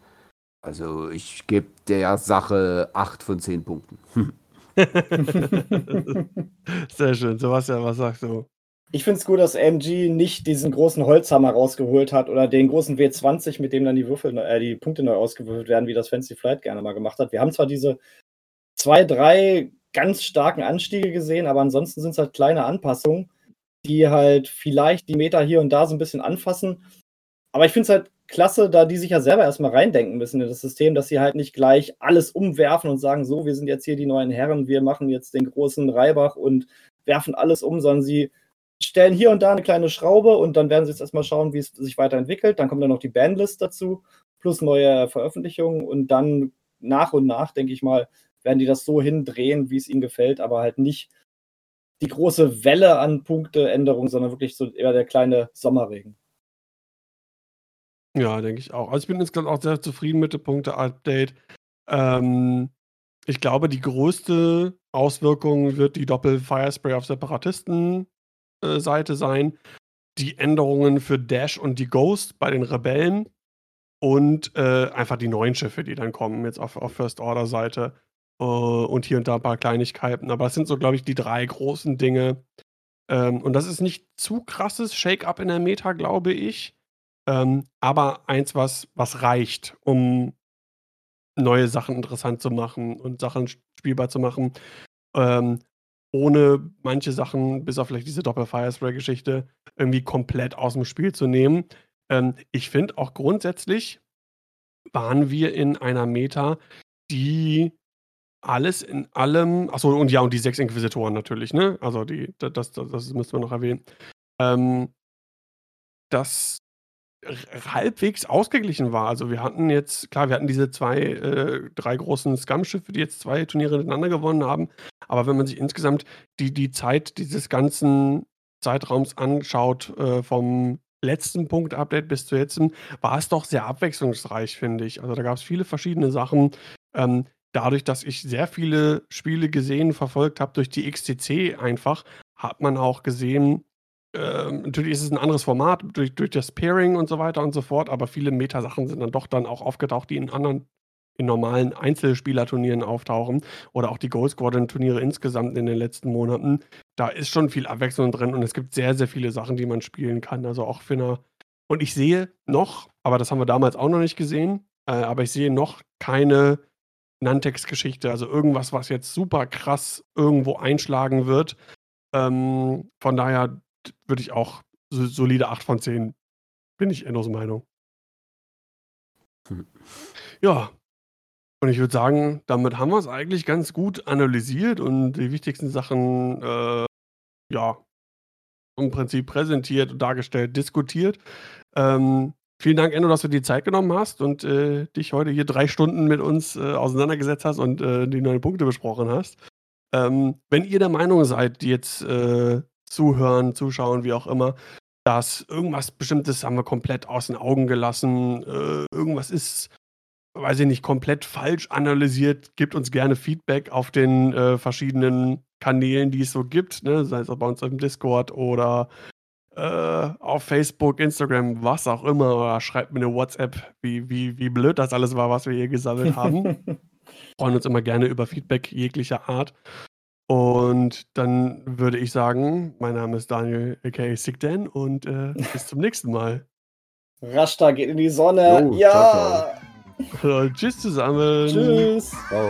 Also ich gebe der Sache 8 von 10 Punkten. Sehr schön. Sebastian, was sagst du? Ich finde es gut, dass AMG nicht diesen großen Holzhammer rausgeholt hat oder den großen W20, mit dem dann die Würfel, äh, die Punkte neu ausgewürfelt werden, wie das Fancy Flight gerne mal gemacht hat. Wir haben zwar diese zwei, drei ganz starken Anstiege gesehen, aber ansonsten sind es halt kleine Anpassungen, die halt vielleicht die Meter hier und da so ein bisschen anfassen. Aber ich finde es halt klasse, da die sich ja selber erstmal reindenken müssen in das System, dass sie halt nicht gleich alles umwerfen und sagen, so, wir sind jetzt hier die neuen Herren, wir machen jetzt den großen Reibach und werfen alles um, sondern sie stellen hier und da eine kleine Schraube und dann werden sie jetzt erstmal schauen, wie es sich weiterentwickelt. Dann kommt dann noch die Bandlist dazu, plus neue Veröffentlichungen und dann nach und nach, denke ich mal, werden die das so hindrehen, wie es ihnen gefällt, aber halt nicht die große Welle an Punkteänderungen, sondern wirklich so eher der kleine Sommerregen. Ja, denke ich auch. Also ich bin insgesamt auch sehr zufrieden mit dem Punkte-Update. Ähm, ich glaube, die größte Auswirkung wird die Doppel-Firespray auf Separatisten-Seite sein. Die Änderungen für Dash und die Ghost bei den Rebellen und äh, einfach die neuen Schiffe, die dann kommen, jetzt auf, auf First-Order-Seite. Äh, und hier und da ein paar Kleinigkeiten. Aber das sind so, glaube ich, die drei großen Dinge. Ähm, und das ist nicht zu krasses Shake-up in der Meta, glaube ich. Ähm, aber eins, was, was reicht, um neue Sachen interessant zu machen und Sachen spielbar zu machen. Ähm, ohne manche Sachen, bis auf vielleicht diese Doppel-Firespray-Geschichte, irgendwie komplett aus dem Spiel zu nehmen. Ähm, ich finde auch grundsätzlich, waren wir in einer Meta, die alles in allem, achso, und ja, und die sechs Inquisitoren natürlich, ne? Also die, das, das, das müssen wir noch erwähnen. Ähm, das halbwegs ausgeglichen war. Also wir hatten jetzt, klar, wir hatten diese zwei, äh, drei großen Scum-Schiffe, die jetzt zwei Turniere miteinander gewonnen haben. Aber wenn man sich insgesamt die, die Zeit dieses ganzen Zeitraums anschaut, äh, vom letzten Punkt-Update bis zu jetzt, war es doch sehr abwechslungsreich, finde ich. Also da gab es viele verschiedene Sachen. Ähm, dadurch, dass ich sehr viele Spiele gesehen, verfolgt habe durch die XTC einfach, hat man auch gesehen, ähm, natürlich ist es ein anderes Format durch, durch das Pairing und so weiter und so fort, aber viele Meta-Sachen sind dann doch dann auch aufgetaucht, die in anderen, in normalen Einzelspielerturnieren auftauchen oder auch die Gold Squadron-Turniere insgesamt in den letzten Monaten. Da ist schon viel Abwechslung drin und es gibt sehr, sehr viele Sachen, die man spielen kann. Also auch für eine. Und ich sehe noch, aber das haben wir damals auch noch nicht gesehen, äh, aber ich sehe noch keine Nantex-Geschichte, also irgendwas, was jetzt super krass irgendwo einschlagen wird. Ähm, von daher würde ich auch so, solide 8 von 10. Bin ich Endos Meinung. Hm. Ja. Und ich würde sagen, damit haben wir es eigentlich ganz gut analysiert und die wichtigsten Sachen, äh, ja, im Prinzip präsentiert und dargestellt, diskutiert. Ähm, vielen Dank, Enno, dass du dir Zeit genommen hast und äh, dich heute hier drei Stunden mit uns äh, auseinandergesetzt hast und äh, die neuen Punkte besprochen hast. Ähm, wenn ihr der Meinung seid, die jetzt äh, zuhören, zuschauen, wie auch immer, dass irgendwas Bestimmtes haben wir komplett aus den Augen gelassen, äh, irgendwas ist, weiß ich nicht, komplett falsch analysiert, gebt uns gerne Feedback auf den äh, verschiedenen Kanälen, die es so gibt, ne? sei es auch bei uns im Discord oder äh, auf Facebook, Instagram, was auch immer, oder schreibt mir eine WhatsApp, wie, wie, wie blöd das alles war, was wir hier gesammelt haben. freuen uns immer gerne über Feedback jeglicher Art. Und dann würde ich sagen, mein Name ist Daniel, aka Sigdan, und äh, bis zum nächsten Mal. Rashta geht in die Sonne. Jo, ja. Ciao, ciao. Tschüss zusammen. Tschüss. Ciao.